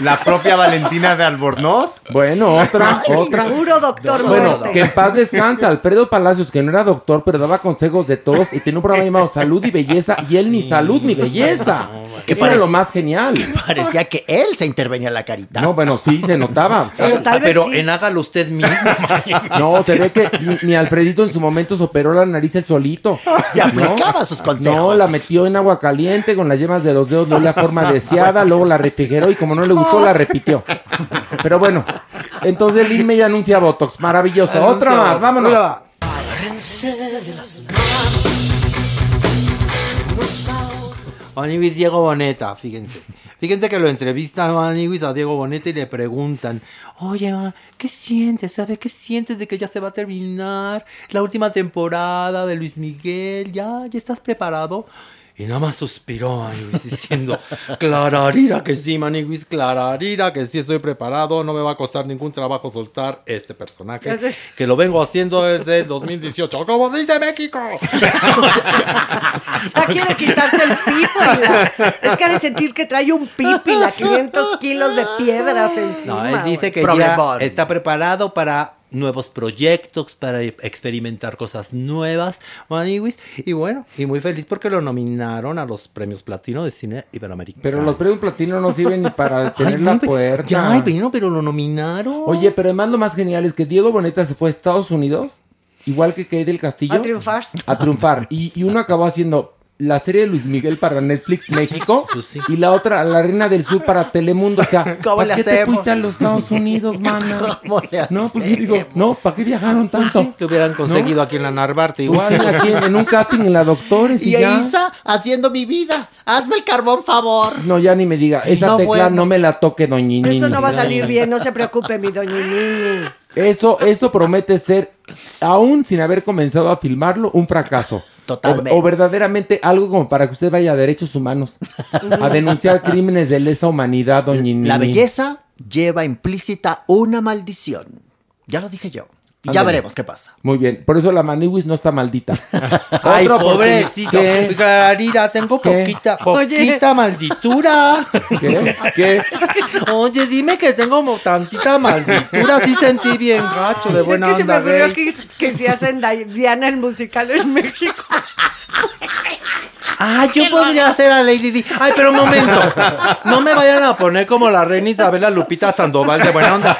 La propia Valentina de Albornoz. Bueno, otra, otra. Puro doctor Bueno, muerte. que en paz descansa. Alfredo Palacios, que no era doctor, pero daba consejos de todos y tenía un programa llamado Salud y Belleza y él ni salud ni belleza. ¿Qué Eso era lo más genial. Parecía que él se intervenía en la carita. No, bueno, sí, se notaba. Pero tal vez Pero sí. en hágalo usted mismo. No, se ve que mi, mi Alfredito en su momento se operó la nariz él solito. Se aplicaba sus consejos. No, la metió en agua caliente con las yemas de los dedos de la forma deseada, luego la refrigeró y como no le gustó, la repitió. Pero bueno, entonces Lin May anuncia Botox. Maravilloso. Otra más, vámonos. Aniwis Diego Boneta, fíjense. Fíjense que lo entrevistan a a Diego Boneta y le preguntan, oye, ¿qué sientes? ¿Sabe qué sientes de que ya se va a terminar la última temporada de Luis Miguel? ¿Ya? ¿Ya estás preparado? Y nada más suspiró Aniwis diciendo, clararira que sí, Maniwis, clararira que sí estoy preparado, no me va a costar ningún trabajo soltar este personaje, que lo vengo haciendo desde el 2018, como dice México. Ya quiere quitarse el pípila. Es que ha de sentir que trae un pípila, 500 kilos de piedras encima. No, él dice que ya está preparado para nuevos proyectos, para experimentar cosas nuevas, Maniwis. Y bueno, y muy feliz porque lo nominaron a los premios platino de cine iberoamericano. Pero los premios platino no sirven ni para tener la puerta. Ya, ay, pero lo nominaron. Oye, pero además lo más genial es que Diego Boneta se fue a Estados Unidos, igual que Kate del Castillo. A triunfar. A triunfar. Y, y uno acabó haciendo la serie de Luis Miguel para Netflix México Pues sí. y la otra, La Reina del Sur para Telemundo. O sea, ¿Cómo ¿para le qué te hacemos? fuiste a los Estados Unidos, mana? ¿Cómo le No, pues yo digo, no, ¿para qué viajaron tanto? Te hubieran conseguido aquí en la Narvarte Pues igual. aquí en, en un casting en la Doctores y, Y ya. Isa haciendo mi vida. Hazme el carbón, favor. No, ya ni me diga. Esa No, tecla bueno. no me la toque, doña Eso no va a salir bien, no se preocupe, mi doña Nini. Eso, eso promete ser, aún sin haber comenzado a filmarlo, un fracaso. Totalmente. O, o verdaderamente algo como para que usted vaya a derechos humanos a denunciar crímenes de lesa humanidad, doña. La belleza lleva implícita una maldición. Ya lo dije yo. Y ya veremos qué pasa. Muy bien, por eso la Maniwis no está maldita. Ay, pobrecito. ¿Qué? Clarira, tengo ¿Qué? poquita, Oye. poquita malditura. ¿Qué? ¿Qué? Oye, dime que tengo tantita malditura. Sí sentí bien gacho de Es buena que se me ocurrió que, que si hacen Di- Diana el musical en México. Ah, yo podría hacer a Lady Di. Ay, pero un momento. No me vayan a poner como la reina Isabela Lupita Sandoval de buena onda.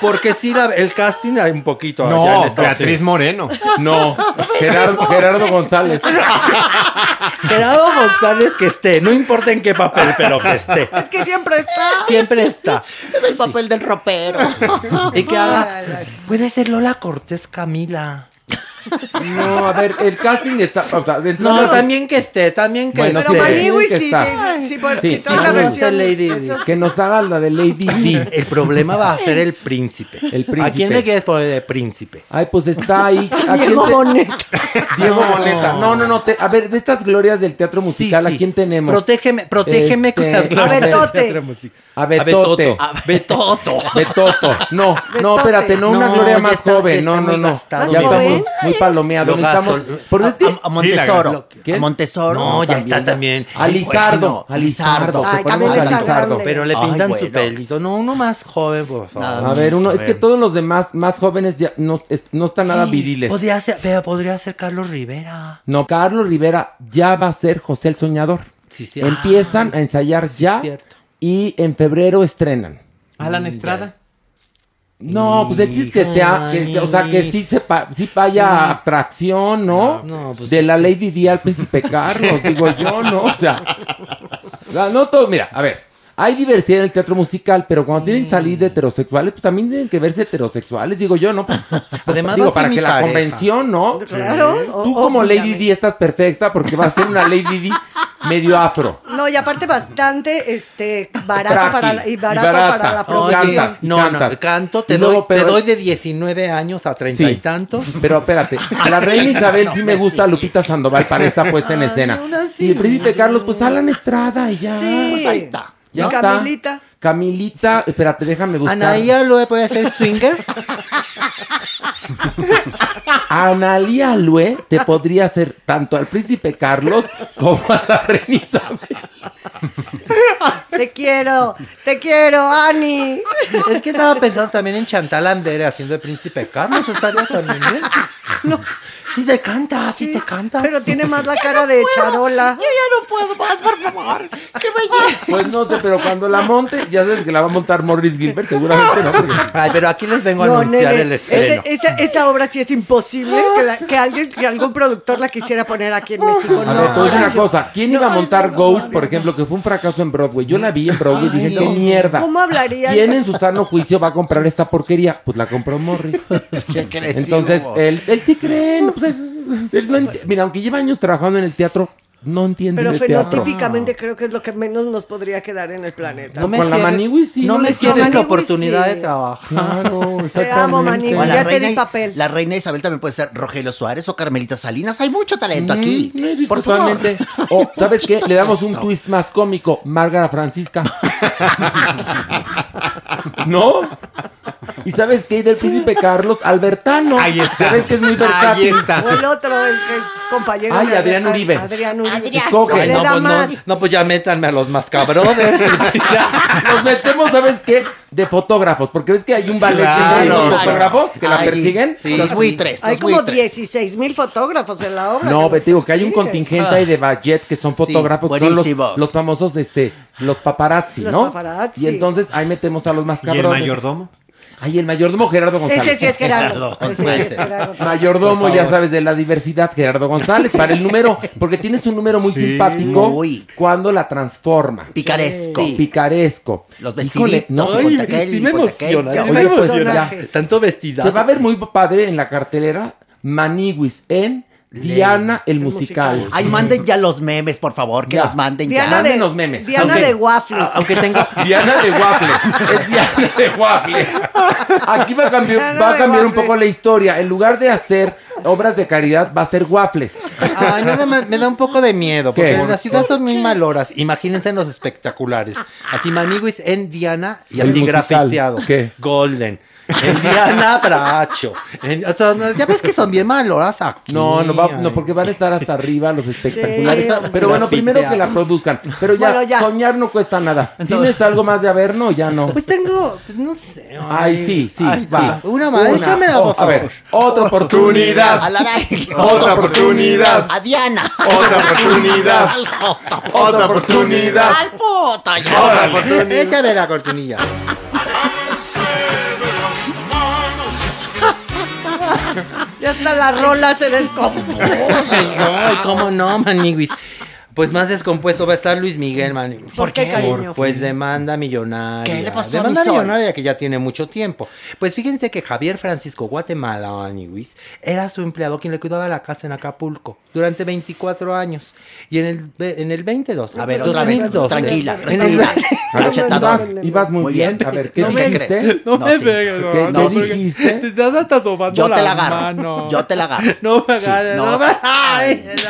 Porque sí, la- el casting hay un poquito. allá en No, Beatriz. Moreno. No, Gerardo, Gerardo González. Gerardo González que esté. No importa en qué papel, pero que esté. Es que siempre está. Siempre está. Es el papel del ropero. Y que haga. Puede ser Lola Cortés Camila. No, a ver, el casting está. o sea, No, también que esté, también que Bueno, Pero esté. Maniwis que sí, sí, está. sí, sí, por- Sí, sí, toda la versión. Lady. Que nos haga la de Lady D. El problema va a ser el príncipe. El príncipe. ¿A quién le quieres poner de príncipe? Ay, pues está ahí. ¿A quién Diego te- Boneta. Diego No. Boneta. No, no, no. te- a ver, de estas glorias del teatro musical, Sí, sí. ¿a quién tenemos? Protégeme, protégeme Este, con las glorias del Betote. teatro musical. A Betote. A Betoto. Betoto. No, no, espérate, no, una gloria más joven. está No, no, no. Ya muy, muy palomeado. Necesitamos. que- A, a Montesoro. Montesoro. No, ya está también. A Lizardo. bueno, a Lizardo. Pero le Ay, pintan bueno. su pelito. No, uno más joven, por favor. A ver, uno, es que todos los demás más jóvenes ya no, es- no están nada viriles. Podría ser, pero podría ser Carlos Rivera. No, Carlos Rivera ya va a ser José el Soñador. Sí, sí. Empiezan a ensayar ya cierto. y en febrero estrenan. Alan Estrada. No, pues el chiste es que sea, que, o sea, que sí, se pa- sí vaya atracción, ¿no? No, pues de la Lady Di al Príncipe Carlos, digo yo, ¿no? O sea, no todo, mira, a ver, hay diversidad en el teatro musical, pero cuando tienen que salir de heterosexuales, pues también tienen que verse heterosexuales, digo yo, ¿no? Además, digo, para que la convención, ¿no? Claro, Tú o- como Lady. Di estás perfecta porque va a ser una Lady Di medio afro. No, y aparte bastante este, barato, Frágil, para la, y y barato barata. para la Oye, producción. cantas. y No, cantas. no, canto, te, luego, doy, pero- te doy de 19 años a 30 y tantos. Pero espérate, a la reina Isabel sí me gusta Lupita Sandoval para esta puesta en escena. Y el príncipe Carlos, pues Alan Estrada y ya. Sí. Pues ahí está. Ya Y está. Camilita. Camilita, espérate, déjame buscar. Anaía lo puede hacer swinger. Analia Lue te podría hacer tanto al príncipe Carlos como a la reina Isabel. Te quiero, te quiero, Ani. Es que estaba pensando también en Chantal Andere haciendo el príncipe Carlos. Estaría también bien. No. Sí te canta, sí, te canta. Pero tiene más la cara de charola. Yo ya no puedo más, por favor. ¡Qué belleza! Pues no sé, pero cuando la monte, ya sabes que la va a montar Morris Gilbert, seguramente no. porque- Ay, pero aquí les vengo a anunciar nene, el ese- estreno. esa, esa obra sí es imposible que, la- que alguien, que algún productor la quisiera poner aquí en México. A no, ver, te voy a decir una cosa. ¿Quién iba a montar Ghost, por ejemplo, que fue un fracaso en Broadway? Yo la vi en Broadway y dije, qué mierda. ¿Cómo hablaría? ¿Quién en su sano juicio va a comprar esta porquería? Pues la compró Morris. Qué crecido. Entonces, él, él sí cree. no, pues, él- él no enti- Mira, aunque lleva años trabajando en el teatro, no entiende Pero de teatro. fenotípicamente creo que es lo que menos nos podría quedar en el planeta. No me Con la Maniwis sí, no no me cierres. la oportunidad sí. de trabajar. Claro, Te amo. O la Ya te reina, di papel. la reina Isabel también puede ser Rogelio Suárez o Carmelita Salinas. Hay mucho talento aquí. Mm, sí, Por totalmente. O, ¿sabes qué? Le damos un twist más cómico. Márgara Francisca. ¿No? ¿Y sabes qué? Y del príncipe Carlos, Albertano. Ahí está. ¿Sabes que es muy Ahí versátil? está. O el otro, el que es compañero. Ay, de Adrián Uribe. Adrián Uribe. Escoge. Ay, Le no, pues, no, no, pues ya métanme a los mascabrothers. Ya, Nos metemos, ¿sabes qué? De fotógrafos. Porque ves que hay un ballet Claro, de claro. fotógrafos que la Ahí, persiguen. Los buitres, Hay los como buitres. 16 mil fotógrafos en la obra. No, te digo que hay un contingente ahí de budget que son fotógrafos, que son los, famosos, este, los paparazzi, Los ¿no? paparazzi. Y entonces ahí metemos a los más ¿Y el mayordomo? Ay, el mayordomo Gerardo González. Ese sí es Gerardo. Gerardo. Ese sí es Gerardo. Mayordomo, ya sabes, de la diversidad, Gerardo González, para el número, porque tienes un número muy Sí. simpático Muy. cuando la transforma. Picaresco. Sí. Picaresco. Los Híjole, vestiditos, no, y ay, aquel, sí me aquel. emociona, Ya, sí me oye, pues, emociona. ya. Tanto vestidazo. Se va a ver muy padre en la cartelera Maniwis en Diana el musical. Ay, manden ya los memes, por favor, que Ya. los manden Diana ya. de, Manden los memes. Diana de Waffles. Aunque tengo. Diana de Waffles. Es Diana de Waffles. Aquí va a cambiar, Diana va a de cambiar un poco la historia. En lugar de hacer obras de caridad, va a ser waffles. Ay, nada más me da un poco de miedo, porque ¿Qué? en la ciudad son muy maloras. Imagínense en los espectaculares. Así Maniguis en Diana y así grafiteado. ¿Qué? Golden. En Diana Bracho. En- o sea, no, ya ves que son bien maloras aquí. No, no, va, no, porque van a estar hasta arriba los espectaculares. Sí, hombre. Pero bueno, primero que la produzcan. Pero ya, Bueno, ya. soñar no cuesta nada. ¿Tienes algo más de Averno o ya no? Pues tengo, pues no sé. Ay, sí, sí, Ay, va. Una más, échamela, oh, por A ver, favor. otra oportunidad. A la. Otra oportunidad. A Diana. Otra oportunidad. Al Joto. Otra oportunidad. Al puto. ya. Otra oportunidad. Échame la cortinilla. Ya hasta la rola se descompuso. Ay, ¿cómo no, Maniguis? Pues más descompuesto va a estar Luis Miguel, Maniguis. ¿Por qué, cariño? Pues demanda millonaria. ¿Qué le pasó a Demanda mi sol? millonaria que ya tiene mucho tiempo. Pues fíjense que Javier Francisco Guatemala, Maniguis, era su empleado quien le cuidaba la casa en Acapulco durante 24 años. Y en el, ve- en el 22. A ver, otra vez. 2012, Tranquila. A Cachetador. ibas, ibas muy, Muy bien. bien. A ver, ¿qué No me dijiste? No me sí. pegues, ¿Qué, no, qué porque dijiste? estás hasta sobando Yo te la agarro. Yo te la agarro. No me Sí, agarres, no, no me- no.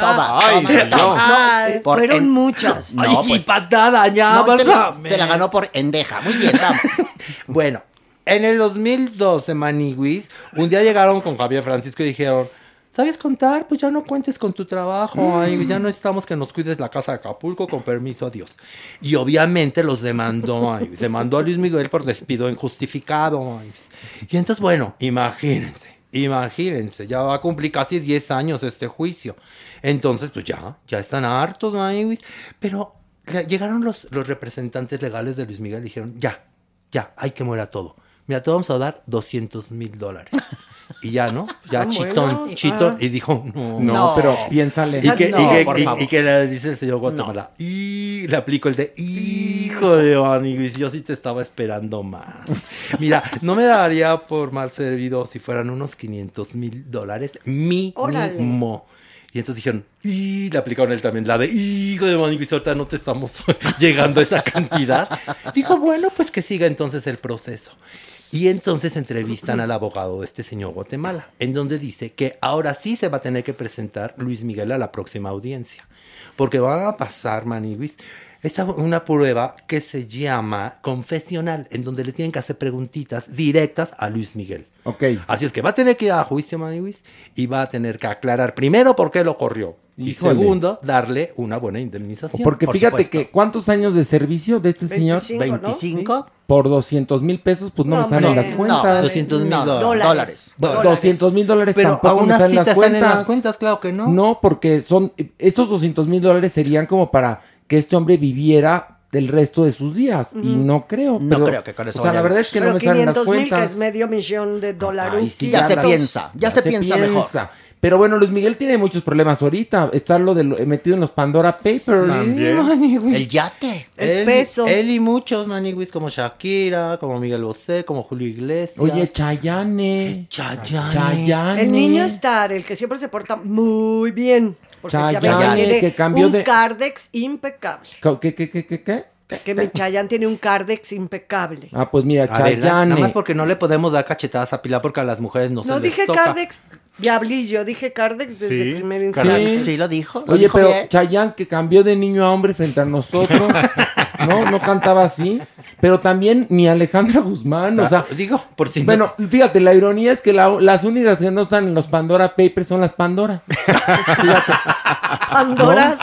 Toma, Ay, toma, no. toma. Ay, Por fueron en- muchas. No, Ay, pues. patada, ya, no, la- se la ganó por endeja. Muy bien, vamos. Bueno, en el 2012, Maniguis, un día llegaron con Javier Francisco y dijeron, ¿Sabes contar? Pues ya no cuentes con tu trabajo. ay, ya no estamos que nos cuides la casa de Acapulco, con permiso, adiós. Y obviamente los demandó. ay, demandó a Luis Miguel por despido injustificado. ay. Y entonces, bueno, imagínense, imagínense, ya va a cumplir casi 10 años este juicio. Entonces, pues ya, ya están hartos, ay, pero llegaron los, los representantes legales de Luis Miguel y dijeron, ya, ya, hay que muera todo. Mira, te vamos a dar 200 mil dólares. Y ya, ¿no? Ya Ah, chitón, bueno. chitón. Ah. Y dijo, no. No, pero piénsale. Y que, y No, que- por y- favor. y que le dice el señor Guatemala, y le aplico el de, hijo de Maniguis, yo sí te estaba esperando más. Mira, no me daría por mal servido si fueran unos 500 mil dólares Órale. Y entonces dijeron, y le aplicaron él también la de, hijo de Maniguis, ahorita no te estamos llegando a esa cantidad. Dijo, bueno, pues que siga entonces el proceso. Y entonces entrevistan al abogado de este señor Guatemala, en donde dice que ahora sí se va a tener que presentar Luis Miguel a la próxima audiencia. Porque van a pasar, Maniguis, esta una prueba que se llama confesional, en donde le tienen que hacer preguntitas directas a Luis Miguel. Ok. Así es que va a tener que ir a juicio, Maniguis, y va a tener que aclarar primero por qué lo corrió. Y Híjole. segundo, darle una buena indemnización. Porque fíjate que ¿cuántos años de servicio de este señor? 25, ¿no? 25. Por 200 mil pesos, pues no, No, me salen hombre, las no, cuentas. 200 mil No, dólares. dólares. Bueno, 200 mil dólares Pero tampoco aún me así salen las te salen cuentas. las cuentas, claro que no. No, porque son, estos 200 mil dólares serían como para que este hombre viviera del resto de sus días. Y no creo. No pero- creo que con eso O sea, vaya la verdad es que Pero no me salen las 500 mil, que cuentas. es medio millón de dólares. Ay, sí, Ya se piensa, ya se piensa mejor. Pero bueno, Luis Miguel tiene muchos problemas ahorita. Está lo de lo- metido en los Pandora Papers. El yate. El él, peso. Él y muchos maniguis como Shakira, como Miguel Bosé, como Julio Iglesias. Oye, Chayane. Chayane. Chayane. El niño Star, el que siempre se porta muy bien. Porque Chayanne, tiene que cambió un de- Cardex impecable. ¿Qué, qué, qué, qué, qué? Que mi Chayanne tiene un Cardex impecable. Ah, pues mira, A ver, na- Chayane. nada más porque no le podemos dar cachetadas a Pilar porque a las mujeres no, No, se les dije toca. Cardex, diablillo, dije Cardex desde el primer instante. Sí. lo dijo. Oye, pero Chayanne que cambió de niño a hombre frente a nosotros. no, no cantaba así. Pero también ni Alejandra Guzmán, o sea. Digo, por si no- Bueno, fíjate, la ironía es que la- las únicas que no están en los Pandora Papers son las Pandora. Pandoras,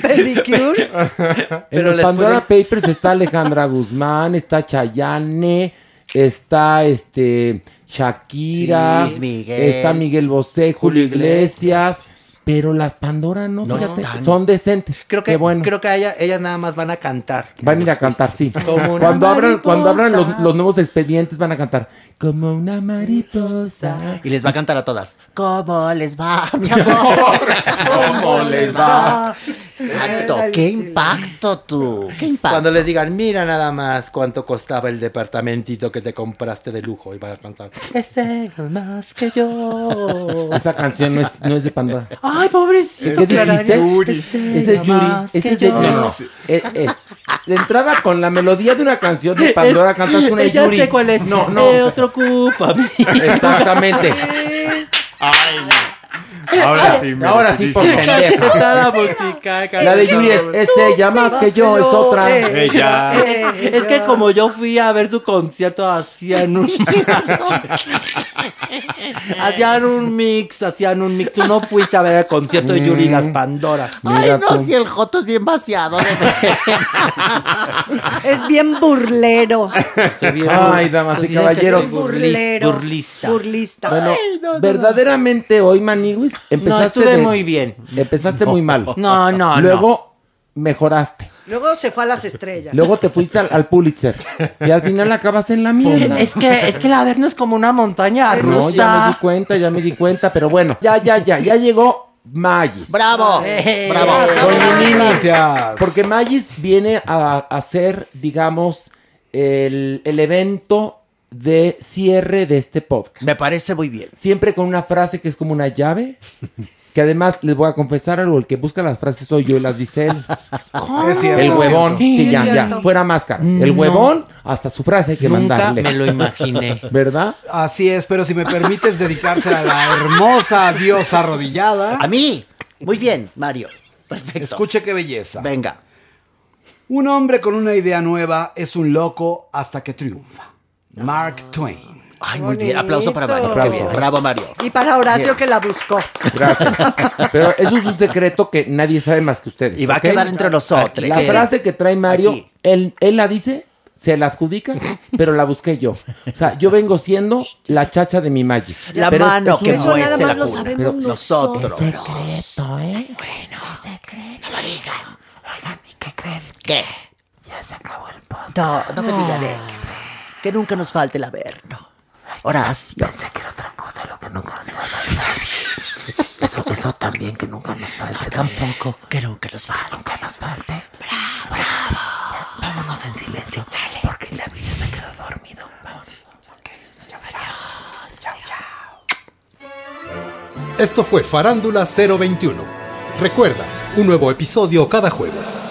pedicures. En Pero los Pandora Papers está Alejandra Guzmán, está Chayane, está este Shakira, Sí, Miguel. está Miguel Bosé, Julio Iglesias, pero las Pandora no, No fíjate, son decentes. Creo que, bueno. creo que a ella- ellas nada más van a cantar. Van a ir a cantar, sí. Como Cuando abran, cuando abran los nuevos expedientes van a cantar como una mariposa. Y les va a cantar a todas. ¿Cómo les va, mi amor? ¿Cómo les va? Exacto. ¡Qué impacto tú! ¡Qué impacto! Cuando les digan, mira nada más cuánto costaba el departamentito que te compraste de lujo y van a cantar. Este es más que yo. Esa canción no es, no es de Pandora. Ay, pobrecito. ¿Qué dijiste? Yuri. Ese es Yuri. Ese es de yo. no, no. Eh, eh, De entrada con la melodía de una canción de Pandora cantas una Ya Yuri. sé cuál es. No, no. Eh, otro ocupa. Exactamente. Ahora sí, me Ahora sí, por pendeja. La de Yuri es, ella, más que yo, es otra. Eh, Ella. eh, Es que como yo fui a ver su concierto, hacían un hacían un mix, hacían un mix. Tú no fuiste a ver el concierto de Yuri y las Pandoras. Ay, Mira no, tú. si el Joto es bien vaciado. de Es bien burlero. Ay, damas y caballeros. Burlero. Burlista. Burlista. Bueno, verdaderamente hoy, Maniguis, No, empezaste estuve de- muy bien. Empezaste muy mal. No, no, Luego mejoraste. Luego se fue a las estrellas. Luego te fuiste al, al Pulitzer. Y al final acabaste en la mierda. Es que, es que la Averno es como una montaña Eso No, ya me di cuenta, ya me di cuenta, pero bueno, ya, ya, ya, ya llegó Magis. ¡Bravo! Eh, ¡Bravo! Con Lili. Gracias. Porque Magis viene a hacer, digamos, el, el evento de cierre de este podcast. Me parece muy bien. Siempre con una frase que es como una llave. Que además les voy a confesar algo, el que busca las frases soy yo y las dice él. Es cierto, El huevón, sí, Es ya, ya, fuera máscara. El huevón, hasta su frase hay que Nunca mandarle. me lo imaginé. ¿Verdad? Así es, pero si me permites dedicarse a la hermosa diosa arrodillada. A mí. Muy bien, Mario. Perfecto. Escuche qué belleza. Venga. Un hombre con una idea nueva es un loco hasta que triunfa. Mark Twain. Ay, muy bien. Aplauso para Mario. Qué Aplauso. bien. Bravo, Mario. Y para Horacio Bien. que la buscó. Gracias. Pero eso es un secreto que nadie sabe más que ustedes. Y va a quedar entre nosotros. La frase que trae Mario, él, él la dice, se la adjudica, pero la busqué yo. O sea, yo vengo siendo la chacha de mi Magis. La Pero es- mano es que Eso nada la más lo sabemos Pero- nosotros. secreto, ¿eh? ¿Qué? Ya se acabó el podcast. No, no me digan eso. Que nunca nos falte el averno. Horacio. Pensé que era otra cosa lo que nunca nos iba a faltar. Eso, eso también que nunca nos falte. Tampoco. Que nunca nos falte. Nunca nos falte. Bravo, bravo. Vámonos en silencio. Porque el ladrillo se quedó dormido. Vamos. Chao, chao. Esto fue Farándula 021. Recuerda, un nuevo episodio cada jueves.